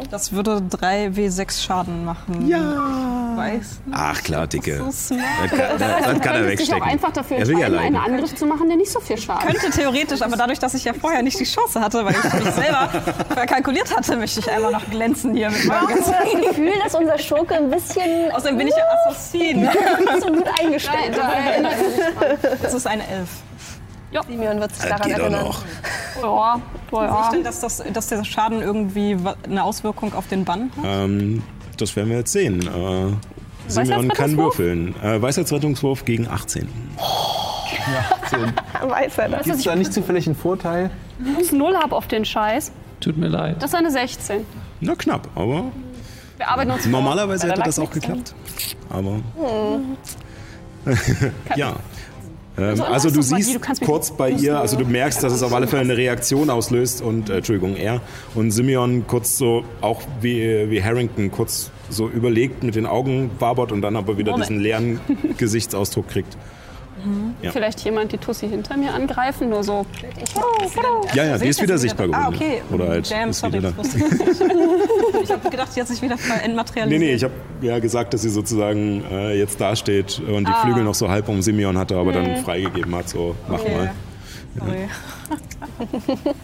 Das würde 3W6 Schaden machen. Ja. Weiß. Ach klar, Dicke. So smart. Das kann, das, das kann er sich auch wegstecken. einfach dafür Er will ja entscheiden, einen. Angriff zu machen, der nicht so viel Schaden Könnte theoretisch, aber dadurch, dass ich ja vorher nicht die Chance hatte, weil ich mich selber verkalkuliert hatte, möchte ich einmal noch glänzen hier mit meinem Ich ganzen... habe das Gefühl, dass unser Schurke ein bisschen Außerdem bin ich ja Assassin. absolut eingestellt ist. Das ist eine Elf. Simeon wird sich Das daran erinnern. noch. Ja, ja, Sehe ich ja. denn, dass, das, dass der Schaden irgendwie eine Auswirkung auf den Bann hat? Ähm, das werden wir jetzt sehen. Äh, Simeon kann würfeln. Äh, Weisheitsrettungswurf gegen 18. Weiß er das. Gibt es da nicht zufällig einen Vorteil? Plus null habe auf den Scheiß. Tut mir leid. Das ist eine 16. Na knapp, aber Wir arbeiten uns vor. normalerweise Ja, da hätte das auch dran. geklappt. Aber ja. Ähm, Also, also du die, siehst mich kurz bei ihr, also du merkst, dass es auf alle Fälle eine Reaktion auslöst und, äh, Entschuldigung, er und Simeon kurz so, auch wie, wie Harrington, kurz so überlegt mit den Augen wabert und dann aber wieder Moment. diesen leeren Gesichtsausdruck kriegt. Ja. Vielleicht jemand die Tussi hinter mir angreifen, nur so. Ja, ja, die ist wieder sichtbar geworden. Ah, okay. Oder halt Damn, ist sorry. wieder ich nicht. Ich habe gedacht, die hat sich wieder Nee, entmaterialisiert. nee, ich habe ja gesagt, dass sie sozusagen äh, jetzt dasteht und die Ah. Flügel noch so halb um Simeon hatte, aber dann freigegeben hat, so mach Okay. mal. Sorry.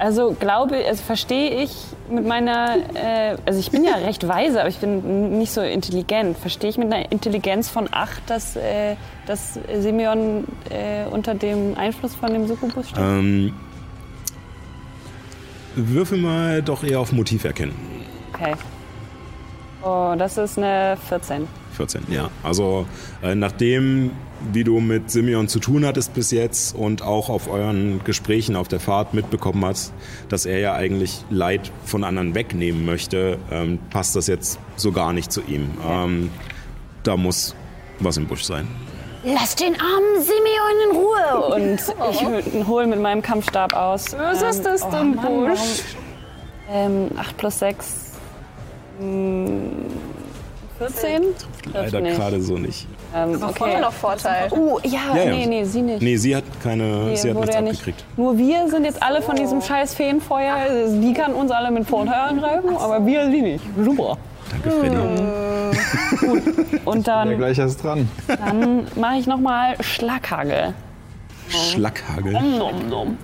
Also glaube, also verstehe ich mit meiner, äh, also ich bin ja recht weise, aber ich bin nicht so intelligent. Verstehe ich mit einer Intelligenz von 8, dass, äh, dass Simeon äh, unter dem Einfluss von dem Succubus steht? Ähm, würfel mal doch eher auf Motiv erkennen. Okay. Oh, das ist eine 14. 14, ja. Also äh, nachdem, wie du mit Simeon zu tun hattest bis jetzt und auch auf euren Gesprächen auf der Fahrt mitbekommen hast, dass er ja eigentlich Leid von anderen wegnehmen möchte, ähm, passt das jetzt so gar nicht zu ihm. Ähm, da muss was im Busch sein. Lass den armen Simeon in Ruhe. Und ich hole mit meinem Kampfstab aus. Was ist das oh denn, Mann, Busch? Ähm, 8 plus 6. Hm, 14? Leider nicht. gerade so nicht. Ähm, Immer okay. noch Vorteil. Oh, ja, Ja, ja. nee, nee, sie nicht. Nee, sie hat keine, Nee, sie hat nichts ja nicht. abgekriegt. Nur wir sind jetzt alle von diesem scheiß Feenfeuer. Die kann uns alle mit Vorteil angreifen, aber wir sie nicht. Super. Danke, Freddy. Und Ja, dann, gleich ist dran. dann mache ich nochmal Schlaghagel. Schlackhagel. Nom, nom.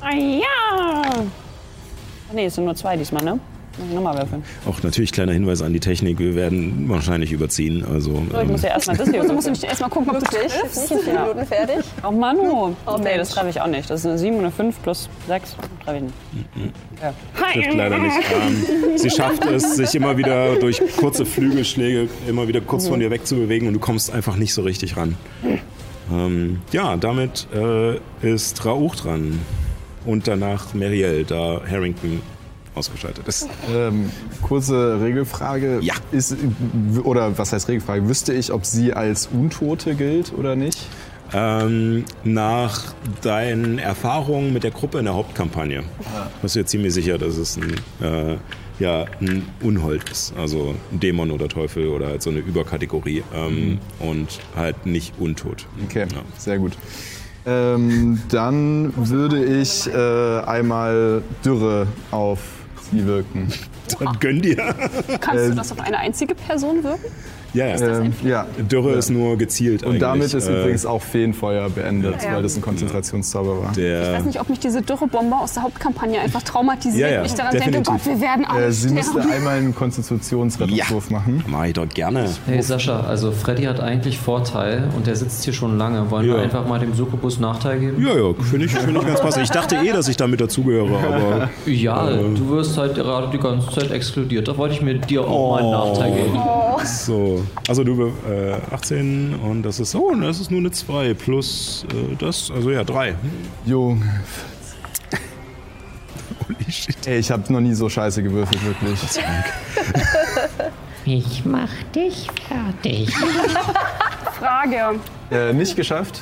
Ah, ja! Ach nee, es sind nur zwei diesmal, ne? Nochmal würfeln. Auch natürlich kleiner Hinweis an die Technik, wir werden wahrscheinlich überziehen. Also, So, ich muss ja erstmal das hier Also musst du würfeln. nicht erstmal gucken, ob du. Ist nicht in vier Minuten fertig? Oh Manu. Oh, nee, das treffe ich auch nicht. Das ist eine 7 und eine 5 plus 6. Treffe ich nicht. trifft leider nicht. Ähm, sie schafft es, sich immer wieder durch kurze Flügelschläge immer wieder kurz von dir wegzubewegen und du kommst einfach nicht so richtig ran. Ähm, ja, damit äh, ist Rauch dran. Und danach Meriel, da Harrington ausgeschaltet ist. Ähm, kurze Regelfrage. Ja. Ist, oder was heißt Regelfrage? Wüsste ich, ob sie als Untote gilt oder nicht? Ähm, nach deinen Erfahrungen mit der Gruppe in der Hauptkampagne bist du dir ziemlich sicher, dass es ein, äh, ja, ein Unhold ist. Also ein Dämon oder Teufel oder halt so eine Überkategorie. Ähm, Und halt nicht untot. Okay, Ja. sehr gut. Ähm, dann würde ich äh, einmal Dürre auf sie wirken. Dann gönn dir. Kannst Äh, du das auf eine einzige Person wirken? Ja, ja. Ähm, ja. Dürre ist nur gezielt Und damit eigentlich. ist Äh, übrigens auch Feenfeuer beendet, Ja. weil das ein Konzentrationszauber war. Ich weiß der, nicht, ob mich diese Dürrebombe aus der Hauptkampagne einfach traumatisiert Ja, ja, und ich daran definitiv. denke, Gott, wir werden alle Äh, sie müsste einmal einen Konstitutionsrettungswurf machen. mach ich dort gerne. Hey Sascha, also Freddy hat eigentlich Vorteil und der sitzt hier schon lange. Wollen wir Ja. einfach mal dem Succubus Nachteil geben? Ja, ja, finde ich, find ich ganz passend. Ich dachte eh, dass ich damit dazugehöre, aber Ja, du wirst halt gerade die ganze Zeit exkludiert. Da wollte ich mir dir auch mal einen Nachteil geben. so. Also du äh, 18 und das ist, oh, das ist nur eine 2 plus äh, das, also ja, 3. Junge. Holy shit. Ey, ich habe noch nie so scheiße gewürfelt, wirklich. Ich mach dich fertig. Frage. Äh, nicht geschafft?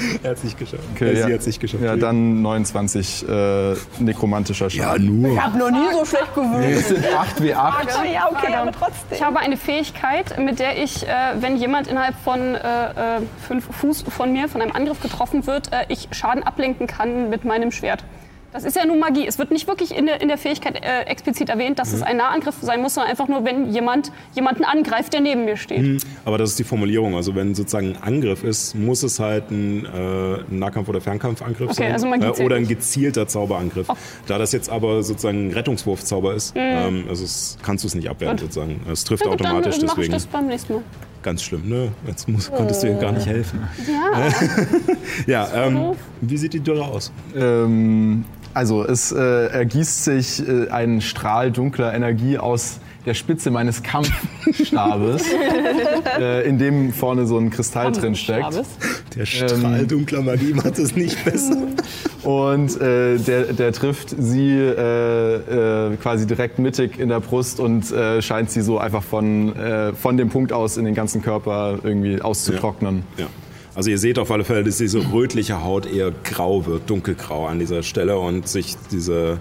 Er hat es nicht geschafft. Okay, äh, ja. Sie hat es nicht geschafft. Ja, dann 29 äh, nekromantischer Ja, Schaden. nur. Ich habe noch nie so schlecht gewürfelt. Es sind 8 w 8. Ja, okay, aber trotzdem. Ich habe eine Fähigkeit, mit der ich, äh, wenn jemand innerhalb von äh, äh, fünf Fuß von mir von einem Angriff getroffen wird, äh, ich Schaden ablenken kann mit meinem Schwert. Das ist ja nur Magie. Es wird nicht wirklich in der, in der Fähigkeit äh, explizit erwähnt, dass es ein Nahangriff sein muss, sondern einfach nur, wenn jemand jemanden angreift, der neben mir steht. Aber das ist die Formulierung. Also wenn sozusagen ein Angriff ist, muss es halt ein, äh, ein Nahkampf- oder Fernkampfangriff Okay, sein. also äh, oder ein gezielter Zauberangriff. Da das jetzt aber sozusagen ein Rettungswurfzauber ist, ähm, also es, kannst du es nicht abwehren Gut. sozusagen. Es trifft Na gut, dann automatisch, mache ich deswegen das beim nächsten Mal. ganz schlimm. Ne? Jetzt muss, konntest du ihr gar nicht helfen. Ja, Ja, ähm, wie sieht die Dürre aus? Ähm, also es äh, ergießt sich äh, ein Strahl dunkler Energie aus der Spitze meines Kampfstabes, äh, in dem vorne so ein Kristall drin steckt. Der Strahl dunkler Magie macht es nicht besser. Und äh, der, der trifft sie äh, äh, quasi direkt mittig in der Brust und äh, scheint sie so einfach von, äh, von dem Punkt aus in den ganzen Körper irgendwie auszutrocknen. Ja. Also ihr seht auf alle Fälle, dass diese rötliche Haut eher grau wird, dunkelgrau an dieser Stelle und sich diese,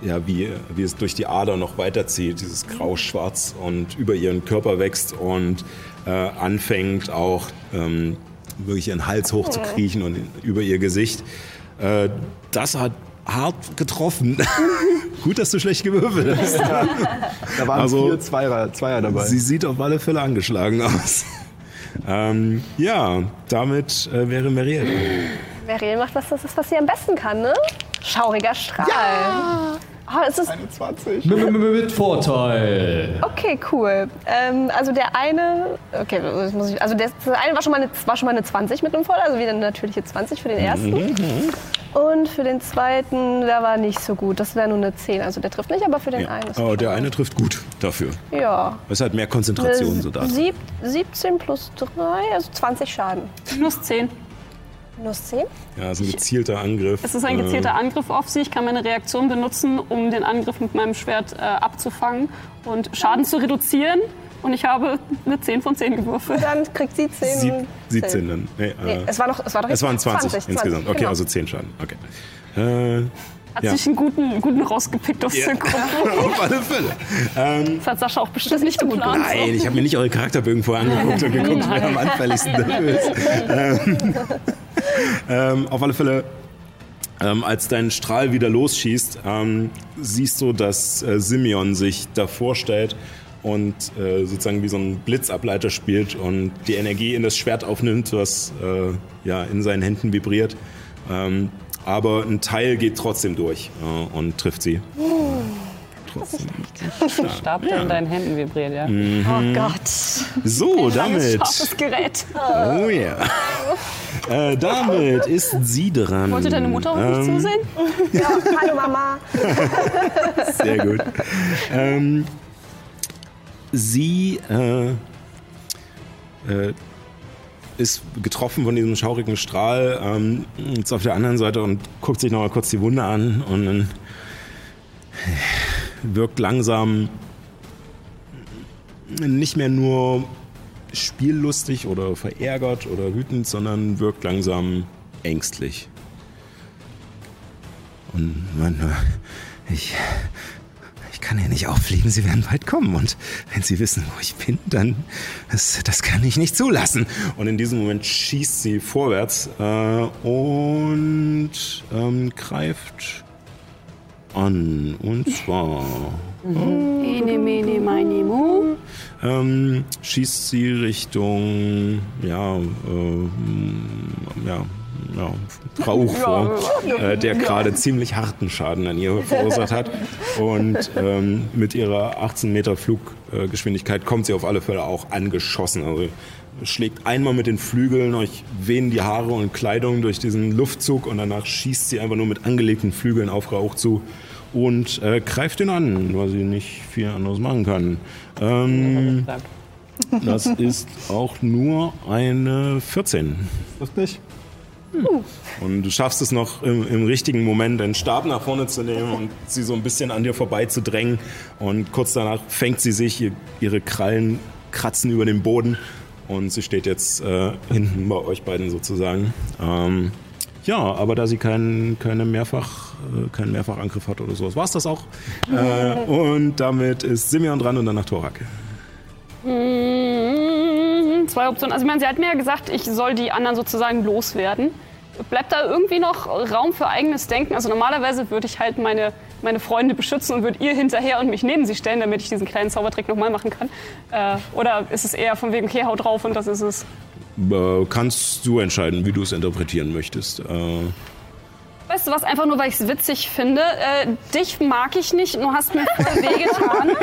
ja, wie, wie es durch die Ader noch weiterzieht, dieses grau-schwarz und über ihren Körper wächst und äh, anfängt auch ähm, wirklich ihren Hals hochzukriechen und über ihr Gesicht. Äh, das hat hart getroffen. Gut, dass du schlecht gewürfelt hast. Da waren Also- vier Zweier, Zweier dabei. Sie sieht auf alle Fälle angeschlagen aus. Ähm, ja, damit äh, wäre Marielle. Meriel macht was, das ist, was sie am besten kann, ne? Schauriger Strahl. Ja. Oh, es ist 20. Mit, mit, mit Vorteil. okay, cool. Ähm, also der eine, okay, das muss ich, also der, der eine war schon, mal eine, war schon mal eine 20 mit einem Voll, also wieder eine natürliche 20 für den ersten. Und für den zweiten, der war nicht so gut. Das wäre nur eine 10. Also der trifft nicht, aber für den Ja. einen ist Aber der eine trifft gut dafür. Ja. Es hat mehr Konzentration so da. Sieb, 17 plus 3, also 20 Schaden. minus 10. Minus 10? Ja, ist ein gezielter Angriff. Es ist ein gezielter Angriff auf sie. Ich kann meine Reaktion benutzen, um den Angriff mit meinem Schwert äh, abzufangen und Schaden zu reduzieren. Und ich habe eine 10 von 10 gewürfelt. Dann kriegt sie 10. Sieb, und 17 dann. Nee, äh, Nee, es war doch, es war doch es waren 20, 20 insgesamt. Okay, genau. also 10 Schaden. Okay. Äh, Hat Ja. sich einen guten, guten rausgepickt aus der Gruppe. auf alle Fälle. Ähm, Das hat Sascha auch bestimmt nicht geplant. nein, ich habe mir nicht eure Charakterbögen vorher angeguckt und geguckt, wer am anfälligsten dafür ist. Ähm, ähm, auf alle Fälle, ähm, als dein Strahl wieder losschießt, ähm, siehst du, dass äh, Simeon sich davor stellt und äh, sozusagen wie so ein Blitzableiter spielt und die Energie in das Schwert aufnimmt, was äh, ja in seinen Händen vibriert. Ähm, aber ein Teil geht trotzdem durch äh, und trifft sie. trotzdem. Stab, der in deinen Händen vibriert, ja. Mhm. Oh Gott. So, damit. Scharfes Gerät. Oh ja. Äh, damit ist sie dran. Wollte deine Mutter auch nicht Ähm, zusehen? Ja, hallo Mama. Sehr gut. ähm, sie äh, äh, ist getroffen von diesem schaurigen Strahl, ähm, ist auf der anderen Seite und guckt sich noch mal kurz die Wunde an und dann wirkt langsam nicht mehr nur spiellustig oder verärgert oder wütend, sondern wirkt langsam ängstlich. Und man, ich kann hier nicht auffliegen, sie werden bald kommen. Und wenn sie wissen, wo ich bin, dann, das, das kann ich nicht zulassen. Und in diesem Moment schießt sie vorwärts äh, und ähm, greift an. Und zwar Ene, mene, meine, mu. ähm, schießt sie Richtung, ja, äh, ja, ja, Rauch vor, äh, der gerade ziemlich harten Schaden an ihr verursacht hat. Und ähm, mit ihrer 18 Meter Fluggeschwindigkeit kommt sie auf alle Fälle auch angeschossen. Also schlägt einmal mit den Flügeln, euch wehen die Haare und Kleidung durch diesen Luftzug und danach schießt sie einfach nur mit angelegten Flügeln auf Rauch zu und äh, greift ihn an, weil sie nicht viel anderes machen kann. Ähm, das ist auch nur eine 14. Das nicht. Und du schaffst es noch im, im richtigen Moment, den Stab nach vorne zu nehmen und sie so ein bisschen an dir vorbei zu drängen. Und kurz danach fängt sie sich, ihr, ihre Krallen kratzen über den Boden und sie steht jetzt äh, hinten bei euch beiden sozusagen. Ähm, ja, aber da sie keinen keine Mehrfach, äh, keinen Mehrfachangriff hat oder sowas, war es das auch. Äh, und damit ist Simeon dran und danach Thorak. Mm, Zwei Optionen. Also ich meine, sie hat mir ja gesagt, ich soll die anderen sozusagen loswerden. Bleibt da irgendwie noch Raum für eigenes Denken? Also normalerweise würde ich halt meine, meine Freunde beschützen und würde ihr hinterher und mich neben sie stellen, damit ich diesen kleinen Zaubertrick nochmal machen kann. Äh, oder ist es eher von wegen, okay, hau drauf und das ist es? Äh, kannst du entscheiden, wie du es interpretieren möchtest. Äh, Weißt du was, einfach nur, weil ich es witzig finde. Äh, dich mag ich nicht, du hast mir voll wehgetan.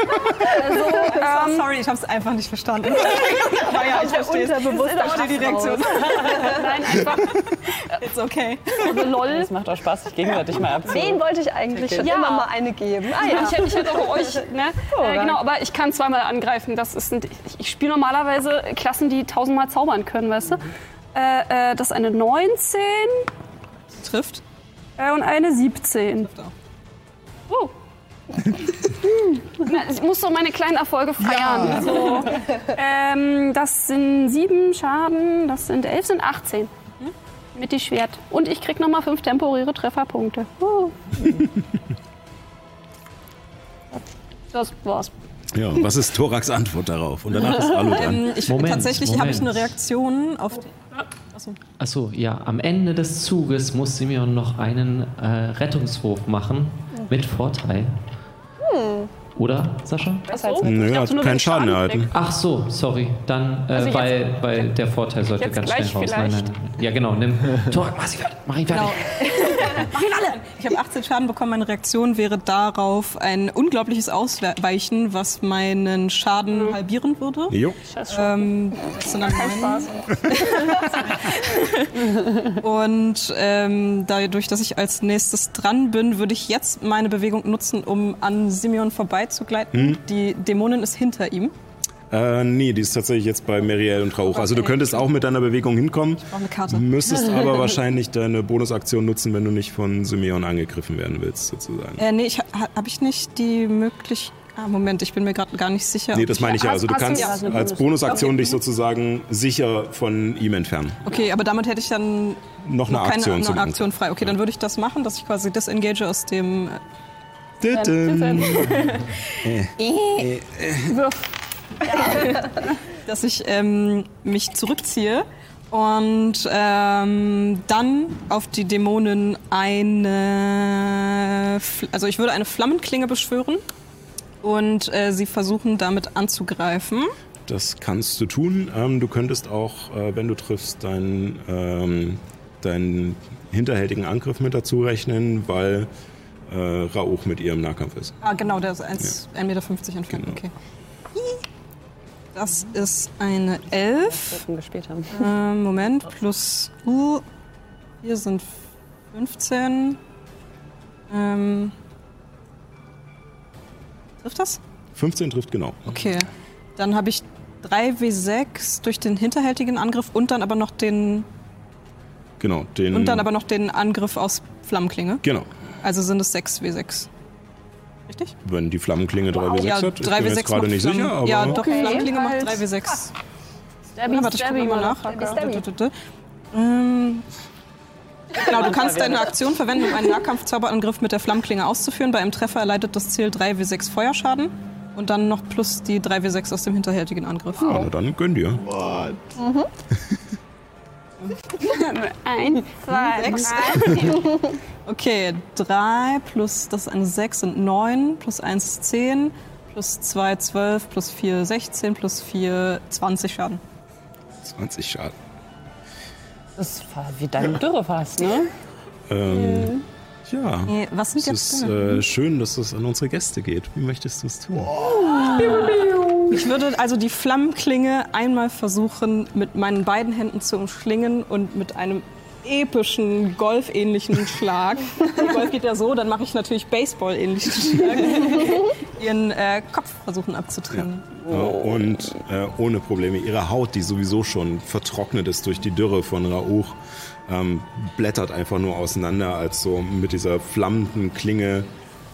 also, ähm, Sorry, ich habe es einfach nicht verstanden. Aber ja, ich verstehe es. Unterbewusst Ich verstehe die Reaktion. Nein, einfach, It's okay. also lol. Das macht auch Spaß, sich gegenseitig mal abzuholen. Wen wollte ich eigentlich schon Ja. immer mal eine geben? Ah ja. Ich hätte, ich hätte auch euch, ne? äh, genau, aber ich kann zweimal angreifen. Das ist ein, ich, ich spiele normalerweise Klassen, die tausendmal zaubern können, weißt du? Äh, äh, das ist eine 19 Trifft. Äh, und eine 17. Oh. Na, ich muss so meine kleinen Erfolge feiern. So. Ähm, das sind sieben Schaden, das sind elf, sind 18. Mit die Schwert. Und ich krieg nochmal fünf temporäre Trefferpunkte. Uh. Das war's. ja, was ist Thoraks Antwort darauf? Und danach ist Alu dran. Ähm, ich, Moment, tatsächlich habe ich eine Reaktion auf. Achso, ja, am Ende des Zuges muss Simeon noch einen äh, Rettungswurf machen. Mit Vorteil. Oder, Sascha? Achso. Nö, Ich dachte hat wenn keinen Schaden erhalten. Ach so, sorry. Dann, äh, Also jetzt- weil, weil der Vorteil sollte ganz schnell raus. Nein, nein, nein. Ja, genau. Nimm. Torak, mach sie fertig. Mach ihn fertig. Ich habe 18 Schaden bekommen. Meine Reaktion wäre darauf ein unglaubliches Ausweichen, was meinen Schaden halbieren würde. Jo. Ähm, das sind dann neun. Und ähm, dadurch, dass ich als nächstes dran bin, würde ich jetzt meine Bewegung nutzen, um an Simeon vorbeizugleiten. Die Dämonin ist hinter ihm. Äh, nee, die ist tatsächlich jetzt bei Meriel und Rauch. Also du könntest auch mit deiner Bewegung hinkommen, Ich brauche eine Karte. müsstest aber wahrscheinlich deine Bonusaktion nutzen, wenn du nicht von Simeon angegriffen werden willst, sozusagen. Äh, nee, ich, ha, habe ich nicht die Möglichkeit. Ah, Moment, ich bin mir gerade gar nicht sicher. Nee, das meine ich ja. Also du Hast- du kannst ja eine als Bonusaktion dich sozusagen sicher von ihm entfernen. Okay, aber damit hätte ich dann Noch eine noch keine Aktion zum eine Aktion frei. Okay, dann würde ich das machen, dass ich quasi disengage aus dem. Anfang. dass ich ähm, mich zurückziehe und ähm, dann auf die Dämonen eine, Fl- also ich würde eine Flammenklinge beschwören und äh, sie versuchen damit anzugreifen. Das kannst du tun. Ähm, du könntest auch, äh, wenn du triffst, deinen, ähm, deinen hinterhältigen Angriff mit dazu rechnen, weil äh, Rauch mit ihr im Nahkampf ist. Ah, genau, der ist 1,50 Meter entfernt. Genau. Okay. Das ist eine 11. Sollten gespielt haben. Ähm, Moment, plus. Uh, hier sind 15. Ähm, trifft das? 15 trifft genau. Okay. Dann habe ich 3W6 durch den hinterhältigen Angriff und dann aber noch den Genau, den. und dann aber noch den Angriff aus Flammenklinge. Genau. Also sind es 6W6. Richtig? Wenn die Flammenklinge 3W6 Ja, hat. Ich bin 3W6 jetzt gerade macht nicht sicher, aber. Ja, doch, Okay. Flammenklinge macht Halt. 3W6. Stabby, Ja, warte, ich guck stabby, mal nach. Stabby, stabby. Ähm, genau, du kannst deine Aktion verwenden, um einen Nahkampfzauberangriff mit der Flammklinge auszuführen. Bei einem Treffer erleidet das Ziel 3W6 Feuerschaden und dann noch plus die 3W6 aus dem hinterhältigen Angriff. Ja, na dann gönn dir. Eins, zwei, Sechs. drei. Okay, 3 plus, das ist eine 6 sind 9, plus 1 ist 10, plus 2 12, plus 4 16, plus 4 20 Schaden. 20 Schaden. Das war wie deine Dürre fast, ne? Ähm, ja. Nee, was sind Es jetzt ist äh, schön, dass es an unsere Gäste geht. Wie möchtest du es tun? Ich würde also die Flammenklinge einmal versuchen, mit meinen beiden Händen zu umschlingen und mit einem epischen, golfähnlichen Schlag. Golf geht ja so, dann mache ich natürlich Baseball-ähnlichen Schlag. Ihren äh, Kopf versuchen abzutrennen. Äh, Und äh, ohne Probleme. Ihre Haut, die sowieso schon vertrocknet ist durch die Dürre von Rauch, ähm, blättert einfach nur auseinander, als so mit dieser flammenden Klinge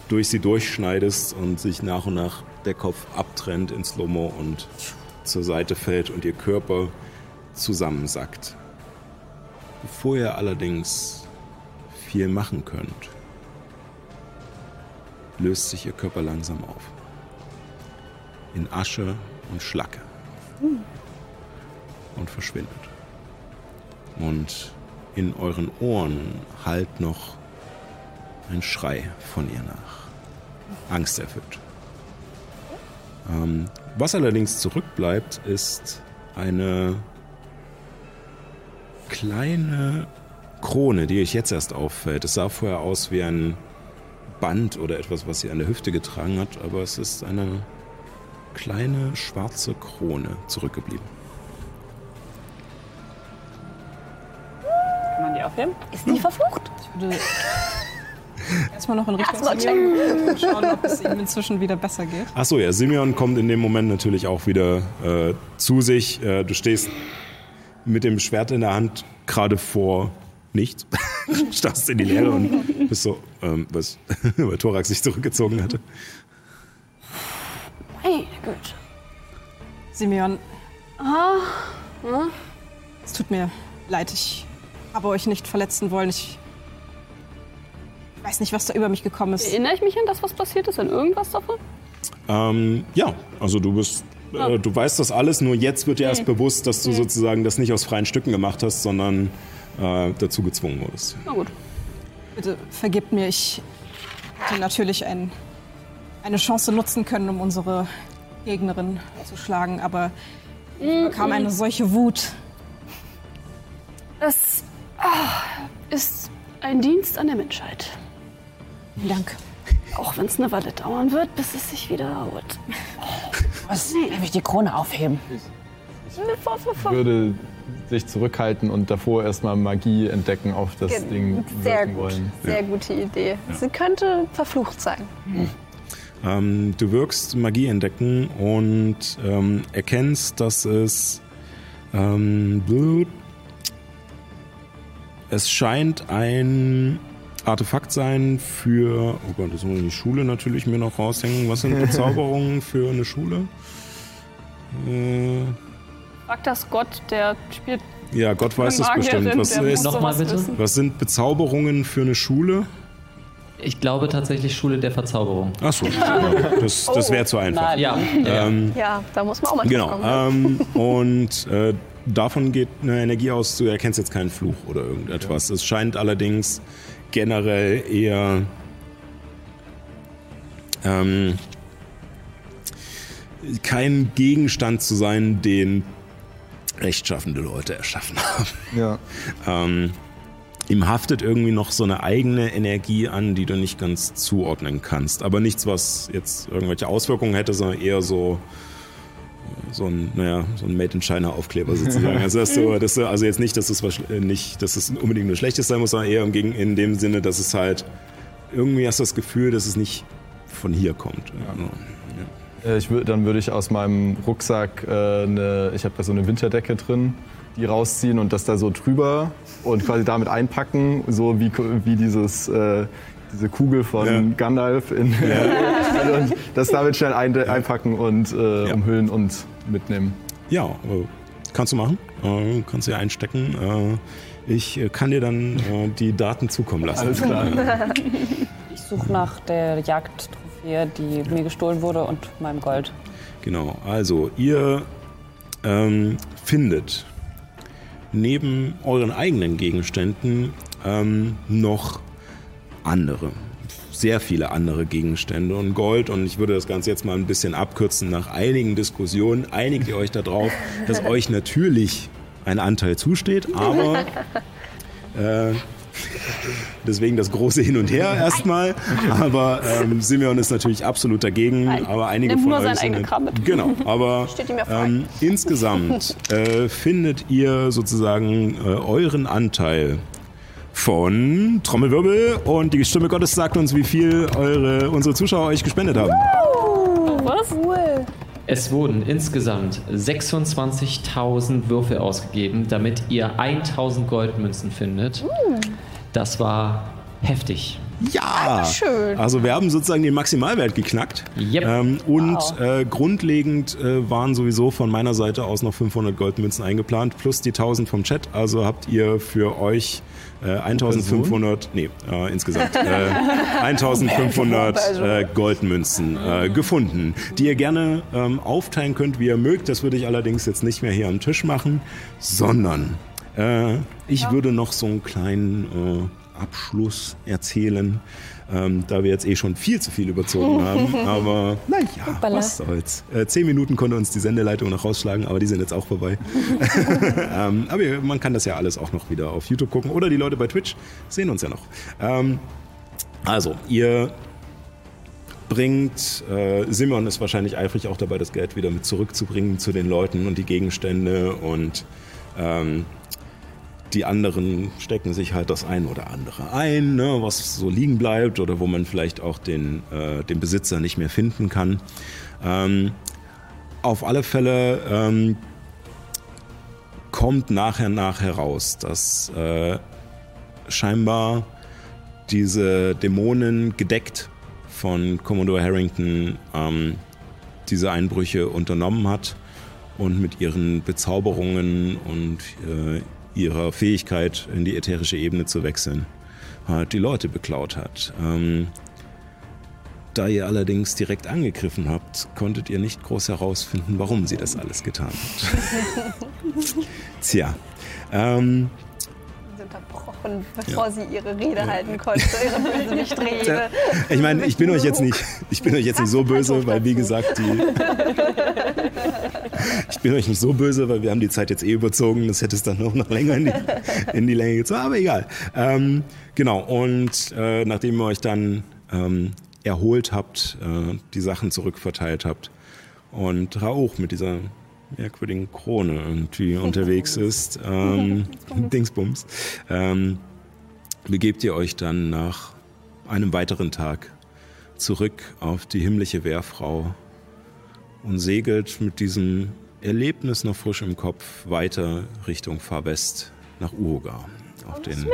durch sie durchschneidest und sich nach und nach der Kopf abtrennt in Slow-Mo und zur Seite fällt und ihr Körper zusammensackt. Bevor ihr allerdings viel machen könnt, löst sich ihr Körper langsam auf. In Asche und Schlacke. Und verschwindet. Und in euren Ohren hallt noch ein Schrei von ihr nach. Angsterfüllt. Ähm, was allerdings zurückbleibt, ist eine kleine Krone, die euch jetzt erst auffällt. Es sah vorher aus wie ein Band oder etwas, was sie an der Hüfte getragen hat, aber es ist eine kleine schwarze Krone zurückgeblieben. Kann man die aufheben? Ist nicht verflucht? Ich würde erstmal noch in Richtung Simeon schauen, ob es ihm inzwischen wieder besser geht. Achso, ja, Simeon kommt in dem Moment natürlich auch wieder äh, zu sich. Äh, du stehst mit dem Schwert in der Hand gerade vor nichts, starrst in die Leere und bist so, ähm, was, weil Thorax sich zurückgezogen hatte. Meine Güte. Simeon, Ah, es tut mir leid, ich habe euch nicht verletzen wollen. Ich weiß nicht, was da über mich gekommen ist. erinnere ich mich an das, was passiert ist? An irgendwas davon? Ähm, ja, also du bist, äh, du weißt das alles, nur jetzt wird dir erst bewusst, dass du sozusagen das nicht aus freien Stücken gemacht hast, sondern äh, dazu gezwungen wurdest. Na gut. Bitte vergebt mir, ich hätte natürlich ein, eine Chance nutzen können, um unsere Gegnerin zu schlagen, aber ich bekam eine solche Wut. Ein Dienst an der Menschheit. Vielen Dank. Auch wenn es eine Weile dauern wird, bis es sich wieder erholt. Was? Darf ich die Krone aufheben? Ich würde sich zurückhalten und davor erstmal Magie entdecken, auf das Ge- Ding Sehr wirken gut. wollen. Sehr gute Idee. Sie könnte verflucht sein. Ähm, du wirkst Magie entdecken und ähm, erkennst, dass es ähm, blut- es scheint ein Artefakt sein für, oh Gott, das muss ich die Schule natürlich mir noch raushängen. Was sind Bezauberungen für eine Schule? Äh, Frag das Gott, der spielt ja, Gott weiß es bestimmt. Was, ist, Nochmal bitte? wissen. was sind Bezauberungen für eine Schule? Ich glaube tatsächlich Schule der Verzauberung. Achso, das, das wäre zu einfach. Ja, ja. Ähm, Ja, da muss man auch mal Genau. kommen. Ähm, und äh, davon geht eine Energie aus, du erkennst jetzt keinen Fluch oder irgendetwas. Es scheint allerdings generell eher ähm, kein Gegenstand zu sein, den rechtschaffende Leute erschaffen haben. Ja. Ähm, ihm haftet irgendwie noch so eine eigene Energie an, die du nicht ganz zuordnen kannst. Aber nichts, was jetzt irgendwelche Auswirkungen hätte, sondern eher so so ein, naja, so ein Made in China Aufkleber sozusagen. Also, dass du, dass du, also jetzt nicht, dass es äh, nicht, dass es unbedingt nur Schlechtes sein muss, sondern eher im, Gegen- in dem Sinne, dass es halt irgendwie hast du das Gefühl, dass es nicht von hier kommt. Ja. Äh, Ich wür- dann würde ich aus meinem Rucksack äh, eine, ich habe da so eine Winterdecke drin, die rausziehen und das da so drüber und quasi damit einpacken, so wie, wie dieses, äh, diese Kugel von Ja. Gandalf. In, und das damit schnell ein, einpacken und äh, Ja. umhüllen und mitnehmen. Ja, äh, kannst du machen. Äh, kannst du ja einstecken. Äh, ich kann dir dann die Daten zukommen lassen. Alles klar. Ich suche nach der Jagdtrophäe, die mir gestohlen wurde und meinem Gold. Genau, also ihr ähm, findet neben euren eigenen Gegenständen ähm, noch andere, sehr viele andere Gegenstände und Gold. Und ich würde das Ganze jetzt mal ein bisschen abkürzen. Nach einigen Diskussionen einigt ihr euch darauf, dass euch natürlich ein Anteil zusteht, aber äh, Deswegen das große Hin und Her erstmal. Aber ähm, Simeon ist natürlich absolut dagegen. Aber einige nimmt von nur euch sind Kram mit. Genau. Aber ähm, insgesamt äh, findet ihr sozusagen äh, euren Anteil von Trommelwirbel und die Stimme Gottes sagt uns, wie viel eure, unsere Zuschauer euch gespendet haben. Was? Cool. Es wurden insgesamt 26.000 Würfel ausgegeben, damit ihr 1.000 Goldmünzen findet. Das war heftig. Ja! Schön. Also wir haben sozusagen den Maximalwert geknackt. Yep. Ähm, und äh, grundlegend äh, waren sowieso von meiner Seite aus noch 500 Goldmünzen eingeplant, plus die 1000 vom Chat. Also habt ihr für euch äh, 1500, nee, äh, insgesamt äh, 1500 äh, Goldmünzen äh, gefunden, die ihr gerne ähm, aufteilen könnt, wie ihr mögt. Das würde ich allerdings jetzt nicht mehr hier am Tisch machen, sondern äh, ich würde noch so einen kleinen äh, Abschluss erzählen, ähm, da wir jetzt eh schon viel zu viel überzogen haben. Aber naja, was soll's. Äh, zehn Minuten konnte uns die Sendeleitung noch rausschlagen, aber die sind jetzt auch vorbei. ähm, aber man kann das ja alles auch noch wieder auf YouTube gucken oder die Leute bei Twitch sehen uns ja noch. Ähm, also, ihr bringt, äh, Simon ist wahrscheinlich eifrig auch dabei, das Geld wieder mit zurückzubringen zu den Leuten und die Gegenstände und ähm, die anderen stecken sich halt das ein oder andere ein, ne, was so liegen bleibt oder wo man vielleicht auch den, äh, den Besitzer nicht mehr finden kann. Ähm, auf alle Fälle ähm, kommt nachher nach heraus, dass äh, scheinbar diese Dämonen gedeckt von Commodore Harrington ähm, diese Einbrüche unternommen hat und mit ihren Bezauberungen und äh, ihrer Fähigkeit in die ätherische Ebene zu wechseln halt die Leute beklaut hat. Ähm, da ihr allerdings direkt angegriffen habt, konntet ihr nicht groß herausfinden, warum sie das alles getan hat. Tja, ähm, unterbrochen, bevor sie ihre Rede halten konnte, ihre Bösewicht-Rede. ich meine, ich bin euch jetzt nicht, ich bin euch jetzt nicht so böse, weil wie gesagt, die, ich bin euch nicht so böse, weil wir haben die Zeit jetzt eh überzogen. Das hätte es dann noch, noch länger in die, in die Länge gezogen, aber egal. Ähm, genau, und äh, nachdem ihr euch dann ähm, erholt habt, äh, die Sachen zurückverteilt habt und Rauch mit dieser merkwürdigen Krone irgendwie unterwegs ist, ähm, Dingsbums, ähm, begebt ihr euch dann nach einem weiteren Tag zurück auf die himmlische Wehrfrau und segelt mit diesem Erlebnis noch frisch im Kopf weiter Richtung Farbest nach Uruga auf den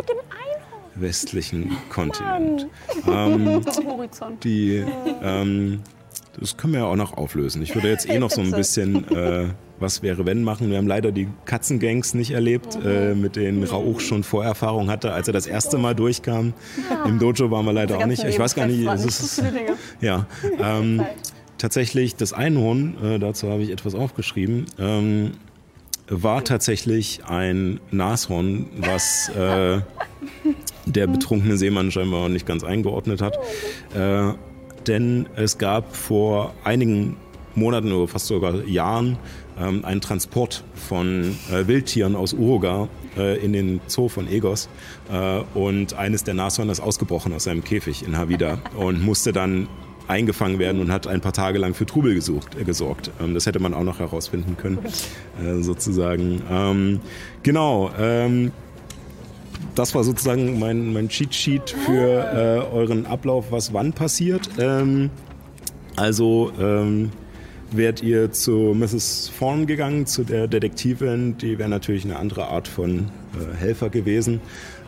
westlichen Kontinent. Ähm, die, ähm, das können wir ja auch noch auflösen. Ich würde jetzt eh noch so ein bisschen äh, was wäre wenn machen. Wir haben leider die Katzengangs nicht erlebt, äh, mit denen Rauch schon Vorerfahrung hatte, als er das erste Mal durchkam. Im Dojo waren wir leider auch nicht. Ich weiß gar nicht, es ist, ja. Ähm, tatsächlich das Einhorn, äh, dazu habe ich etwas aufgeschrieben, ähm, war tatsächlich ein Nashorn, was äh, der betrunkene Seemann scheinbar nicht ganz eingeordnet hat. Denn es gab vor einigen Monaten oder fast sogar Jahren ähm, einen Transport von äh, Wildtieren aus Uruga äh, in den Zoo von Egos äh, und eines der Nashörner ist ausgebrochen aus seinem Käfig in Havida und musste dann eingefangen werden und hat ein paar Tage lang für Trubel gesucht, äh, gesorgt. Ähm, das hätte man auch noch herausfinden können, äh, sozusagen. Ähm, genau. Ähm, das war sozusagen mein, mein Cheat Sheet für äh, euren Ablauf, was wann passiert. Ähm, also ähm, wärt ihr zu Mrs. Thorne gegangen, zu der Detektivin. Die wäre natürlich eine andere Art von äh, Helfer gewesen.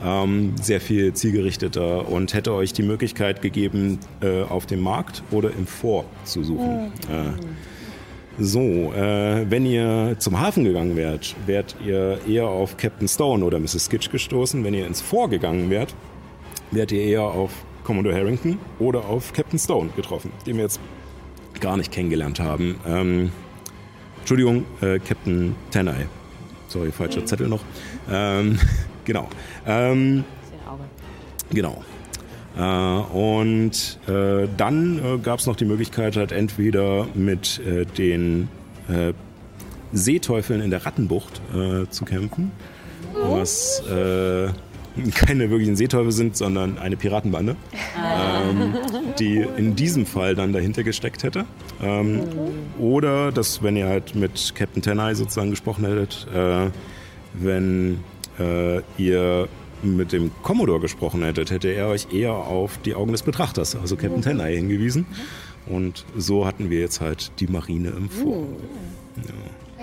Ähm, sehr viel zielgerichteter und hätte euch die Möglichkeit gegeben, äh, auf dem Markt oder im Fort zu suchen. Äh, so, äh, wenn ihr zum Hafen gegangen wärt, wärt ihr eher auf Captain Stone oder Mrs. Skitch gestoßen. Wenn ihr ins Fort gegangen wärt, wärt ihr eher auf Commodore Harrington oder auf Captain Stone getroffen, den wir jetzt gar nicht kennengelernt haben. Ähm, Entschuldigung, äh, Captain Tenai. Sorry, falscher Zettel noch. Ähm, genau. Ähm, genau. Äh, und äh, dann äh, gab es noch die Möglichkeit, halt entweder mit den Seeteufeln in der Rattenbucht zu kämpfen, was keine wirklichen Seeteufel sind, sondern eine Piratenbande, ähm, die in diesem Fall dann dahinter gesteckt hätte. Ähm, oder dass, wenn ihr halt mit Captain Tenai sozusagen gesprochen hättet, äh, wenn äh, ihr mit dem Commodore gesprochen hättet, hätte er euch eher auf die Augen des Betrachters, also Captain Tenai, hingewiesen. Und so hatten wir jetzt halt die Marine im Vor.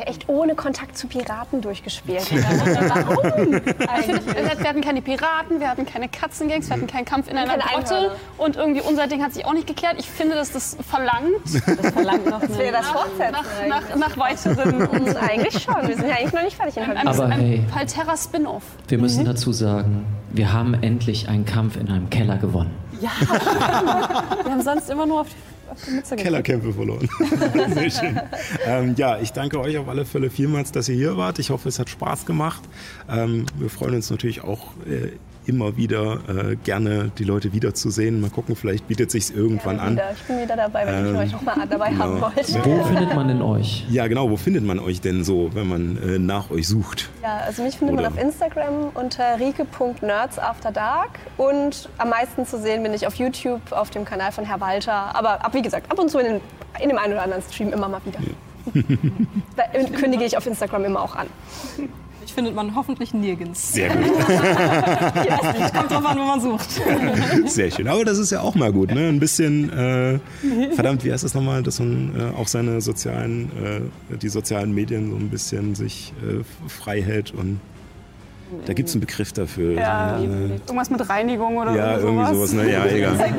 Echt ohne Kontakt zu Piraten durchgespielt. Warum? wir hatten keine Piraten, wir hatten keine Katzengangs, wir hatten keinen Kampf in einer Grotte und irgendwie unser Ding hat sich auch nicht geklärt. Ich finde, dass das verlangt Das verlangt noch Das wäre das Fortsetzen nach, nach, nach weiteren eigentlich. eigentlich schon. Wir sind ja eigentlich noch nicht fertig in ein, Hamburg. Aber ein hey. Palterra Spin-off. Wir müssen dazu sagen, wir haben endlich einen Kampf in einem Keller gewonnen. Wir haben sonst immer nur auf die, Mütze. Kellerkämpfe verloren. Sehr schön. Ähm, ja, ich danke euch auf alle Fälle vielmals, dass ihr hier wart. Ich hoffe, es hat Spaß gemacht. Ähm, wir freuen uns natürlich auch äh, immer wieder äh, gerne die Leute wiederzusehen. Mal gucken, vielleicht bietet sich irgendwann an. Ich bin wieder dabei, wenn Ähm, ich euch noch mal dabei haben genau. wollte. Wo findet man denn euch? Ja, genau. Wo findet man euch denn so, wenn man äh, nach euch sucht? Ja, also mich findet Oder- man auf Instagram unter rike.nerdsafterdark und am meisten zu sehen bin ich auf YouTube auf dem Kanal von Herr Walter. Aber ab, wie gesagt, ab und zu in, den, in dem einen oder anderen Stream immer mal wieder. da kündige ich auf Instagram immer auch an. Findet man hoffentlich nirgends. Sehr gut. Kommt drauf an, wo man sucht. Sehr schön. Aber das ist ja auch mal gut, ne? Ein bisschen, äh, verdammt, wie heißt das nochmal, dass man äh, auch seine sozialen, äh, die sozialen Medien so ein bisschen sich äh, frei hält und da gibt es einen Begriff dafür. Ja, Äh, irgendwas mit Reinigung oder ja, irgendwie sowas, ne? Ja, egal.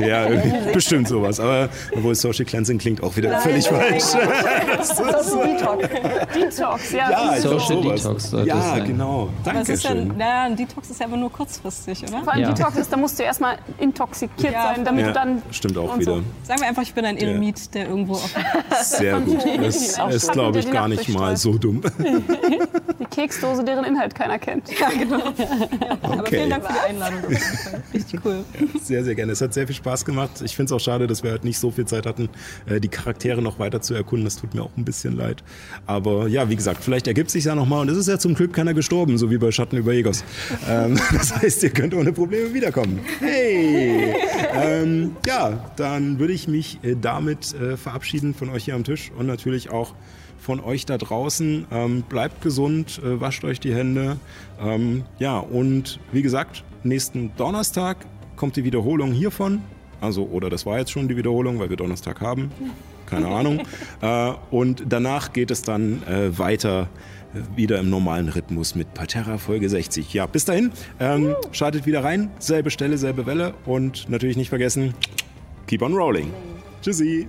Ja, bestimmt sowas. Aber obwohl Social Cleansing klingt auch wieder völlig falsch. Das ist ein Detox. Detox, ja. Ja, ich glaub, Social sowas. Detox sollte Ja, sein. genau. Aber es ist ja, ein Detox ist ja aber nur kurzfristig, oder? Vor allem Ja. Detox ist, da musst du erstmal intoxikiert Ja. sein, damit Ja, du dann. stimmt auch und so. wieder. Sagen wir einfach, ich bin ein Eremit, der irgendwo auf Sehr gut. Das ist, glaube ich, gar nicht mal so dumm. Die Keksdose, deren Inhalt keiner kennt. Aber Okay. vielen Dank für die Einladung. Richtig cool. Sehr, sehr gerne. Es hat sehr viel Spaß gemacht. Ich finde es auch schade, dass wir halt nicht so viel Zeit hatten, äh, die Charaktere noch weiter zu erkunden. Das tut mir auch ein bisschen leid. Aber ja, wie gesagt, vielleicht ergibt sich ja nochmal. Und es ist ja zum Glück keiner gestorben, so wie bei Schatten über Egos. Ähm, das heißt, ihr könnt ohne Probleme wiederkommen. Hey! ähm, ja, dann würde ich mich äh, damit äh, verabschieden von euch hier am Tisch und natürlich auch von euch da draußen. Ähm, bleibt gesund, äh, wascht euch die Hände. Ähm, ja, und wie gesagt, nächsten Donnerstag kommt die Wiederholung hiervon. Also, oder das war jetzt schon die Wiederholung, weil wir Donnerstag haben. Keine Ahnung. Äh, und danach geht es dann äh, weiter äh, wieder im normalen Rhythmus mit Parterra Folge 60. Ja, bis dahin, ähm, schaltet wieder rein. Selbe Stelle, selbe Welle. Und natürlich nicht vergessen, keep on rolling. Tschüssi.